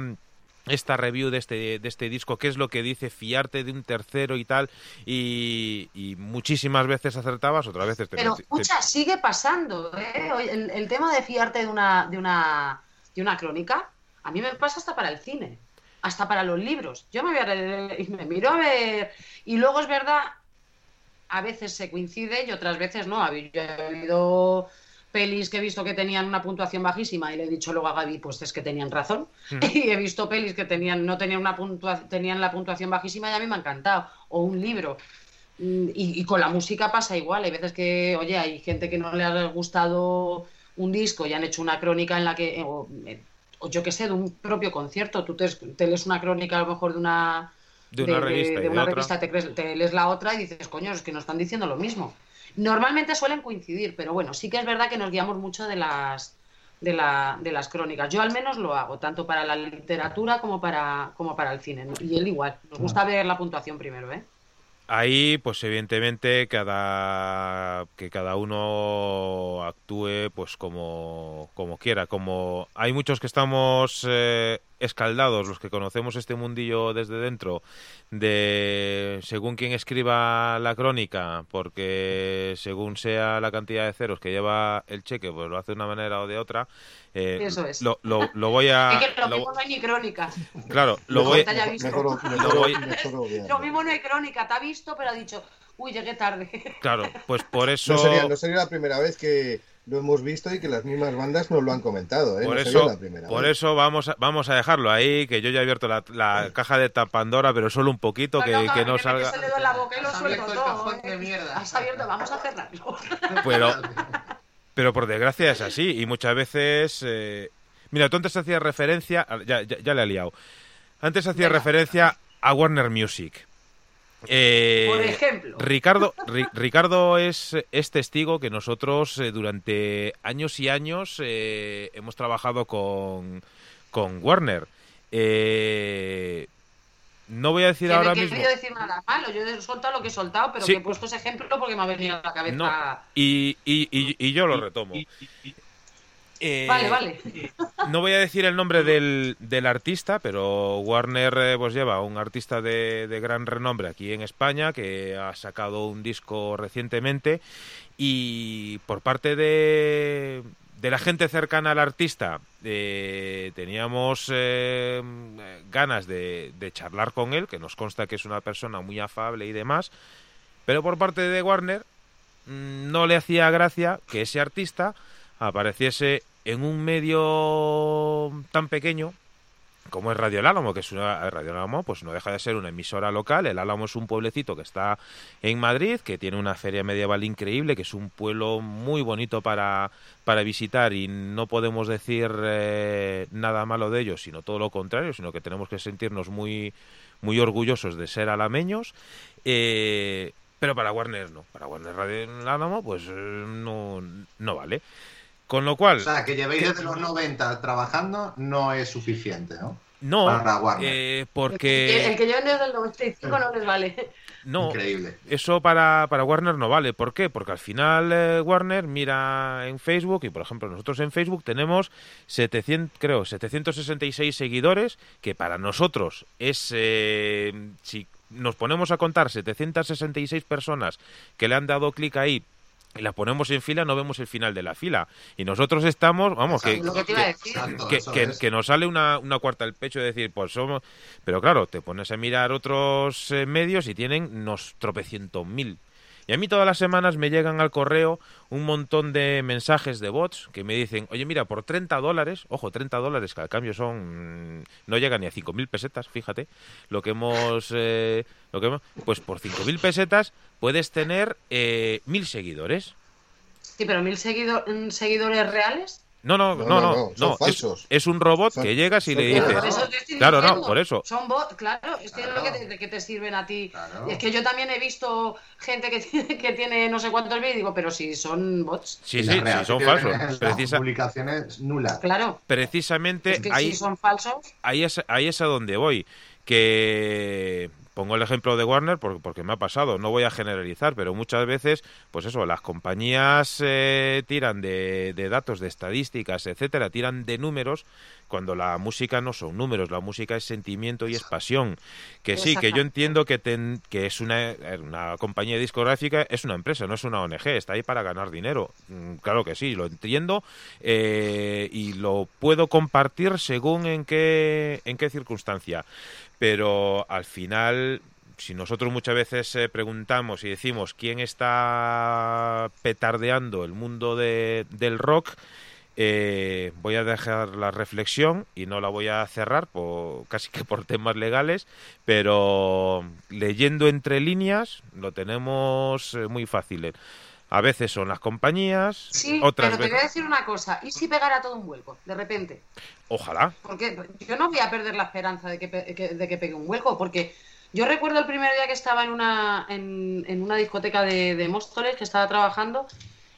esta review de este, de este disco, qué es lo que dice, fiarte de un tercero y tal, y, y muchísimas veces acertabas, otras veces te Pero, escucha, sigue pasando, ¿eh? El, el, tema de fiarte de una, de una, de una crónica, a mí me pasa hasta para el cine, hasta para los libros. Yo me voy a y me miro a ver, y luego es verdad, a veces se coincide y otras veces no. Yo he habido pelis que he visto que tenían una puntuación bajísima y le he dicho luego a Gaby, pues es que tenían razón. <laughs> Y he visto pelis que tenían, no tenían una puntuación, tenían la puntuación bajísima y a mí me ha encantado. O un libro. Mm, y, y, con la música pasa igual. Hay veces que, oye, hay gente que no le ha gustado un disco y han hecho una crónica en la que, o, eh, o yo qué sé, de un propio concierto. Tú te, te, lees una crónica a lo mejor de una, de una de, revista, de, de una revista te, crees, te, lees la otra y dices, coño, es que nos están diciendo lo mismo. Normalmente suelen coincidir, pero bueno, sí que es verdad que nos guiamos mucho de las, de, la, de las crónicas. Yo al menos lo hago, tanto para la literatura como para, como para el cine. Y él igual. Nos gusta ver la puntuación primero, ¿eh? Ahí, pues evidentemente, cada que cada uno actúe pues como, como quiera. Como hay muchos que estamos eh, escaldados, los que conocemos este mundillo desde dentro, de según quien escriba la crónica, porque según sea la cantidad de ceros que lleva el cheque, pues lo hace de una manera o de otra. Eh, Eso es. Lo, lo, lo voy a. Es que lo, lo mismo no hay ni crónica. Claro, lo voy, <laughs> lo voy. Lo mismo no hay crónica, te ha visto, pero ha dicho, uy, llegué tarde. Claro, pues por eso. No sería, no sería la primera vez que lo hemos visto y que las mismas bandas nos lo han comentado. ¿eh? Por, no eso, la primera por vez. eso vamos a, vamos a dejarlo ahí, que yo ya he abierto la, la caja de Pandora, pero solo un poquito, que no, que no salga. Se le doy la boca y lo Has el todo. cajón ¿eh? de mierda. Has abierto, vamos a cerrarlo. <laughs> Pero, pero por desgracia es así, y muchas veces. Eh... Mira, tú antes hacías referencia. Ya, ya, ya le he liado. Antes hacías Venga. referencia a Warner Music. Eh, Por ejemplo. Ricardo, <laughs> Ri- Ricardo es, es testigo que nosotros eh, durante años y años eh, hemos trabajado con, con Warner. Eh, no voy a decir Que no ahora he mismo. querido decir nada malo, yo he soltado lo que he soltado, pero Sí. que he puesto ese ejemplo porque me ha venido a la cabeza. No, y, y, y, y yo lo retomo. Eh, Vale, vale. No voy a decir el nombre del, del artista, pero Warner eh, pues lleva un artista de, de gran renombre aquí en España que ha sacado un disco recientemente y por parte de, de la gente cercana al artista teníamos ganas de, de, charlar con él, que nos consta que es una persona muy afable y demás, pero por parte de Warner mm, no le hacía gracia que ese artista apareciese en un medio tan pequeño como es Radio El Álamo, que es una Radio Álamo, pues no deja de ser una emisora local. El Álamo es un pueblecito que está en Madrid, que tiene una feria medieval increíble, que es un pueblo muy bonito para, para visitar y no podemos decir eh, nada malo de ellos, sino todo lo contrario, sino que tenemos que sentirnos muy, muy orgullosos de ser alameños. Eh, pero para Warner no, para Warner Radio El Álamo, pues eh, no, no vale. Con lo cual... O sea, que llevéis desde los 90 trabajando no es suficiente, ¿no? No, eh, porque... El que, lleven desde el 95 no les vale. No, Increíble. eso para, para Warner no vale. ¿Por qué? Porque al final eh, Warner mira en Facebook y, por ejemplo, nosotros en Facebook tenemos 700, creo, 766 seguidores, que para nosotros es, eh, si nos ponemos a contar 766 personas que le han dado clic ahí y la ponemos en fila, no vemos el final de la fila. Y nosotros estamos, vamos, que, que, nos sale una, una cuarta del pecho de decir, pues somos... Pero claro, te pones a mirar otros eh, medios y tienen unos tropecientos mil y a mí todas las semanas me llegan al correo un montón de mensajes de bots que me dicen, oye, mira, por 30 dólares, ojo, 30 dólares, que al cambio son, mm, no llegan ni a 5.000 pesetas, fíjate, lo que hemos, eh, lo que hemos, pues por 5.000 pesetas puedes tener eh, mil seguidores. Sí, pero mil mm, seguidores reales. No, no, no, no, no, Es, un robot que llegas y le dices. claro, no, por eso. Son bots, claro, es que es lo que te, que te sirven a ti. Es que yo también he visto gente que tiene, que tiene no sé cuántos vídeos y digo, pero si son bots. Sí, sí, sí, son falsos. Precisa... Publicaciones nulas. Claro. Precisamente ahí, si son falsos. Ahí es, ahí es a donde voy. Que Pongo el ejemplo de Warner porque, me ha pasado, no voy a generalizar, pero muchas veces, pues eso, las compañías eh, tiran de, datos, de estadísticas, etcétera, tiran de números, cuando la música no son números, la música es sentimiento y es pasión. Que sí, que yo entiendo que, que es una, una compañía discográfica, es una empresa, no es una ONG, está ahí para ganar dinero. Mm, claro que sí, lo entiendo eh, y lo puedo compartir según en qué, en qué circunstancia pero al final si nosotros muchas veces eh, preguntamos y decimos quién está petardeando el mundo de, del rock, eh, voy a dejar la reflexión y no la voy a cerrar por, casi que por temas legales, pero leyendo entre líneas lo tenemos eh, muy fácil. A veces son las compañías, sí, otras pero te voy a decir una cosa, ¿y si pegara todo un vuelco, de repente? Ojalá. Porque yo no voy a perder la esperanza de que, de que pegue un vuelco, porque yo recuerdo el primer día que estaba en una, en, una discoteca de, de Móstoles, que estaba trabajando,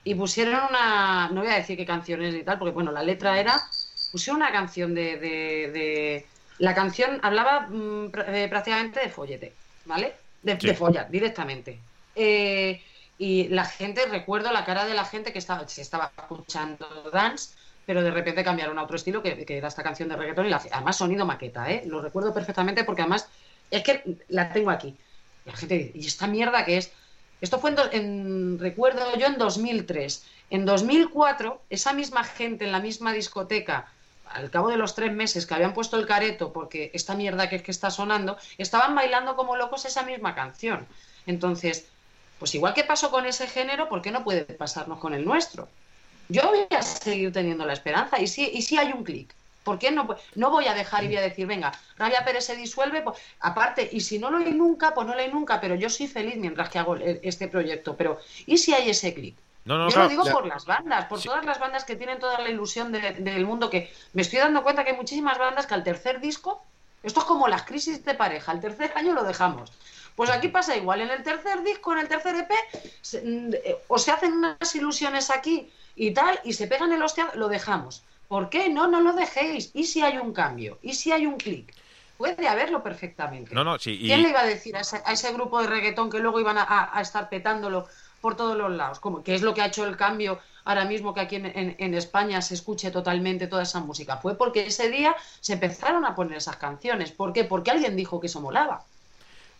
y pusieron una, no voy a decir qué canciones y tal, porque bueno, la letra era, pusieron una canción de, de, la canción hablaba mm, eh, prácticamente de follete, ¿vale? De, de follar, directamente. Eh, y la gente, recuerdo la cara de la gente que estaba, se estaba escuchando dance, pero de repente cambiaron a otro estilo que, era esta canción de reggaetón y la, además sonido maqueta, ¿eh? Lo recuerdo perfectamente porque además es que la tengo aquí. la gente dice, ¿y esta mierda qué es? Esto fue en, recuerdo yo en 2003. En 2004, esa misma gente en la misma discoteca, al cabo de los tres meses que habían puesto el careto porque esta mierda que es que está sonando, estaban bailando como locos esa misma canción. Entonces, pues igual que pasó con ese género, ¿por qué no puede pasarnos con el nuestro? Yo voy a seguir teniendo la esperanza. Y si, y si hay un clic, ¿por qué no, no voy a dejar y voy a decir, venga, Rabia Pérez se disuelve? Pues, aparte, y si no lo hay nunca, pues no lo hay nunca, pero yo soy feliz mientras que hago este proyecto. Pero, ¿y si hay ese clic? No, Yo lo digo por las bandas, por todas las bandas que tienen toda la ilusión del mundo, que me estoy dando cuenta que hay muchísimas bandas que al tercer disco, esto es como las crisis de pareja, al tercer año lo dejamos. Pues aquí pasa igual, en el tercer disco, en el tercer EP, mm, eh, o se hacen unas ilusiones aquí y tal, y se pegan el hostia, lo dejamos. ¿Por qué? No, no lo dejéis. ¿Y si hay un cambio? ¿Y si hay un clic? Puede haberlo perfectamente. No, no, ¿Quién le iba a decir a ese, grupo de reggaetón que luego iban a, estar petándolo por todos los lados? ¿Cómo? ¿Qué es lo que ha hecho el cambio ahora mismo que aquí en, en, España se escuche totalmente toda esa música? Fue porque ese día se empezaron a poner esas canciones. ¿Por qué? Porque alguien dijo que eso molaba.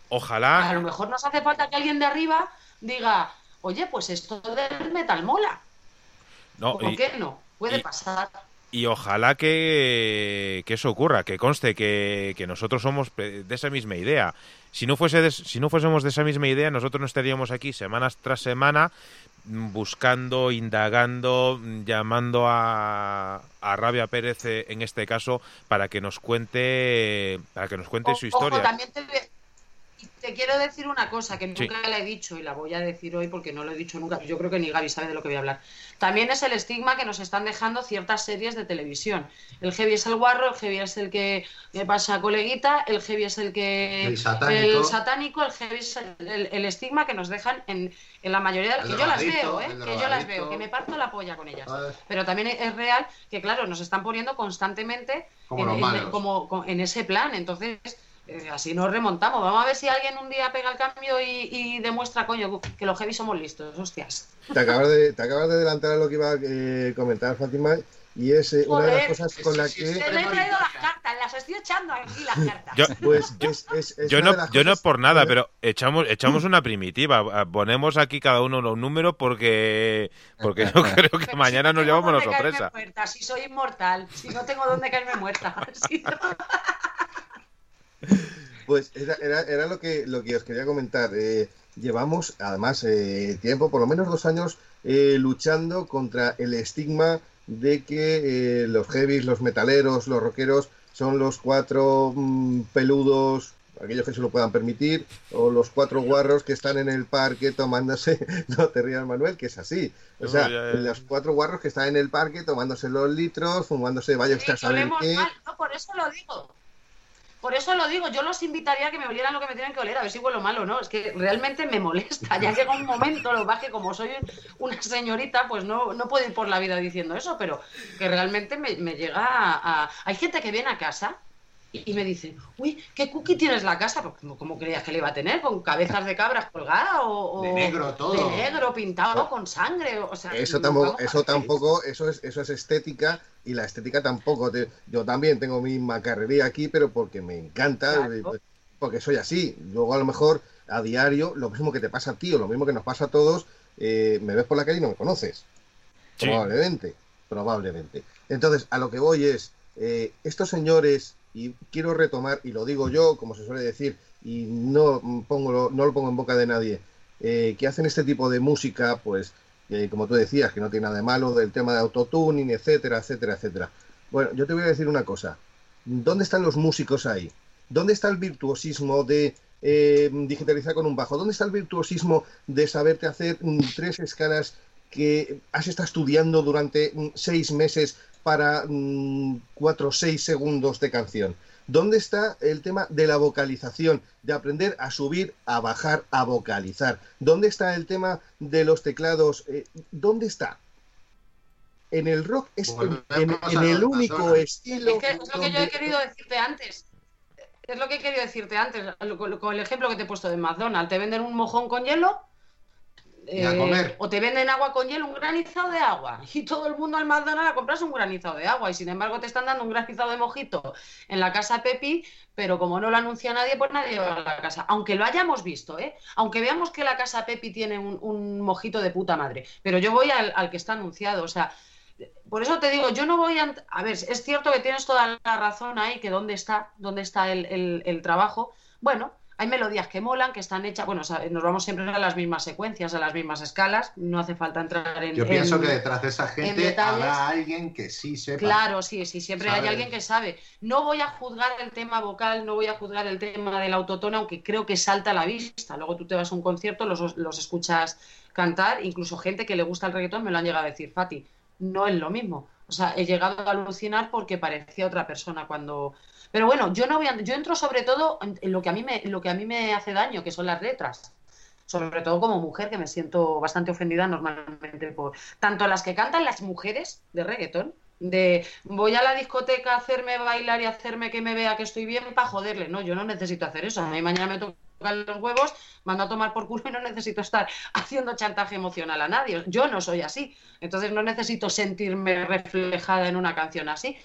Ojalá. A lo mejor nos hace falta que alguien de arriba diga, oye, pues esto del metal mola. No, ¿Por qué no? Puede pasar. Y ojalá que, eso ocurra, que conste que, nosotros somos de esa misma idea. Si no, fuese si no fuésemos de esa misma idea, nosotros no estaríamos aquí semanas tras semana buscando, indagando, llamando a, a Rabia Pérez eh, en este caso para que nos cuente para que nos cuente su historia. también te, quiero decir una cosa que nunca le he dicho y la voy a decir hoy porque no lo he dicho nunca. Yo creo que ni Gaby sabe de lo que voy a hablar. También es el estigma que nos están dejando ciertas series de televisión. El heavy es el guarro, el heavy es el que pasa coleguita, el heavy es el que el satánico, el, satánico, el heavy es el, estigma que nos dejan en, la mayoría de que yo las veo, ¿eh? que yo las veo, que me parto la polla con ellas. Pero también es real que claro, nos están poniendo constantemente como en ese plan, entonces eh, así nos remontamos. Vamos a ver si alguien un día pega el cambio y, demuestra, coño, que los heavy somos listos, hostias. Te acabas de, te acabas de adelantar a lo que iba a eh, comentar Fátima y es eh, una de las cosas con las que... Te he traído las cartas, las estoy echando aquí las cartas. Yo, pues, yo no, yo no por nada, pero echamos, echamos una primitiva. Ponemos aquí cada uno los números porque, porque yo <laughs> creo que mañana nos llevamos una sorpresa. Muerta, si soy inmortal, si no tengo dónde caerme muerta. <laughs> Pues era, era, lo, que, lo que os quería comentar. Eh, llevamos, además, eh, tiempo, por lo menos dos años, eh, luchando contra el estigma de que los heavies, los metaleros, los rockeros son los cuatro mm, peludos, aquellos que se lo puedan permitir, o los cuatro guarros que están en el parque tomándose, <laughs> no te rías Manuel, que es así, o sea, los cuatro guarros que están en el parque tomándose los litros, fumándose, vaya usted a saber qué. no, por eso lo digo. Por eso lo digo, yo los invitaría a que me olieran lo que me tienen que oler, a ver si huelo malo, ¿no? Es que realmente me molesta. Ya llega un momento, lo que como soy una señorita, pues no, no puedo ir por la vida diciendo eso, pero que realmente me, llega a, Hay gente que viene a casa y, me dice, uy, ¿qué cookie tienes la casa? Pues, ¿Cómo, creías que le iba a tener? ¿Con cabezas de cabras colgadas? O, de negro todo. De negro, pintado con sangre. O sea, eso tampoco, eso tampoco, eso es, eso es estética y la estética tampoco. yo también tengo mi macarrería aquí, pero porque me encanta, eh, porque soy así. Luego a lo mejor a diario, lo mismo que te pasa a ti o lo mismo que nos pasa a todos, eh, me ves por la calle y no me conoces. Probablemente, probablemente. Entonces, a lo que voy es, eh, estos señores y quiero retomar, y lo digo yo, como se suele decir, y no, pongo, no lo pongo en boca de nadie, eh, que hacen este tipo de música, pues, eh, como tú decías, que no tiene nada de malo, del tema de autotuning, etcétera, etcétera, etcétera. Bueno, yo te voy a decir una cosa. ¿Dónde están los músicos ahí? ¿Dónde está el virtuosismo de eh, digitalizar con un bajo? ¿Dónde está el virtuosismo de saberte hacer mm, tres escalas que has estado estudiando durante mm, seis meses para mm, cuatro o seis segundos de canción. ¿Dónde está el tema de la vocalización? De aprender a subir, a bajar, a vocalizar. ¿Dónde está el tema de los teclados? Eh, ¿Dónde está? En el rock es en, el único estilo. Es, lo que yo he querido decirte antes. Es lo que he querido decirte antes, con el ejemplo que te he puesto de McDonald's. Te venden un mojón con hielo eh, o te venden agua con hielo, un granizado de agua. Y todo el mundo al McDonald's a comprarse un granizado de agua. Y sin embargo te están dando un granizado de mojito en la casa Pepi, pero como no lo anuncia nadie, pues nadie va a la casa. Aunque lo hayamos visto, ¿eh? Aunque veamos que la casa Pepi tiene un, mojito de puta madre. Pero yo voy al, que está anunciado. O sea, por eso te digo, yo no voy a... A ver, es cierto que tienes toda la razón ahí, que dónde está, dónde está el, el trabajo. Bueno, hay melodías que molan, que están hechas, bueno, nos vamos siempre a las mismas secuencias, a las mismas escalas, no hace falta entrar en. Yo pienso que detrás de esa gente habrá alguien que sí sepa. Claro, sí, sí, siempre hay alguien que sabe. No voy a juzgar el tema vocal, no voy a juzgar el tema del autotono, aunque creo que salta a la vista. Luego tú te vas a un concierto, los, los escuchas cantar, incluso gente que le gusta el reggaetón me lo han llegado a decir, Fati, no es lo mismo. O sea, he llegado a alucinar porque parecía otra persona cuando, pero bueno, yo no voy yo entro sobre todo en lo que a mí me, lo que a mí me hace daño, que son las letras. Sobre todo como mujer, que me siento bastante ofendida normalmente por tanto las que cantan las mujeres de reggaetón, de voy a la discoteca a hacerme bailar y hacerme que me vea que estoy bien para joderle. No, yo no necesito hacer eso. A mí mañana me tocan los huevos, mando a tomar por culo y no necesito estar haciendo chantaje emocional a nadie. Yo no soy así. Entonces no necesito sentirme reflejada en una canción así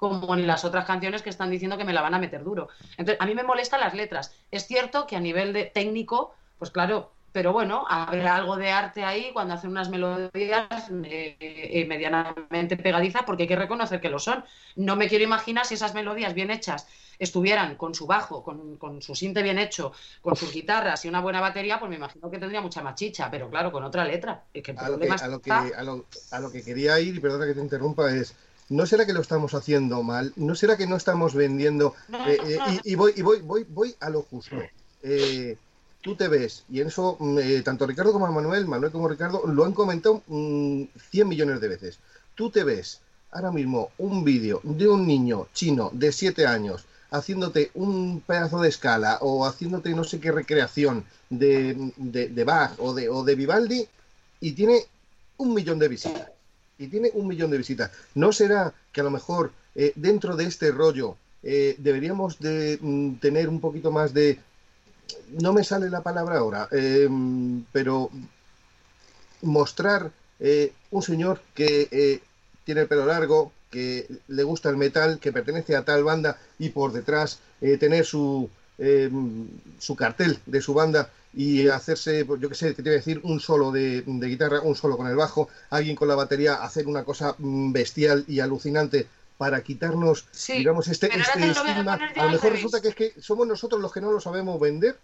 como en las otras canciones que están diciendo que me la van a meter duro. Entonces, a mí me molestan las letras. Es cierto que a nivel de técnico, pues claro, pero bueno, habrá algo de arte ahí cuando hacen unas melodías eh, eh, medianamente pegadizas, porque hay que reconocer que lo son. No me quiero imaginar si esas melodías bien hechas estuvieran con su bajo, con, su sinte bien hecho, con sus guitarras y una buena batería, pues me imagino que tendría mucha machicha, pero claro, con otra letra. a, lo que, a, lo que, quería ir, y perdona que te interrumpa, es... ¿No será que lo estamos haciendo mal? ¿No será que no estamos vendiendo? Eh, y, voy, y voy, voy, voy a lo justo. Eh, tú te ves, y en eso mm, eh, tanto Ricardo como Manuel, Manuel como Ricardo, lo han comentado 100 mm, millones de veces. Tú te ves ahora mismo un vídeo de un niño chino de 7 años haciéndote un pedazo de escala o haciéndote no sé qué recreación de, de, Bach o de, o de Vivaldi y tiene un millón de visitas. Y tiene un millón de visitas. ¿No será que a lo mejor eh, dentro de este rollo eh, deberíamos de mm, tener un poquito más de no me sale la palabra ahora, em, pero mostrar eh, un señor que tiene el pelo largo, que le gusta el metal, que pertenece a tal banda y por detrás tener su, em, su cartel de su banda y hacerse, pues, yo qué sé, que te voy a decir, un solo de, guitarra, un solo con el bajo, alguien con la batería, hacer una cosa mm, bestial y alucinante para quitarnos, digamos, este, este estigma. A, lo mejor resulta que es que somos nosotros los que no lo sabemos vender.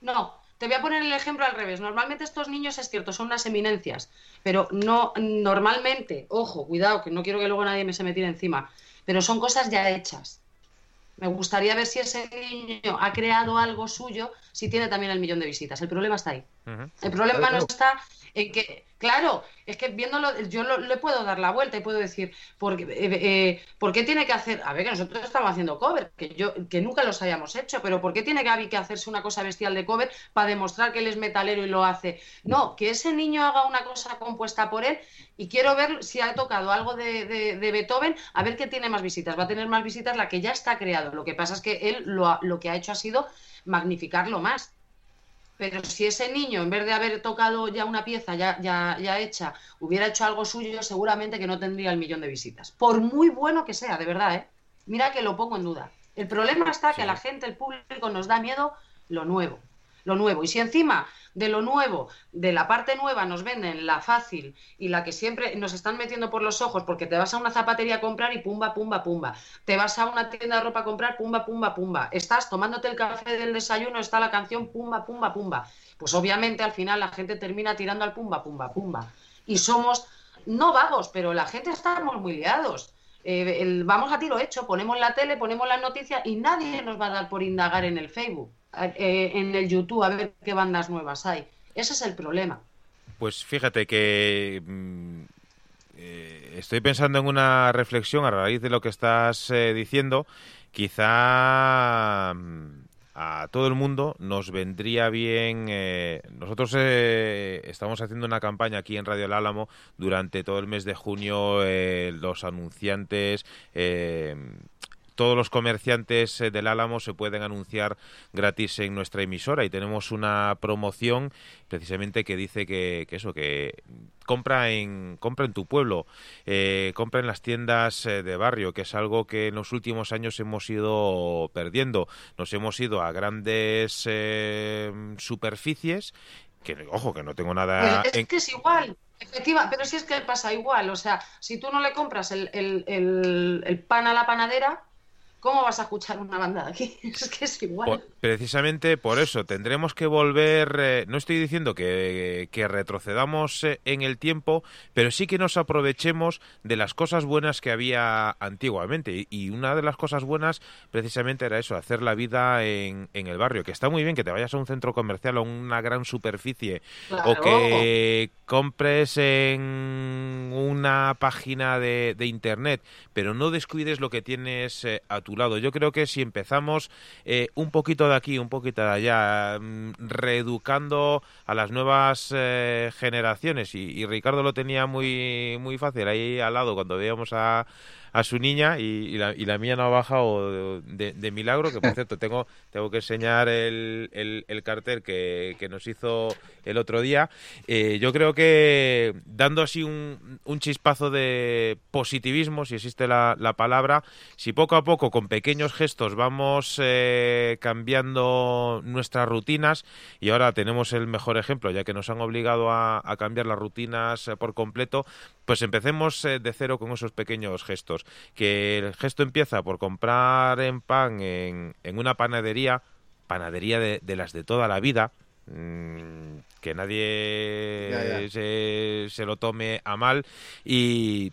No, te voy a poner el ejemplo al revés. Normalmente estos niños, es cierto, son unas eminencias, pero no, normalmente, ojo, cuidado, que no quiero que luego nadie me se me tire encima, pero son cosas ya hechas. Me gustaría ver si ese niño ha creado algo suyo, si tiene también el millón de visitas. El problema está ahí. El problema no está en que Claro, es que viéndolo, yo le puedo dar la vuelta y puedo decir, ¿por, eh, eh, ¿por qué tiene que hacer? A ver, que nosotros estamos haciendo cover, que yo que nunca los hayamos hecho, pero ¿por qué tiene Gaby que hacerse una cosa bestial de cover para demostrar que él es metalero y lo hace? No, que ese niño haga una cosa compuesta por él y quiero ver si ha tocado algo de, de, Beethoven, a ver qué tiene más visitas. Va a tener más visitas la que ya está creado. Lo que pasa es que él lo, lo que ha hecho ha sido magnificarlo más pero si ese niño, en vez de haber tocado ya una pieza ya, ya, ya, hecha, hubiera hecho algo suyo, seguramente que no tendría el millón de visitas. Por muy bueno que sea, de verdad, ¿eh? Mira que lo pongo en duda. El problema está que a la gente, el público, nos da miedo lo nuevo lo nuevo. Y si encima de lo nuevo, de la parte nueva, nos venden la fácil y la que siempre nos están metiendo por los ojos, porque te vas a una zapatería a comprar y pumba, pumba, pumba. Te vas a una tienda de ropa a comprar, pumba, pumba, pumba. Estás tomándote el café del desayuno, está la canción pumba, pumba, pumba. Pues obviamente al final la gente termina tirando al pumba, pumba, pumba. Y somos, no vagos, pero la gente estamos muy liados. Eh, vamos a tiro hecho, ponemos la tele, ponemos las noticias y nadie nos va a dar por indagar en el Facebook. Eh, en el YouTube a ver qué bandas nuevas hay. Ese es el problema. Pues fíjate que mm, eh, estoy pensando en una reflexión a raíz de lo que estás eh, diciendo. Quizá mm, a todo el mundo nos vendría bien. nosotros estamos haciendo una campaña aquí en Radio El Álamo durante todo el mes de junio. los anunciantes todos los comerciantes eh, del Álamo se pueden anunciar gratis en nuestra emisora. Y tenemos una promoción precisamente que dice que, eso que compra en compra en tu pueblo eh, compra en las tiendas eh, de barrio que es algo que en los últimos años hemos ido perdiendo. Nos hemos ido a grandes superficies que ojo que no tengo nada es que es igual Efectiva, pero si es que pasa igual, o sea, si tú no le compras el, el pan a la panadera, ¿Cómo vas a escuchar una banda de aquí? <laughs> Es que es igual. Precisamente por eso tendremos que volver. Eh, no estoy diciendo que, retrocedamos eh, en el tiempo, pero sí que nos aprovechemos de las cosas buenas que había antiguamente. Y, una de las cosas buenas, precisamente, era eso: hacer la vida en, el barrio. Que está muy bien que te vayas a un centro comercial o una gran superficie o que compres en una página de, internet, pero no descuides lo que tienes eh, a tu lado. Yo creo que si empezamos eh, un poquito de aquí, un poquito de allá, mm, reeducando a las nuevas eh, generaciones, y, Ricardo lo tenía muy, muy fácil ahí al lado cuando veíamos a, a su niña y, la, y la, mía no ha bajado de, milagro, que por <laughs> cierto tengo, tengo que enseñar el, el, cartel que, que, nos hizo el otro día. Eh, yo creo que dando así un, un, chispazo de positivismo, si existe la, la, palabra, si poco a poco con pequeños gestos vamos eh, cambiando nuestras rutinas y ahora tenemos el mejor ejemplo, ya que nos han obligado a, a cambiar las rutinas eh, por completo, pues empecemos de cero con esos pequeños gestos. Que el gesto empieza por comprar en pan en, una panadería, panadería de, las de toda la vida, mm, que nadie Se, lo tome a mal y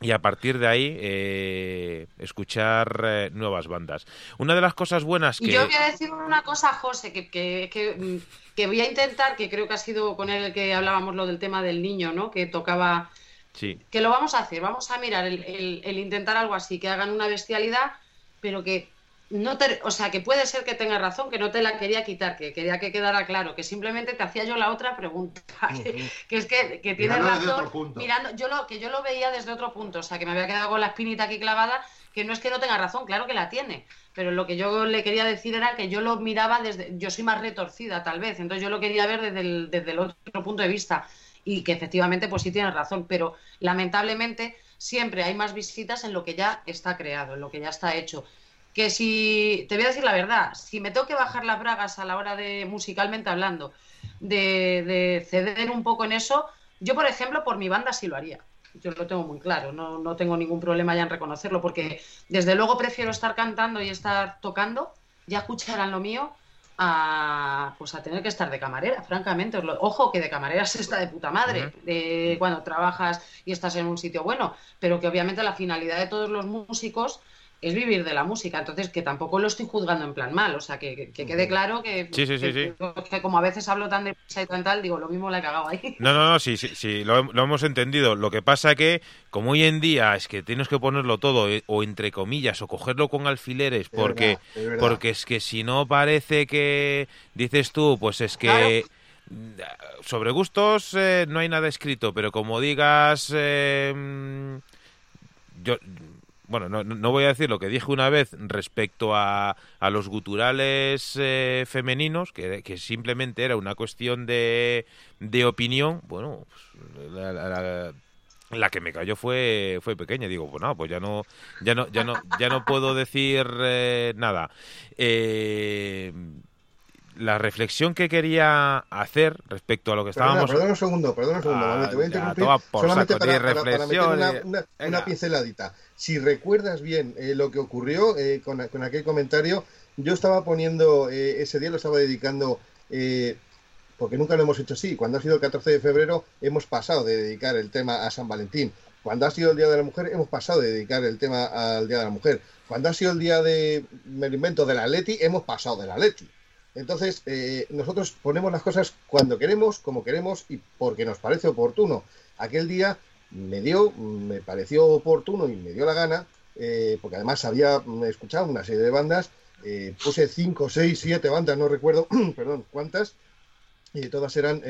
y a partir de ahí eh, escuchar eh, nuevas bandas. Una de las cosas buenas que... Yo voy a decir una cosa, José, que, que, mm, que, voy a intentar, que creo que ha sido con él que hablábamos lo del tema del niño, ¿no? Que tocaba que lo vamos a hacer, vamos a mirar el, intentar algo así, que hagan una bestialidad, pero que no te, o sea, que puede ser que tenga razón, que no te la quería quitar, que quería que quedara claro, que simplemente te hacía yo la otra pregunta, <laughs> que, es que, que tienes razón, mirando, yo lo, que yo lo veía desde otro punto, o sea, que me había quedado con la espinita aquí clavada, que no es que no tenga razón, claro que la tiene, pero lo que yo le quería decir era que yo lo miraba desde, yo soy más retorcida tal vez, entonces yo lo quería ver desde el, desde el otro punto de vista, y que efectivamente pues sí tienes razón, pero lamentablemente siempre hay más visitas en lo que ya está creado, en lo que ya está hecho. Que si, te voy a decir la verdad, si me tengo que bajar las bragas a la hora de, musicalmente hablando, de, ceder un poco en eso, yo por ejemplo por mi banda sí lo haría. Yo lo tengo muy claro, no, no tengo ningún problema ya en reconocerlo, porque desde luego prefiero estar cantando y estar tocando, ya escucharán lo mío, a, pues a tener que estar de camarera, francamente. Ojo, que de camarera se está de puta madre de cuando trabajas y estás en un sitio bueno, pero que obviamente la finalidad de todos los músicos es vivir de la música, entonces que tampoco lo estoy juzgando en plan mal, o sea, que, quede claro que, que, como a veces hablo tan de y tan tal, digo, lo mismo le he cagado ahí. No, no, no, sí, sí, sí lo, hemos entendido. Lo que pasa que, como hoy en día es que tienes que ponerlo todo, eh, o entre comillas, o cogerlo con alfileres, porque, porque es que si no parece que, dices tú, pues es que... Sobre gustos eh, no hay nada escrito, pero como digas, eh, yo, bueno, no, voy a decir lo que dije una vez respecto a, los guturales eh, femeninos, que, simplemente era una cuestión de, de opinión. Bueno, pues, la, la, que me cayó fue fue pequeña digo pues no pues ya no ya no ya no ya no puedo decir eh, nada eh, la reflexión que quería hacer respecto a lo que estábamos. Perdona un segundo, perdona un segundo, ah, te voy a interrumpir solamente para, meter una, pinceladita. Si recuerdas bien eh, lo que ocurrió eh, con, aquel comentario, yo estaba poniendo, eh, ese día lo estaba dedicando, porque nunca lo hemos hecho así. Cuando ha sido el 14 de febrero, hemos pasado de dedicar el tema a San Valentín. Cuando ha sido el Día de la Mujer, hemos pasado de dedicar el tema al Día de la Mujer. Cuando ha sido el día de, me lo invento, de la Leti, hemos pasado de la Leti. Entonces, eh, nosotros ponemos las cosas cuando queremos, como queremos y porque nos parece oportuno. Aquel día me dio, me pareció oportuno y me dio la gana, eh, porque además había escuchado una serie de bandas, eh, puse cinco, seis, siete bandas, no recuerdo, <clears throat> perdón, cuántas, y todas eran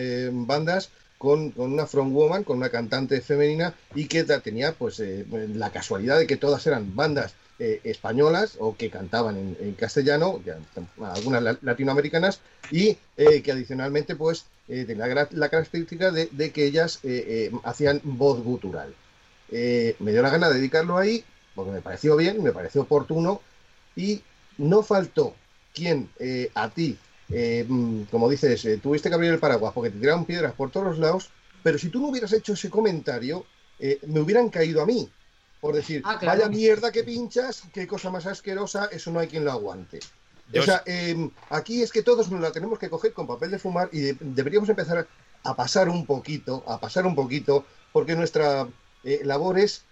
bandas con, con, una frontwoman, con una cantante femenina y que tenía pues la casualidad de que todas eran bandas eh, españolas o que cantaban en, castellano, algunas latinoamericanas, y eh, que adicionalmente pues eh, tenía la, característica de, que ellas hacían voz gutural. me dio la gana de dedicarlo ahí, porque me pareció bien, me pareció oportuno, y no faltó quien a ti, mm, como dices, tuviste que abrir el paraguas porque te tiraron piedras por todos lados, pero si tú no hubieras hecho ese comentario, me hubieran caído a mí por decir, ah, vaya mierda que pinchas, qué cosa más asquerosa, eso no hay quien lo aguante. O sea, em, aquí es que todos nos la tenemos que coger con papel de fumar y deberíamos empezar a pasar un poquito, a pasar un poquito, porque nuestra eh, labor es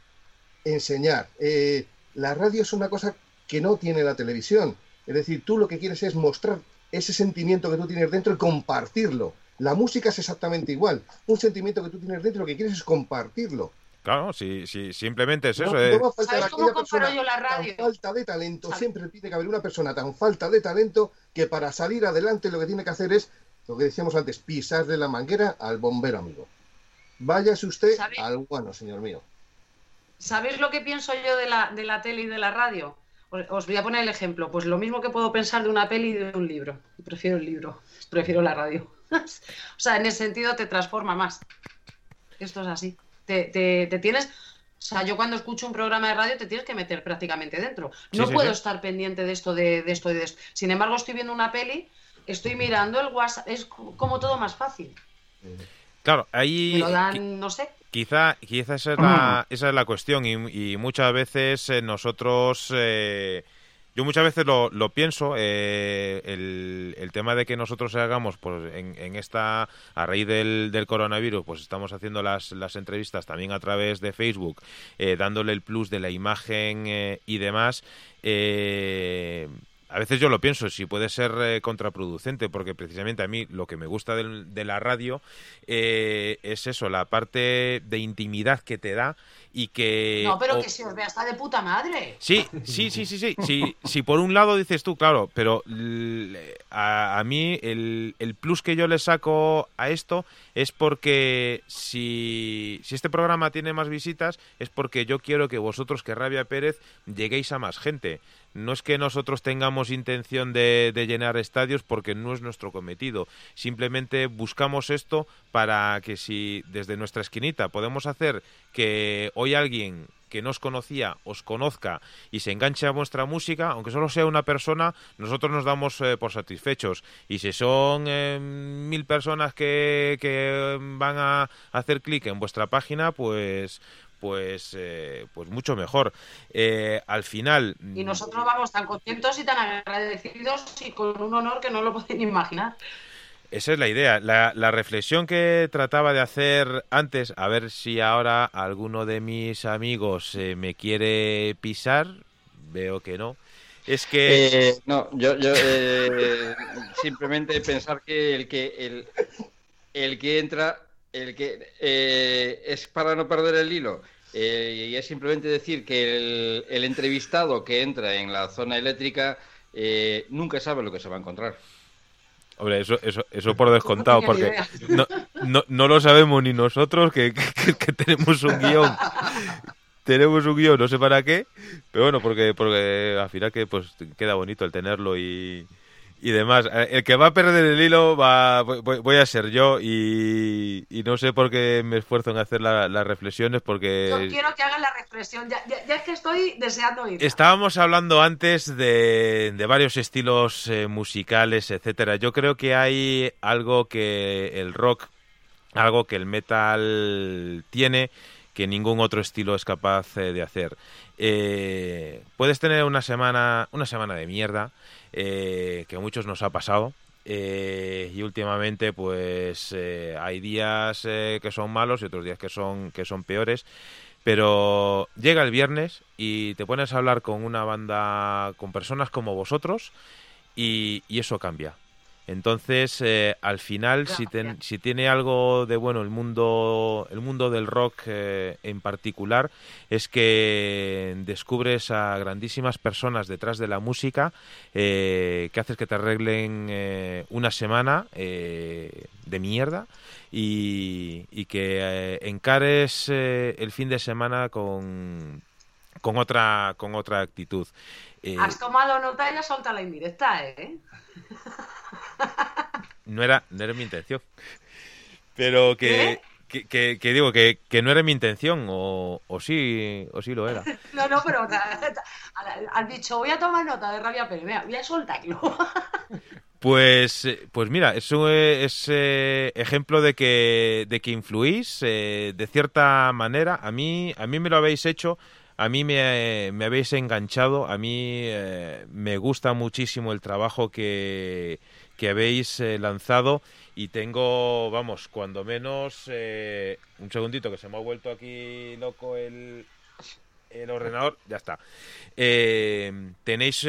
enseñar. Eh, la radio es una cosa que no tiene la televisión. Es decir, tú lo que quieres es mostrar ese sentimiento que tú tienes dentro y compartirlo. La música es exactamente igual. Un sentimiento que tú tienes dentro, lo que quieres es compartirlo. Claro, si, si simplemente es eso. No, ¿Sabes cómo comparo yo la radio? falta de talento, siempre tiene que haber una persona tan falta de talento que para salir adelante lo que tiene que hacer es, lo que decíamos antes, pisarle la manguera al bombero amigo. Váyase usted al bueno, señor mío. ¿Sabéis lo que pienso yo de la, de la tele y de la radio? Os voy a poner el ejemplo. Pues lo mismo que puedo pensar de una peli y de un libro. Prefiero el libro, prefiero la radio. <laughs> o sea, en ese sentido te transforma más. Esto es así. Te, te, tienes. O sea, yo cuando escucho un programa de radio te tienes que meter prácticamente dentro. No puedo estar pendiente de esto, de, esto y de esto. Sin embargo, estoy viendo una peli, estoy mirando el WhatsApp, es como todo más fácil. Claro, ahí. lo dan, no sé. Quizá, quizá esa, es la, esa es la cuestión y, muchas veces eh, nosotros... Eh, yo muchas veces lo, lo pienso, eh, el, tema de que nosotros hagamos pues, en, en esta, a raíz del, del, coronavirus, pues estamos haciendo las, las entrevistas también a través de Facebook, dándole el plus de la imagen y demás a veces yo lo pienso, si puede ser eh, contraproducente, porque precisamente a mí lo que me gusta de la radio eh, es eso, la parte de intimidad que te da y que... No, pero que se os vea hasta de puta madre. Sí, sí, sí, sí, sí. Si, si por un lado dices tú, claro, pero a, mí el, el, plus que yo le saco a esto es porque si, si este programa tiene más visitas es porque yo quiero que vosotros, que Rabia Pérez, lleguéis a más gente no es que nosotros tengamos intención de, llenar estadios porque no es nuestro cometido. Simplemente buscamos esto para que si desde nuestra esquinita podemos hacer que hoy alguien que no os conocía os conozca y se enganche a vuestra música, aunque solo sea una persona, nosotros nos damos eh, por satisfechos. Y si son eh, mil personas que, que van a hacer clic en vuestra página, pues pues, eh, pues mucho mejor. Eh, al final... Y nosotros vamos tan contentos y tan agradecidos y con un honor que no lo <laughs> pueden imaginar. Esa es la idea. La, la, reflexión que trataba de hacer antes, a ver si ahora alguno de mis amigos eh, me quiere pisar, veo que no. Es que... no, yo, yo simplemente pensar que el que, el, el que entra el que es para no perder el hilo eh, y es simplemente decir que el, entrevistado que entra en la zona eléctrica eh, nunca sabe lo que se va a encontrar. Hombre, eso, eso, eso por descontado, porque no, no, no, lo sabemos ni nosotros que, que, tenemos un guion. tenemos un guion, no sé para qué, pero bueno, porque, porque al final que pues queda bonito el tenerlo y, y demás. Eh, el que va a perder el hilo va, voy, a ser yo y, no sé por qué me esfuerzo en hacer las reflexiones porque... Yo quiero que hagan la reflexión, ya, es que estoy deseando ir. Estábamos hablando antes de, varios estilos eh, musicales, etcétera. Yo creo que hay algo que el rock, algo que el metal tiene que ningún otro estilo es capaz eh, de hacer. puedes tener una semana, una semana de mierda, eh, que a muchos nos ha pasado. Eh, y últimamente pues eh, hay días que son malos y otros días que son que son peores pero llega el viernes y te pones a hablar con una banda con personas como vosotros y eso cambia entonces, eh, al final, si, si, tiene algo de bueno el mundo, el mundo del rock eh, en particular, es que descubres a grandísimas personas detrás de la música eh, que haces que te arreglen una semana de mierda y, y que encares el fin de semana con, con otra con otra actitud. Has tomado nota y ya solta la indirecta, ¿eh? No era, no era mi intención. Pero que, que, que, digo que, que, no era mi intención, o, o, sí, o sí lo era. <laughs> No, no, pero <laughs> has dicho, voy a tomar nota de rabia, pero voy a soltarlo. <laughs> Pues, pues mira, es, es eh, ejemplo de que, de que influís eh, de cierta manera. A mí, a mí me lo habéis hecho a mí me, me habéis enganchado, a mí eh, me gusta muchísimo el trabajo que, que habéis eh, lanzado y tengo, vamos, cuando menos, eh, un segundito que se me ha vuelto aquí loco el, el ordenador, ya está. tenéis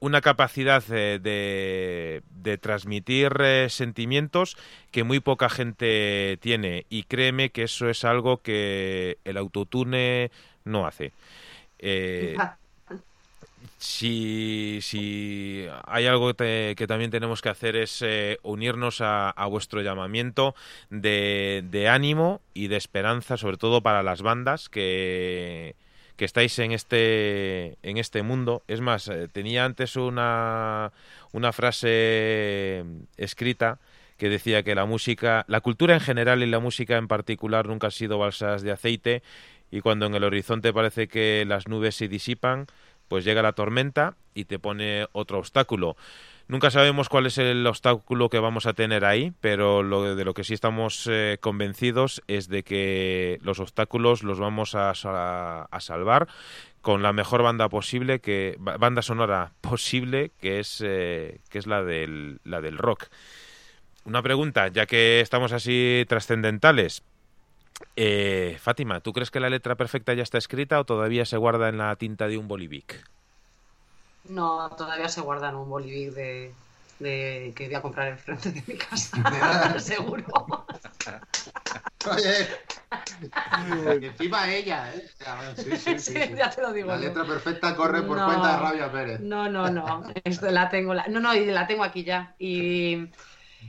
una capacidad de, de, transmitir sentimientos que muy poca gente tiene y créeme que eso es algo que el autotune no hace. Eh, si, si hay algo que, también tenemos que hacer es eh, unirnos a, vuestro llamamiento de, de, ánimo y de esperanza, sobre todo para las bandas que, que estáis en este, en este mundo. Es más, eh, tenía antes una, una frase escrita que decía que la música, la cultura en general y la música en particular nunca han sido balsas de aceite y cuando en el horizonte parece que las nubes se disipan, pues llega la tormenta y te pone otro obstáculo. Nunca sabemos cuál es el obstáculo que vamos a tener ahí, pero lo, de lo que sí estamos eh, convencidos es de que los obstáculos los vamos a, salvar con la mejor banda posible, que banda sonora <laughs> posible, que es eh, que es la del la del rock. Una pregunta, ya que estamos así trascendentales. Eh, Fátima, ¿tú crees que la letra perfecta ya está escrita o todavía se guarda en la tinta de un bolivic? No, todavía se guarda en un bolivic de, que voy a comprar enfrente de mi casa, <laughs> seguro. Oye, <laughs> encima ella, ¿eh? Sí, sí, sí, ya te lo digo. La letra perfecta corre por cuenta de Rabia Pérez. No, no, no. Esto la tengo, no, no, y la tengo aquí ya. Y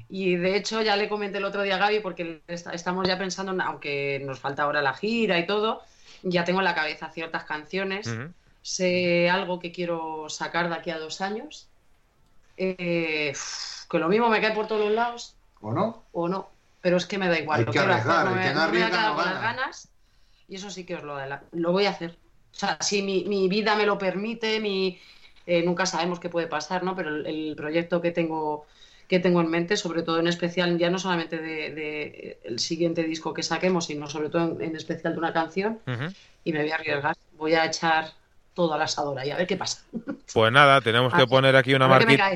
y de hecho ya le comenté el otro día a Gaby porque estamos ya pensando, aunque nos falta ahora la gira y todo, ya tengo en la cabeza ciertas canciones. Sé algo que quiero sacar de aquí a dos años. Eh, que lo mismo me cae por todos los lados. ¿O no? O no. Pero es que me da igual. lo quiero hacer. No me, no me con las ganas. Y eso sí que os lo, lo voy a hacer. O sea, si mi, mi vida me lo permite, mi, eh, nunca sabemos qué puede pasar, ¿no? Pero el proyecto que tengo que tengo en mente, sobre todo en especial, ya no solamente de, el siguiente disco que saquemos, sino sobre todo en, especial de una canción. Y me voy a arriesgar, voy a echar todo al asador y a ver qué pasa. <laughs> Pues nada, tenemos que poner aquí una marquita.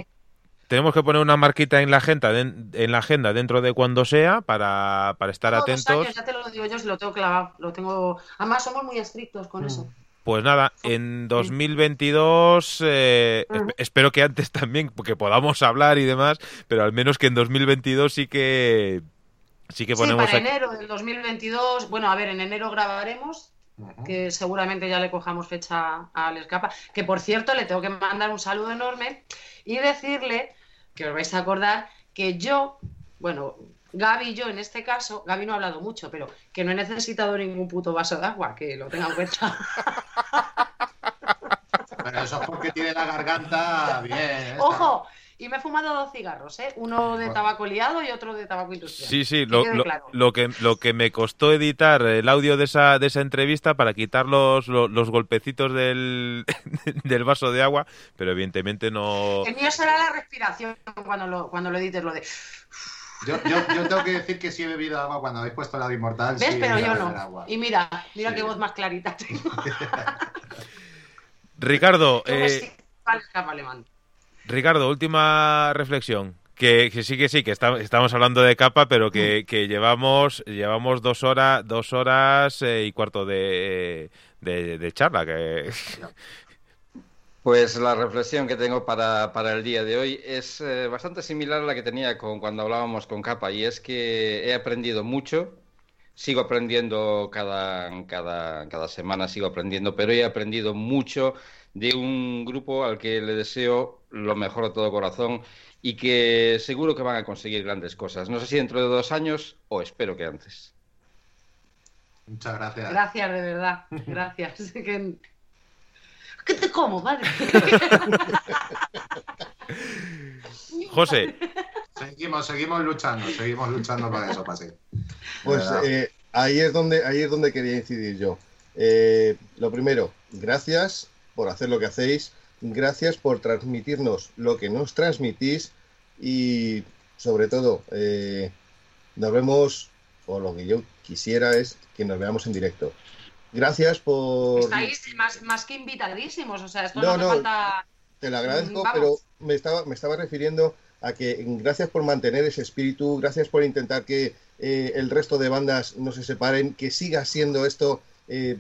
Tenemos que poner una marquita en la agenda, en, la agenda dentro de cuando sea para, para estar atentos. ya te lo digo yo, si lo tengo clavado, lo tengo. Además somos muy estrictos con mm. eso. Pues nada, en 2022 eh, espero que antes <laughs> también, porque podamos hablar y demás, pero al menos que en 2022 sí que sí que ponemos. Sí, para enero del 2022, bueno, a ver, en enero grabaremos, que seguramente ya le cojamos fecha al escapa. Que por cierto, le tengo que mandar un saludo enorme y decirle que os vais a acordar que yo, bueno, Gaby y yo, en este caso, Gaby no ha hablado mucho, pero que no he necesitado ningún puto vaso de agua, que lo tenga en cuenta. Pero eso es porque tiene la garganta bien. ¡Ojo! Y me he fumado dos cigarros, ¿eh? Uno de tabaco liado y otro de tabaco industrial. Sí, sí, lo, que, lo que me costó editar el audio de esa, de esa entrevista para quitar los, los, golpecitos del, <laughs> del vaso de agua, pero evidentemente no... El mío será la respiración cuando lo, cuando lo edites, lo de... Yo, yo, yo, tengo que decir que sí he bebido agua cuando habéis puesto la inmortal. ¿Ves? Pero yo no. Y mira, mira qué voz más clarita tengo. <laughs> Ricardo, eh, Ricardo, última reflexión. Que, sí que sí, que estamos hablando de capa, pero que, que llevamos llevamos dos horas dos horas eh, y cuarto de, de, de charla. Que, <laughs> pues la reflexión que tengo para, para el día de hoy es eh, bastante similar a la que tenía con cuando hablábamos con Capa y es que he aprendido mucho, sigo aprendiendo cada, cada, cada semana, sigo aprendiendo, pero he aprendido mucho de un grupo al que le deseo lo mejor de todo corazón y que seguro que van a conseguir grandes cosas. No sé si dentro de dos años o espero que antes. Muchas gracias. Gracias, de verdad. Gracias. <laughs> ¿Qué te como, vale? <laughs> José. Seguimos, seguimos luchando, seguimos luchando para eso pase. Pues eh, ahí, es donde, ahí es donde quería incidir yo. Eh, lo primero, gracias por hacer lo que hacéis, gracias por transmitirnos lo que nos transmitís y sobre todo, eh, nos vemos, o lo que yo quisiera es que nos veamos en directo. Gracias por. Estáis más, que invitadísimos, o sea, esto no, no, falta. Te lo agradezco, pero me estaba, me estaba refiriendo a que gracias por mantener ese espíritu, gracias por intentar que eh, el resto de bandas no se separen, que siga siendo esto eh,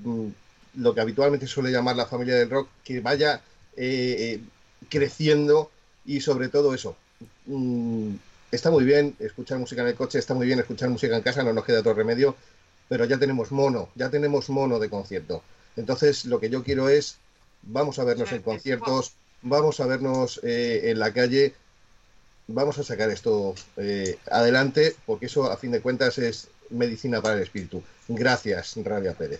lo que habitualmente suele llamar la familia del rock, que vaya eh, creciendo y sobre todo eso. Mm, está muy bien escuchar música en el coche, está muy bien escuchar música en casa, no nos queda otro remedio, pero ya tenemos mono, ya tenemos mono de concierto. Entonces, lo que yo quiero es vamos a vernos en conciertos, vamos a vernos eh, en la calle, vamos a sacar esto eh, adelante, porque eso a fin de cuentas es medicina para el espíritu. Gracias, Rabia Pérez.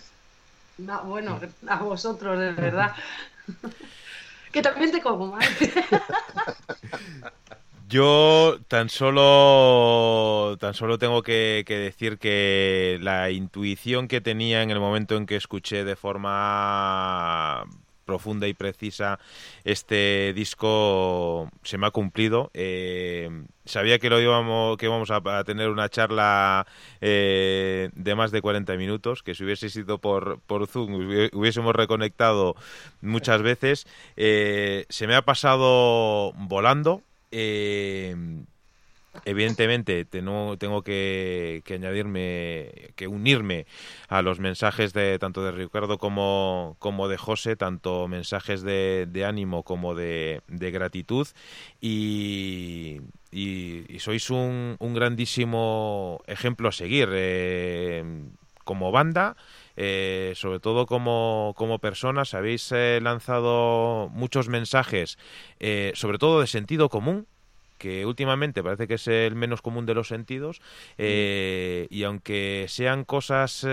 bueno, a vosotros, de verdad. <laughs> que también te como, <laughs> Yo tan solo, tan solo tengo que, decir que la intuición que tenía en el momento en que escuché de forma profunda y precisa este disco se me ha cumplido. Eh, sabía que lo íbamos, que íbamos a, tener una charla eh, de más de 40 minutos, que si hubiese sido por, por Zoom hubiésemos reconectado muchas veces. Eh, se me ha pasado volando. Eh, evidentemente tengo, tengo que, añadirme, que unirme a los mensajes de tanto de Ricardo como, como de José, tanto mensajes de, ánimo como de, gratitud y, sois un, un, grandísimo ejemplo a seguir eh, como banda. Eh, sobre todo como, como personas, habéis eh, lanzado muchos mensajes, eh, sobre todo de sentido común, que últimamente parece que es el menos común de los sentidos, y aunque sean cosas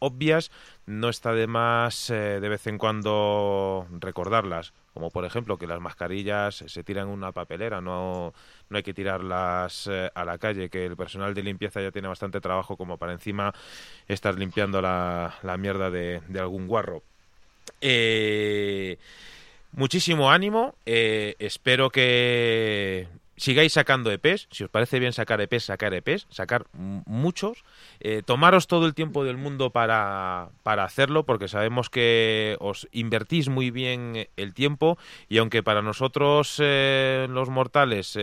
obvias, no está de más de vez en cuando recordarlas como por ejemplo que las mascarillas se tiran en una papelera, no, no hay que tirarlas eh, a la calle, que el personal de limpieza ya tiene bastante trabajo como para encima estar limpiando la, la mierda de, algún guarro. Eh, muchísimo ánimo, eh, espero que sigáis sacando EPs, si os parece bien sacar EPs, sacar EPs, sacar muchos, eh, tomaros todo el tiempo del mundo para, para, hacerlo, porque sabemos que os invertís muy bien el tiempo y aunque para nosotros eh, los mortales,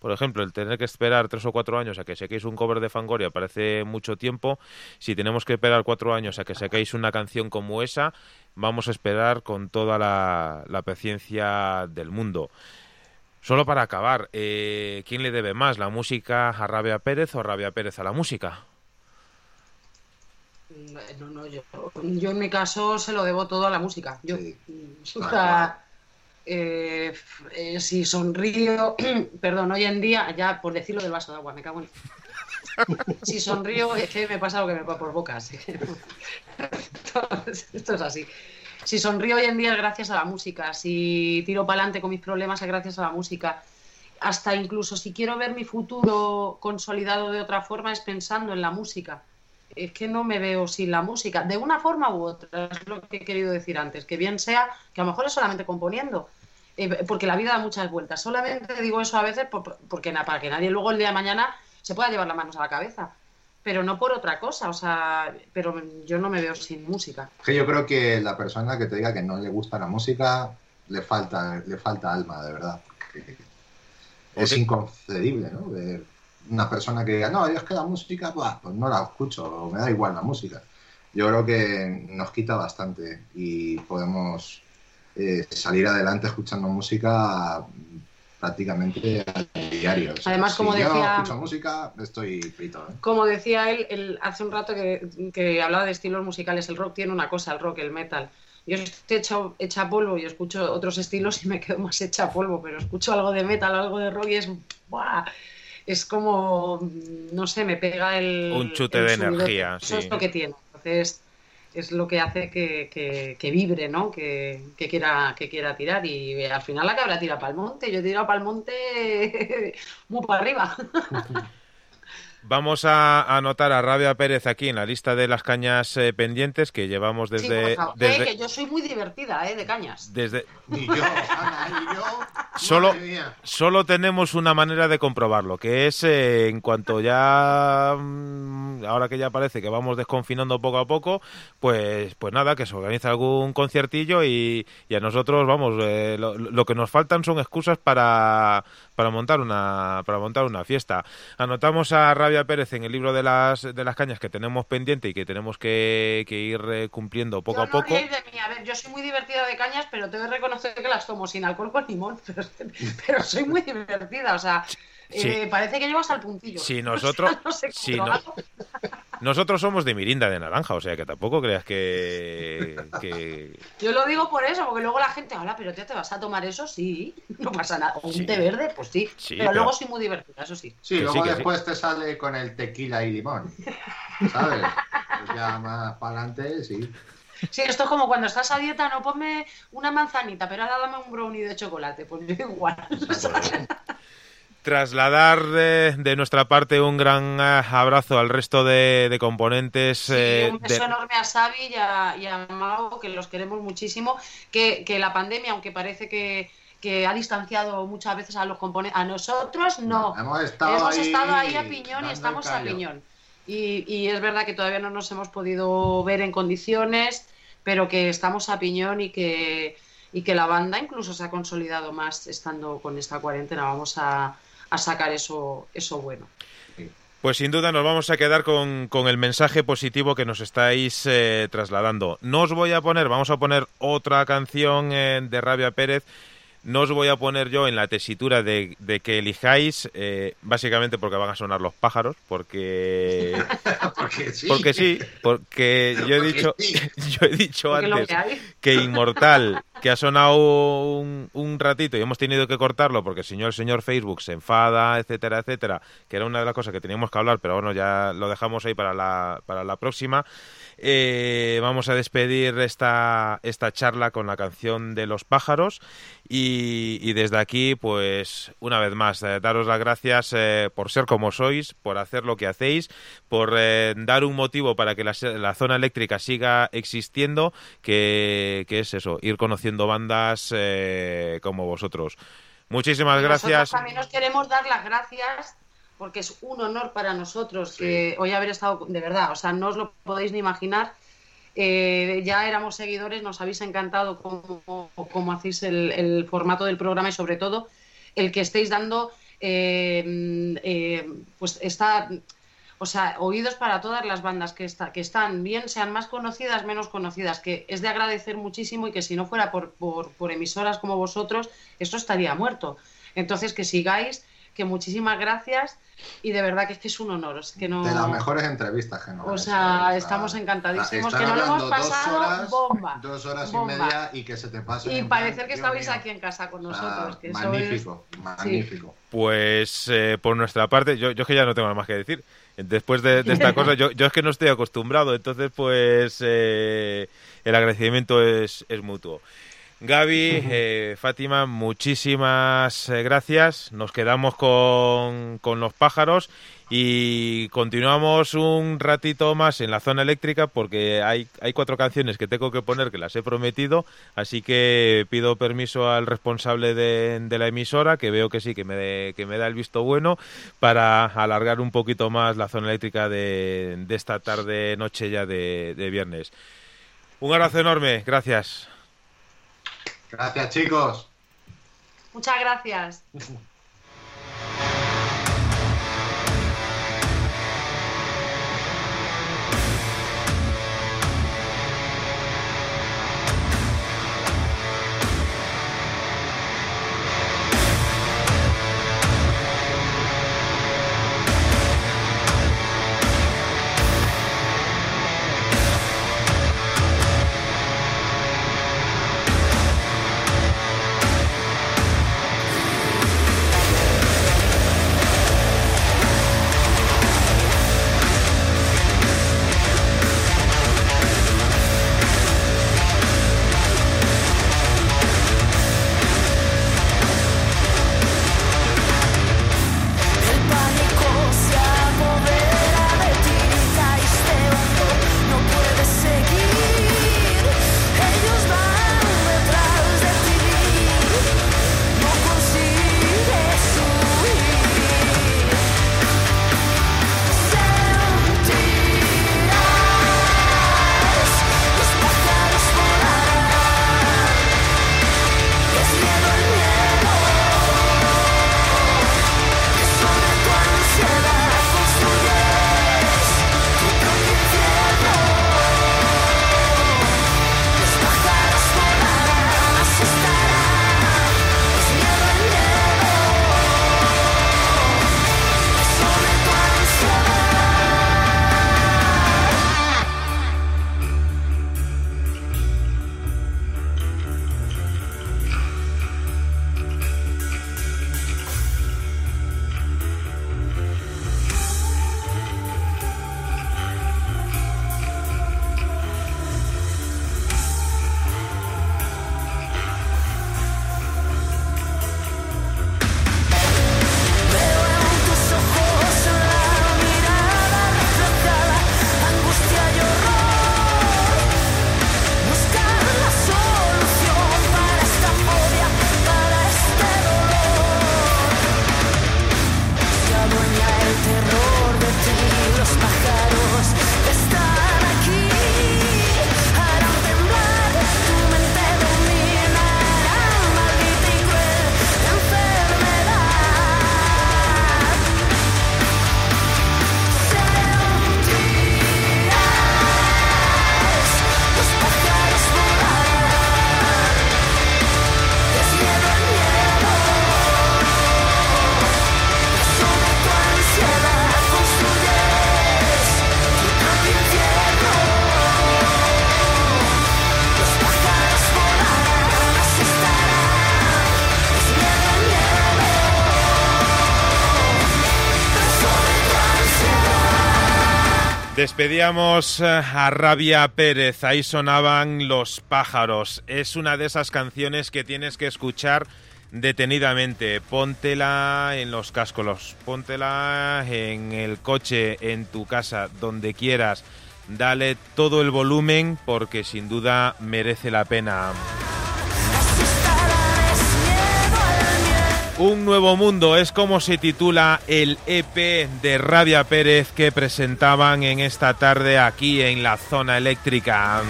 por ejemplo, el tener que esperar tres o cuatro años a que saquéis un cover de Fangoria parece mucho tiempo, si tenemos que esperar cuatro años a que saquéis una canción como esa, vamos a esperar con toda la, la paciencia del mundo. Solo para acabar, eh, ¿quién le debe más, la música a Rabia Pérez o Rabia Pérez a la música? No, no, yo, en mi caso se lo debo todo a la música. Yo, eh, eh, si sonrío, <clears throat> perdón, hoy en día, ya por decirlo del vaso de agua, me cago en. Si sonrío, es que me pasa lo que me pasa por boca. <laughs> esto es así si sonrío hoy en día es gracias a la música, si tiro para adelante con mis problemas es gracias a la música. Hasta incluso si quiero ver mi futuro consolidado de otra forma es pensando en la música. Es que no me veo sin la música, de una forma u otra, es lo que he querido decir antes, que bien sea, que a lo mejor es solamente componiendo, eh, porque la vida da muchas vueltas. Solamente digo eso a veces porque para que nadie luego el día de mañana se pueda llevar las manos a la cabeza pero no por otra cosa, o sea, pero yo no me veo sin música. Que yo creo que la persona que te diga que no le gusta la música le falta, le falta alma, de verdad. Es inconcebible, ¿no? Una persona que diga, no, yo es que la música, pues no la escucho, me da igual la música. Yo creo que nos quita bastante y podemos eh, salir adelante escuchando música prácticamente a diario. Además, como decía. escucho música, estoy frito. ¿eh? Como decía él, hace un rato que, hablaba de estilos musicales, el rock tiene una cosa, el rock, el metal. Yo estoy hecha, hecha polvo y escucho otros estilos y me quedo más hecha polvo, pero escucho algo de metal, algo de rock y es. ¡buah! Es como. No sé, me pega el. Un chute de energía. Eso es lo que tiene. Entonces es lo que hace que, que, vibre, ¿no? Que, quiera, que quiera tirar. Y al final la cabra tira para el monte. Yo he tirado para el monte <laughs> muy para arriba. <laughs> Vamos a anotar a Rabia Pérez aquí en la lista de las cañas eh, pendientes que llevamos desde... desde... Eh, que yo soy muy divertida, ¿eh? De cañas. Desde... Y yo, Ana, y yo... Solo, solo tenemos una manera de comprobarlo, que es eh, en cuanto ya... Mm, ahora que ya parece que vamos desconfinando poco a poco, pues, pues nada, que se organice algún conciertillo y, y a nosotros, vamos, lo, lo que nos faltan son excusas para, para montar una para montar una fiesta. Anotamos a Rabia Pérez en el libro de las de las cañas que tenemos pendiente y que tenemos que, ir eh, cumpliendo poco a poco. A ver, yo soy muy divertida de cañas, pero tengo que reconocer que las tomo sin alcohol con limón, <laughs> pero, soy muy divertida, o sea, eh, parece que llevas al puntillo. Si <laughs> nosotros, <laughs> nosotros somos de mirinda de naranja, o sea que tampoco creas que, Yo lo digo por eso, porque luego la gente, habla, pero ¿te vas a tomar eso? Sí, <laughs> no pasa nada. O un té verde, pues sí. pero, luego soy muy divertida, eso sí. Sí, luego después te sale con el tequila y limón, ¿sabes? Pues <laughs> ya más para adelante, sí. Sí, esto es como cuando estás a dieta, no ponme una manzanita, pero ahora dame un brownie de chocolate. Pues <laughs> igual. Trasladar de, nuestra parte un gran eh, abrazo al resto de, componentes. Sí, eh, un beso enorme a Xavi y a, y que los queremos muchísimo. Que, la pandemia, aunque parece que, ha distanciado muchas veces a los componentes, a nosotros no. hemos estado, ahí, a piñón y estamos a piñón. Y, es verdad que todavía no nos hemos podido ver en condiciones, pero que estamos a piñón y que, y que la banda incluso se ha consolidado más estando con esta cuarentena. Vamos a, sacar eso, eso bueno. Pues sin duda nos vamos a quedar con, el mensaje positivo que nos estáis eh, trasladando. No os voy a poner, vamos a poner otra canción eh, de Rabia Pérez no os voy a poner yo en la tesitura de, que elijáis, eh, básicamente porque van a sonar los pájaros, porque <laughs> porque sí, porque, sí, porque <laughs> yo he dicho, yo he dicho antes que, Inmortal, que ha sonado un, un, ratito y hemos tenido que cortarlo porque el señor, el señor Facebook se enfada, etcétera, etcétera, que era una de las cosas que teníamos que hablar, pero bueno, ya lo dejamos ahí para la, para la próxima. Eh, vamos a despedir esta, esta charla con la canción de los pájaros y, desde aquí, pues una vez más, eh, daros las gracias eh, por ser como sois, por hacer lo que hacéis, por dar un motivo para que la, zona eléctrica siga existiendo, que, es eso, ir conociendo bandas como vosotros. Muchísimas gracias. también nos queremos dar las gracias porque es un honor para nosotros que hoy haber estado, de verdad, o sea, no os lo podéis ni imaginar. Eh, ya éramos seguidores, nos habéis encantado cómo, hacéis el, formato del programa y sobre todo el que estéis dando, eh, eh, pues está, o sea, oídos para todas las bandas que, está, que están, bien sean más conocidas, menos conocidas, que es de agradecer muchísimo y que si no fuera por, por emisoras como vosotros, esto estaría muerto. Entonces, que sigáis, que muchísimas gracias y de verdad que es que es un honor. que no... De las mejores entrevistas que O sea, estamos encantadísimos, que no lo hemos pasado dos horas, bomba. Dos horas y media y que se te pase. Y parecer que estabais aquí en casa con nosotros. magnífico, magnífico. Pues eh, por nuestra parte, yo, yo es que ya no tengo nada más que decir. Después de, esta cosa, yo, yo, es que no estoy acostumbrado, entonces pues eh, el agradecimiento es, es mutuo. Gaby, eh, Fátima, muchísimas eh, gracias. Nos quedamos con, con, los pájaros y continuamos un ratito más en la zona eléctrica porque hay, hay cuatro canciones que tengo que poner que las he prometido, así que pido permiso al responsable de, la emisora, que veo que sí, que me, que me da el visto bueno, para alargar un poquito más la zona eléctrica de, de esta tarde, noche ya de, de viernes. Un abrazo enorme, gracias. Gracias, chicos. Muchas gracias. <laughs> Despedíamos eh, a Rabia Pérez, ahí sonaban Los pájaros. Es una de esas canciones que tienes que escuchar detenidamente. Póntela en los cascos, póntela en el coche, en tu casa, donde quieras. Dale todo el volumen porque sin duda merece la pena. Un nuevo mundo es como se titula el EP de Rabia Pérez que presentaban en esta tarde aquí en la zona eléctrica.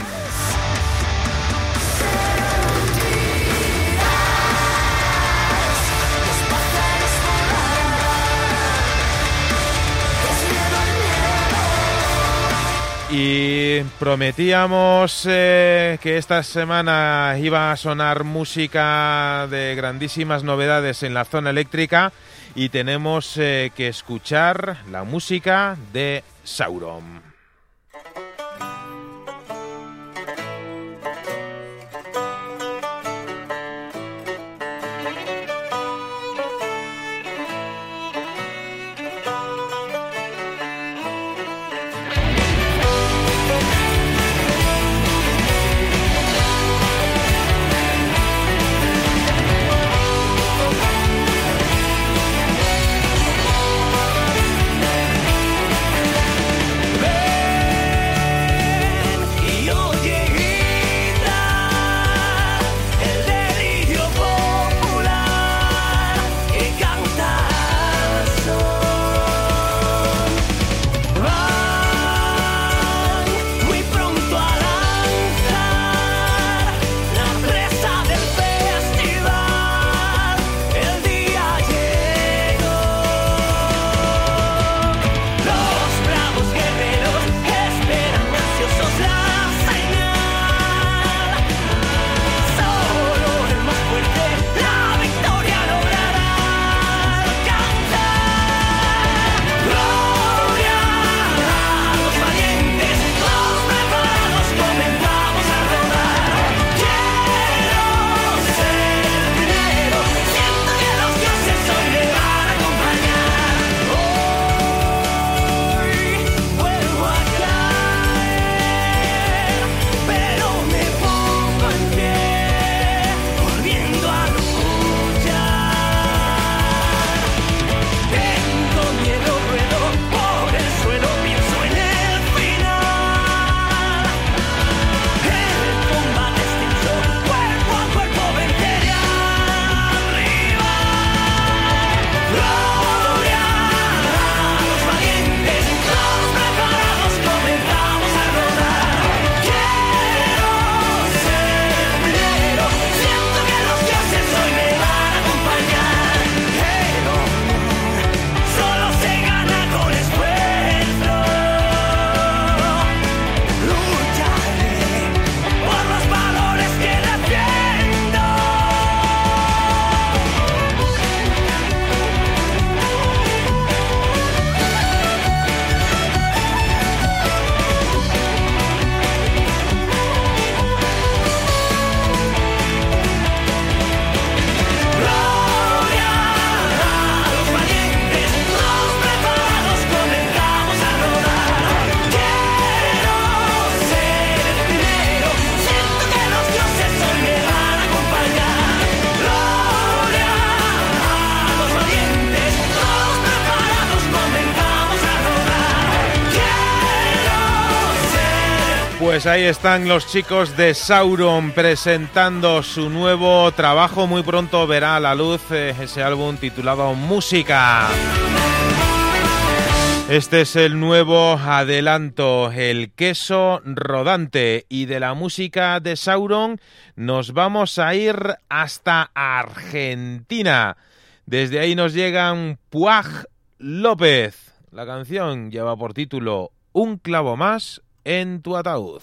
Y prometíamos eh, que esta semana iba a sonar música de grandísimas novedades en la zona eléctrica y tenemos eh, que escuchar la música de Sauron. Pues ahí están los chicos de Sauron presentando su nuevo trabajo. Muy pronto verá a la luz eh, ese álbum titulado Música. Este es el nuevo adelanto, el queso rodante. Y de la música de Sauron nos vamos a ir hasta Argentina. Desde ahí nos llegan Puaj López. La canción lleva por título Un clavo más en tu ataúd.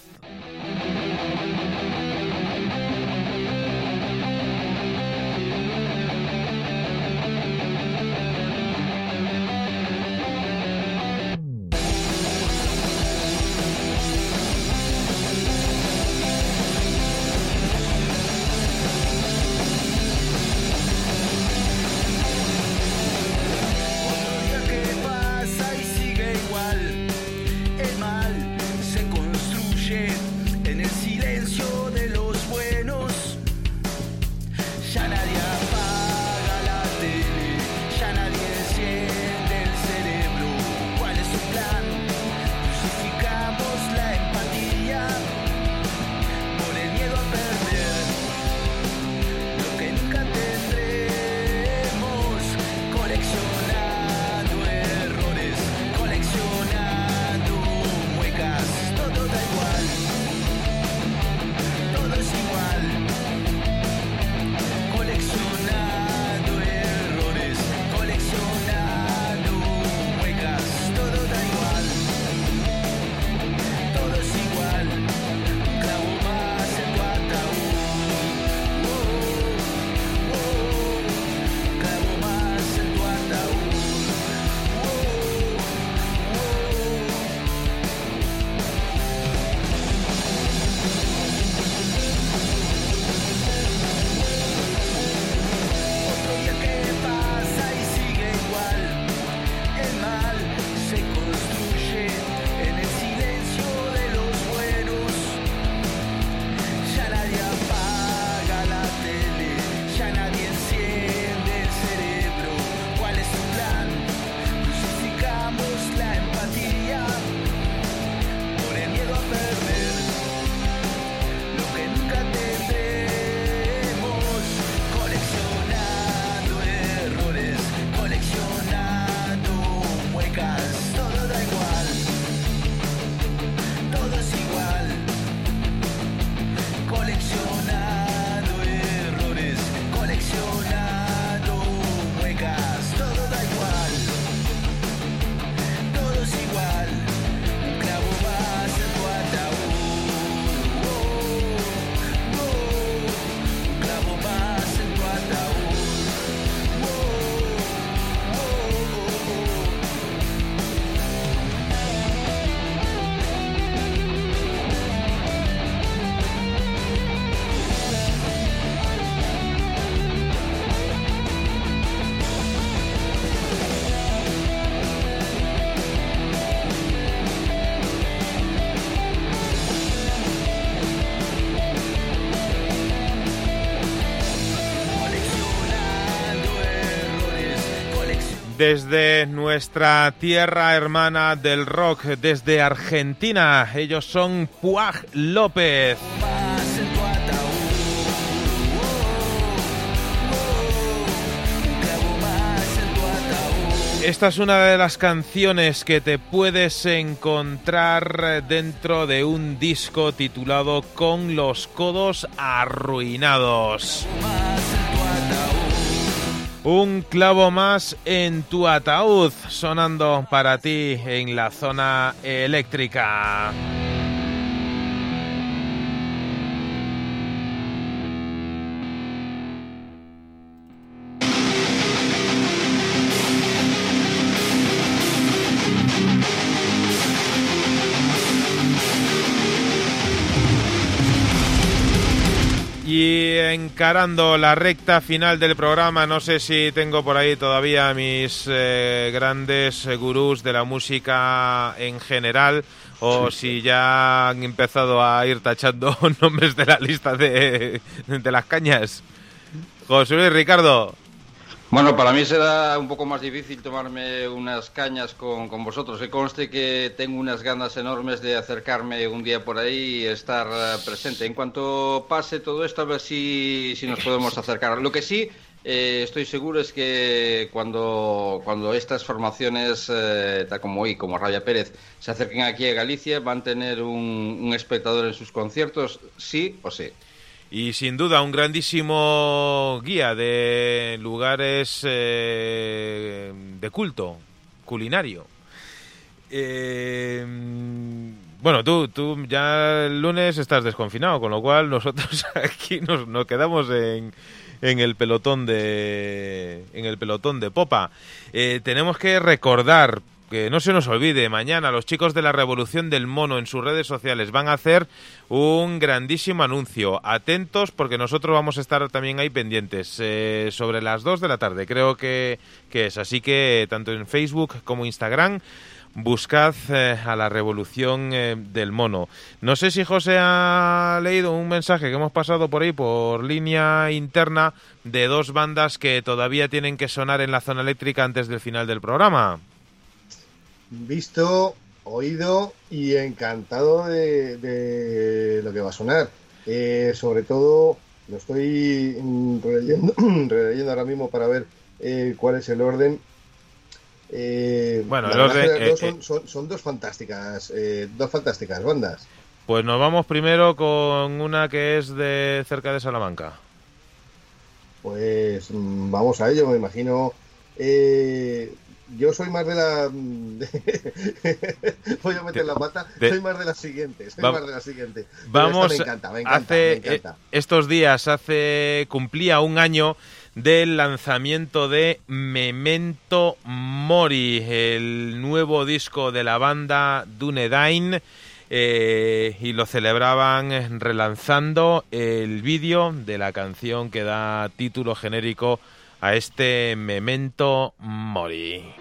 Desde nuestra tierra hermana del rock, desde Argentina, ellos son Puaj López. Esta es una de las canciones que te puedes encontrar dentro de un disco titulado Con los codos arruinados. Un clavo más en tu ataúd sonando para ti en la zona eléctrica. Encarando la recta final del programa, no sé si tengo por ahí todavía mis eh, grandes gurús de la música en general o si ya han empezado a ir tachando <laughs> nombres de la lista de, de las cañas. José Luis Ricardo. Bueno, para mí será un poco más difícil tomarme unas cañas con, con, vosotros. Que conste que tengo unas ganas enormes de acercarme un día por ahí y estar eh, presente. En cuanto pase todo esto, a ver si, si nos podemos acercar. Lo que sí eh, estoy seguro es que cuando, cuando estas formaciones, eh, tal como hoy, como Rabia Pérez, se acerquen aquí a Galicia, van a tener un, un espectador en sus conciertos, sí o sí y sin duda un grandísimo guía de lugares eh, de culto culinario. Eh, bueno, tú, tú ya el lunes estás desconfinado, con lo cual nosotros <laughs> aquí nos, quedamos en, en el pelotón de en el pelotón de popa. Eh, tenemos que recordar que no se nos olvide, mañana los chicos de la Revolución del Mono en sus redes sociales van a hacer un grandísimo anuncio. Atentos porque nosotros vamos a estar también ahí pendientes eh, sobre las 2 de la tarde, creo que, que, es. Así que tanto en Facebook como Instagram buscad eh, a la Revolución eh, del Mono. No sé si José ha leído un mensaje que hemos pasado por ahí por línea interna de dos bandas que todavía tienen que sonar en la zona eléctrica antes del final del programa visto, oído y encantado de, lo que va a sonar. Eh, sobre todo, lo estoy releyendo, <clears throat> ahora mismo para ver eh, cuál es el orden. Eh, bueno, el orden, son, dos fantásticas, dos fantásticas bandas. Pues nos vamos primero con una que es de cerca de Salamanca. Pues mm, vamos a ello, me imagino. Eh, yo soy más de la. <laughs> Voy a meter la pata. Soy más de la siguiente. Soy más de la siguiente. Vamos. Me encanta, me encanta, hace, eh, estos días, hace. Cumplía un año del lanzamiento de Memento Mori, el nuevo disco de la banda Dunedain. Eh, y lo celebraban relanzando el vídeo de la canción que da título genérico a este Memento Mori.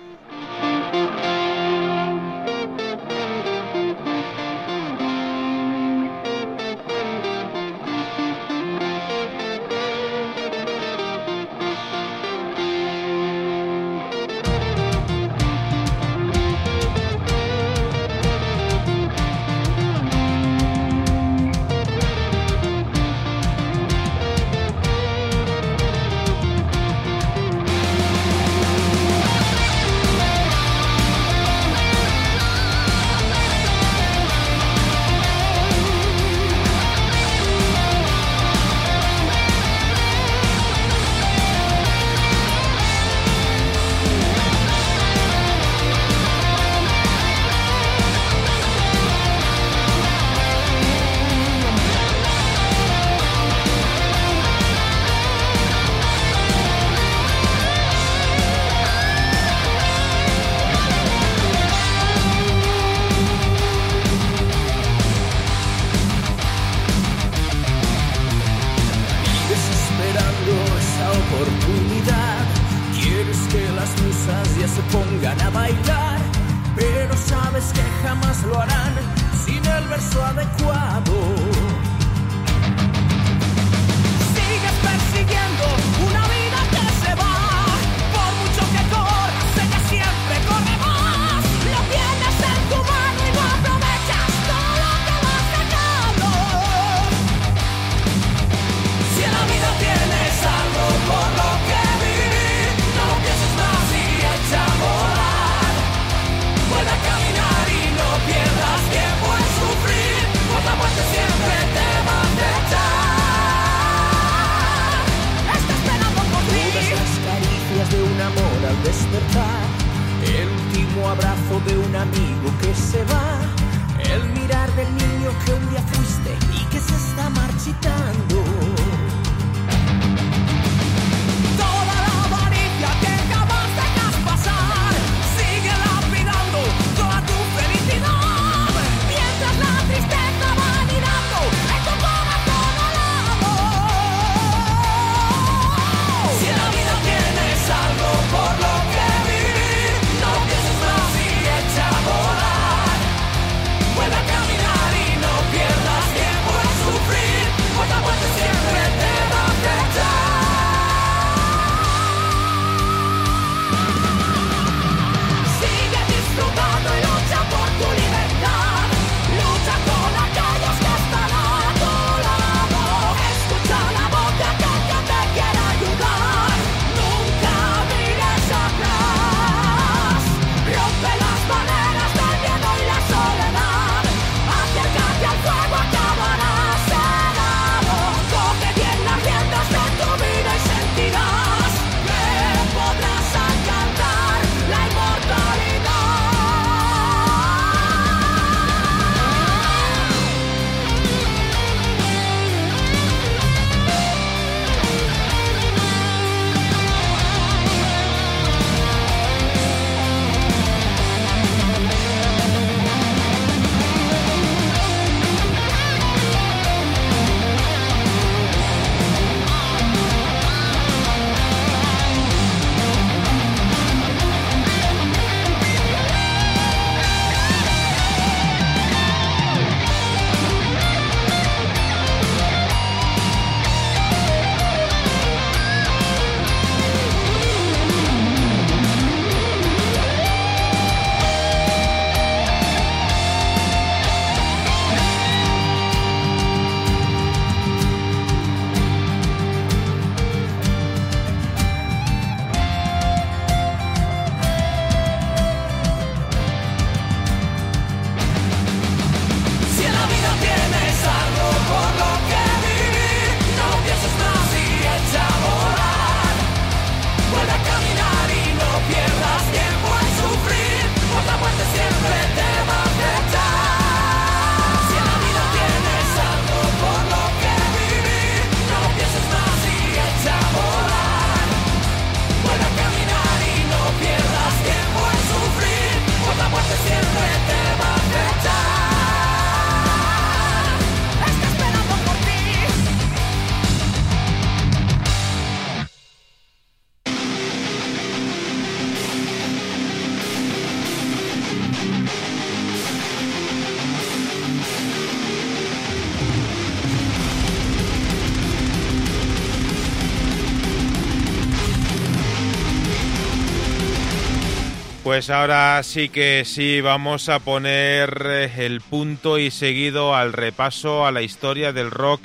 Pues ahora sí que sí vamos a poner eh, el punto y seguido al repaso a la historia del rock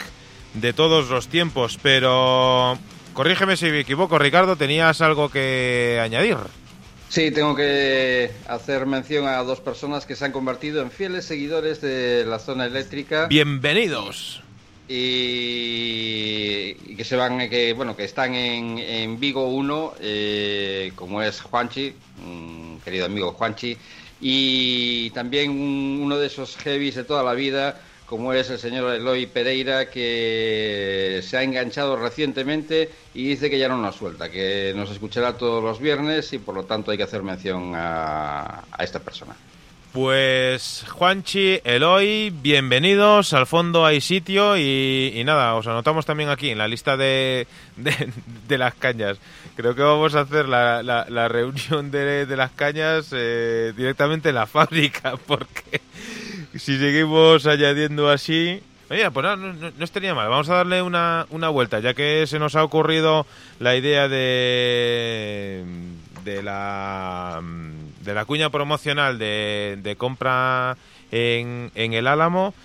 de todos los tiempos, pero corrígeme si me equivoco, Ricardo, ¿tenías algo que añadir? Sí, tengo que hacer mención a dos personas que se han convertido en fieles seguidores de la zona eléctrica. Bienvenidos. Y, que se van, que bueno, que están en, Vigo 1, eh, como es Juanchi, querido amigo Juanchi, y también uno de esos heavies de toda la vida, como es el señor Eloy Pereira, que se ha enganchado recientemente y dice que ya no nos suelta, que nos escuchará todos los viernes y por lo tanto hay que hacer mención a, esta persona. Pues Juanchi, Eloy, bienvenidos. Al fondo hay sitio y, nada, os anotamos también aquí en la lista de, de las cañas. Creo que vamos a hacer la, la, reunión de, de, las cañas eh, directamente en la fábrica, <laughs> porque si seguimos añadiendo así... Oye, pues no, no, estaría mal. Vamos a darle una, una vuelta, ya que se nos ha ocurrido la idea de, de, la, de la cuña promocional de, de compra en, en el Álamo.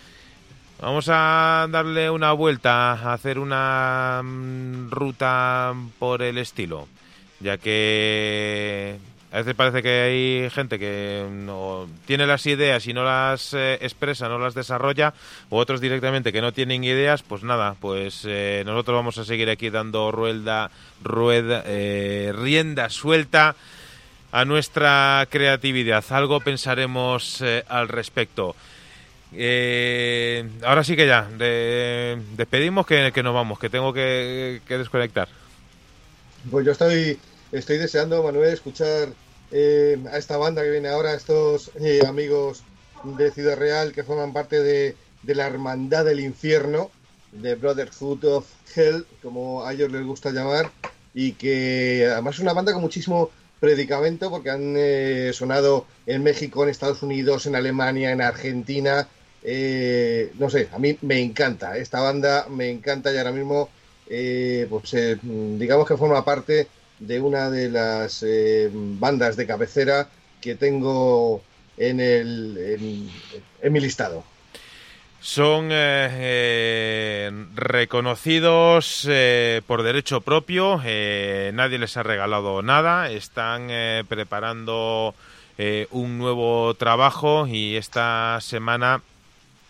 Vamos a darle una vuelta, a hacer una mm, ruta por el estilo, ya que a veces parece que hay gente que no tiene las ideas y no las eh, expresa, no las desarrolla, o otros directamente que no tienen ideas, pues nada, pues eh, nosotros vamos a seguir aquí dando rueda, rueda, eh, rienda suelta a nuestra creatividad. Algo pensaremos al respecto. Eh, ahora sí que ya, despedimos que, nos vamos, que tengo que, desconectar. Pues yo estoy, estoy deseando, Manuel, escuchar eh, a esta banda que viene ahora, estos eh, amigos de Ciudad Real que forman parte de, de, la Hermandad del Infierno, de Brotherhood of Hell, como a ellos les gusta llamar, y que además es una banda con muchísimo predicamento porque han sonado en México, en Estados Unidos, en Alemania, en Argentina, eh, no sé, a mí me encanta, esta banda me encanta y ahora mismo, eh, pues eh, digamos que forma parte de una de las bandas de cabecera que tengo en, el, en, mi listado. Son reconocidos por derecho propio, nadie les ha regalado nada, están preparando un nuevo trabajo y esta semana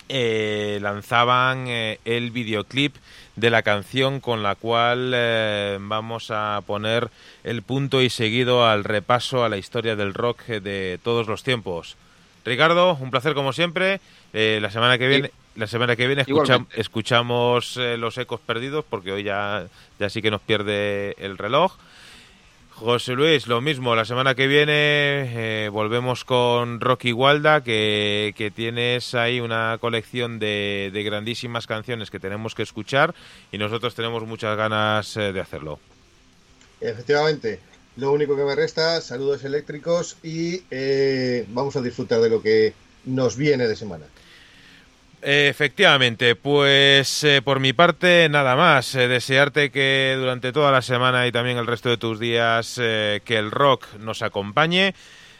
eh, lanzaban eh, el videoclip de la canción con la cual eh, vamos a poner el punto y seguido al repaso a la historia del rock de todos los tiempos. Ricardo, un placer como siempre. la semana que viene, la semana que viene escuchamos los ecos perdidos porque hoy ya, ya sí que nos pierde el reloj. José Luis, lo mismo, la semana que viene eh, volvemos con Rocky Walda, que, tienes ahí una colección de, grandísimas canciones que tenemos que escuchar y nosotros tenemos muchas ganas eh, de hacerlo. Efectivamente, lo único que me resta, saludos eléctricos y eh, vamos a disfrutar de lo que nos viene de semana. Efectivamente, pues eh, por mi parte nada más. Eh, desearte que durante toda la semana y también el resto de tus días eh, que el rock nos acompañe.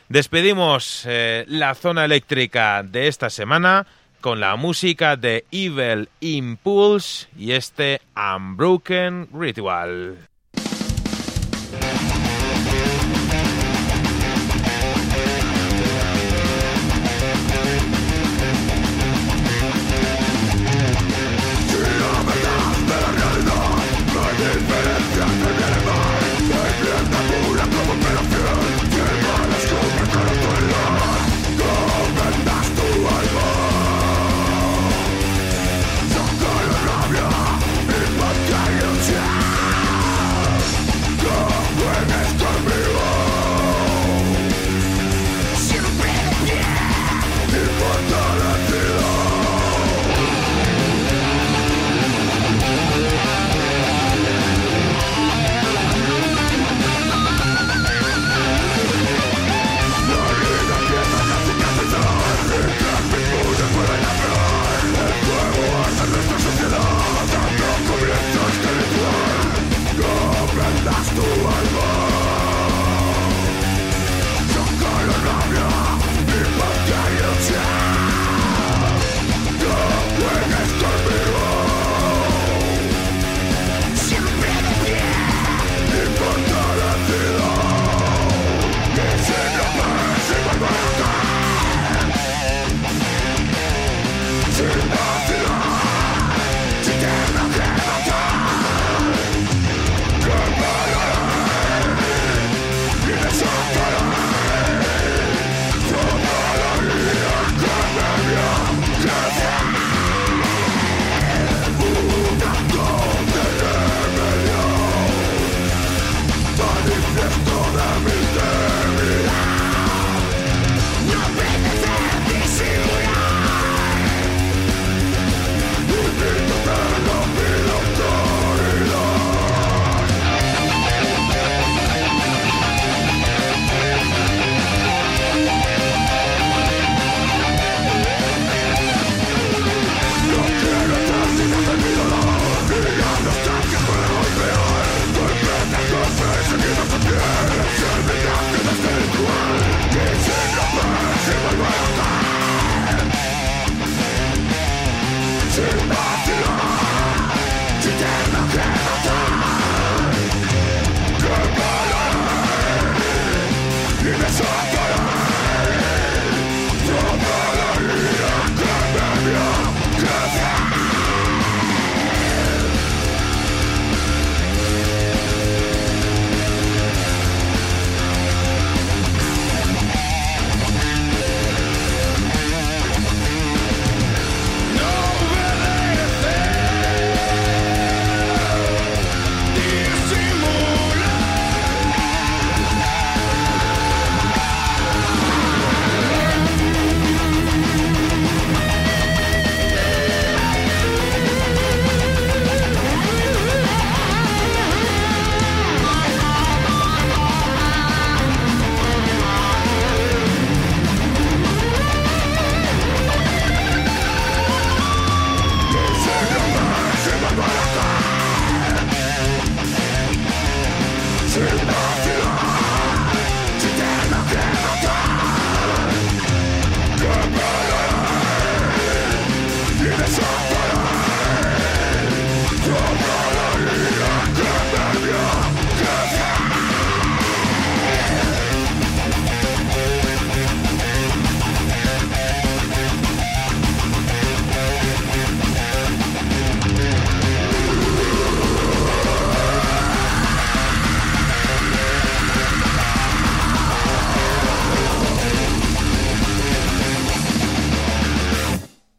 Despedimos la zona eléctrica de esta semana con la música de Evil Impulse y este Unbroken Ritual.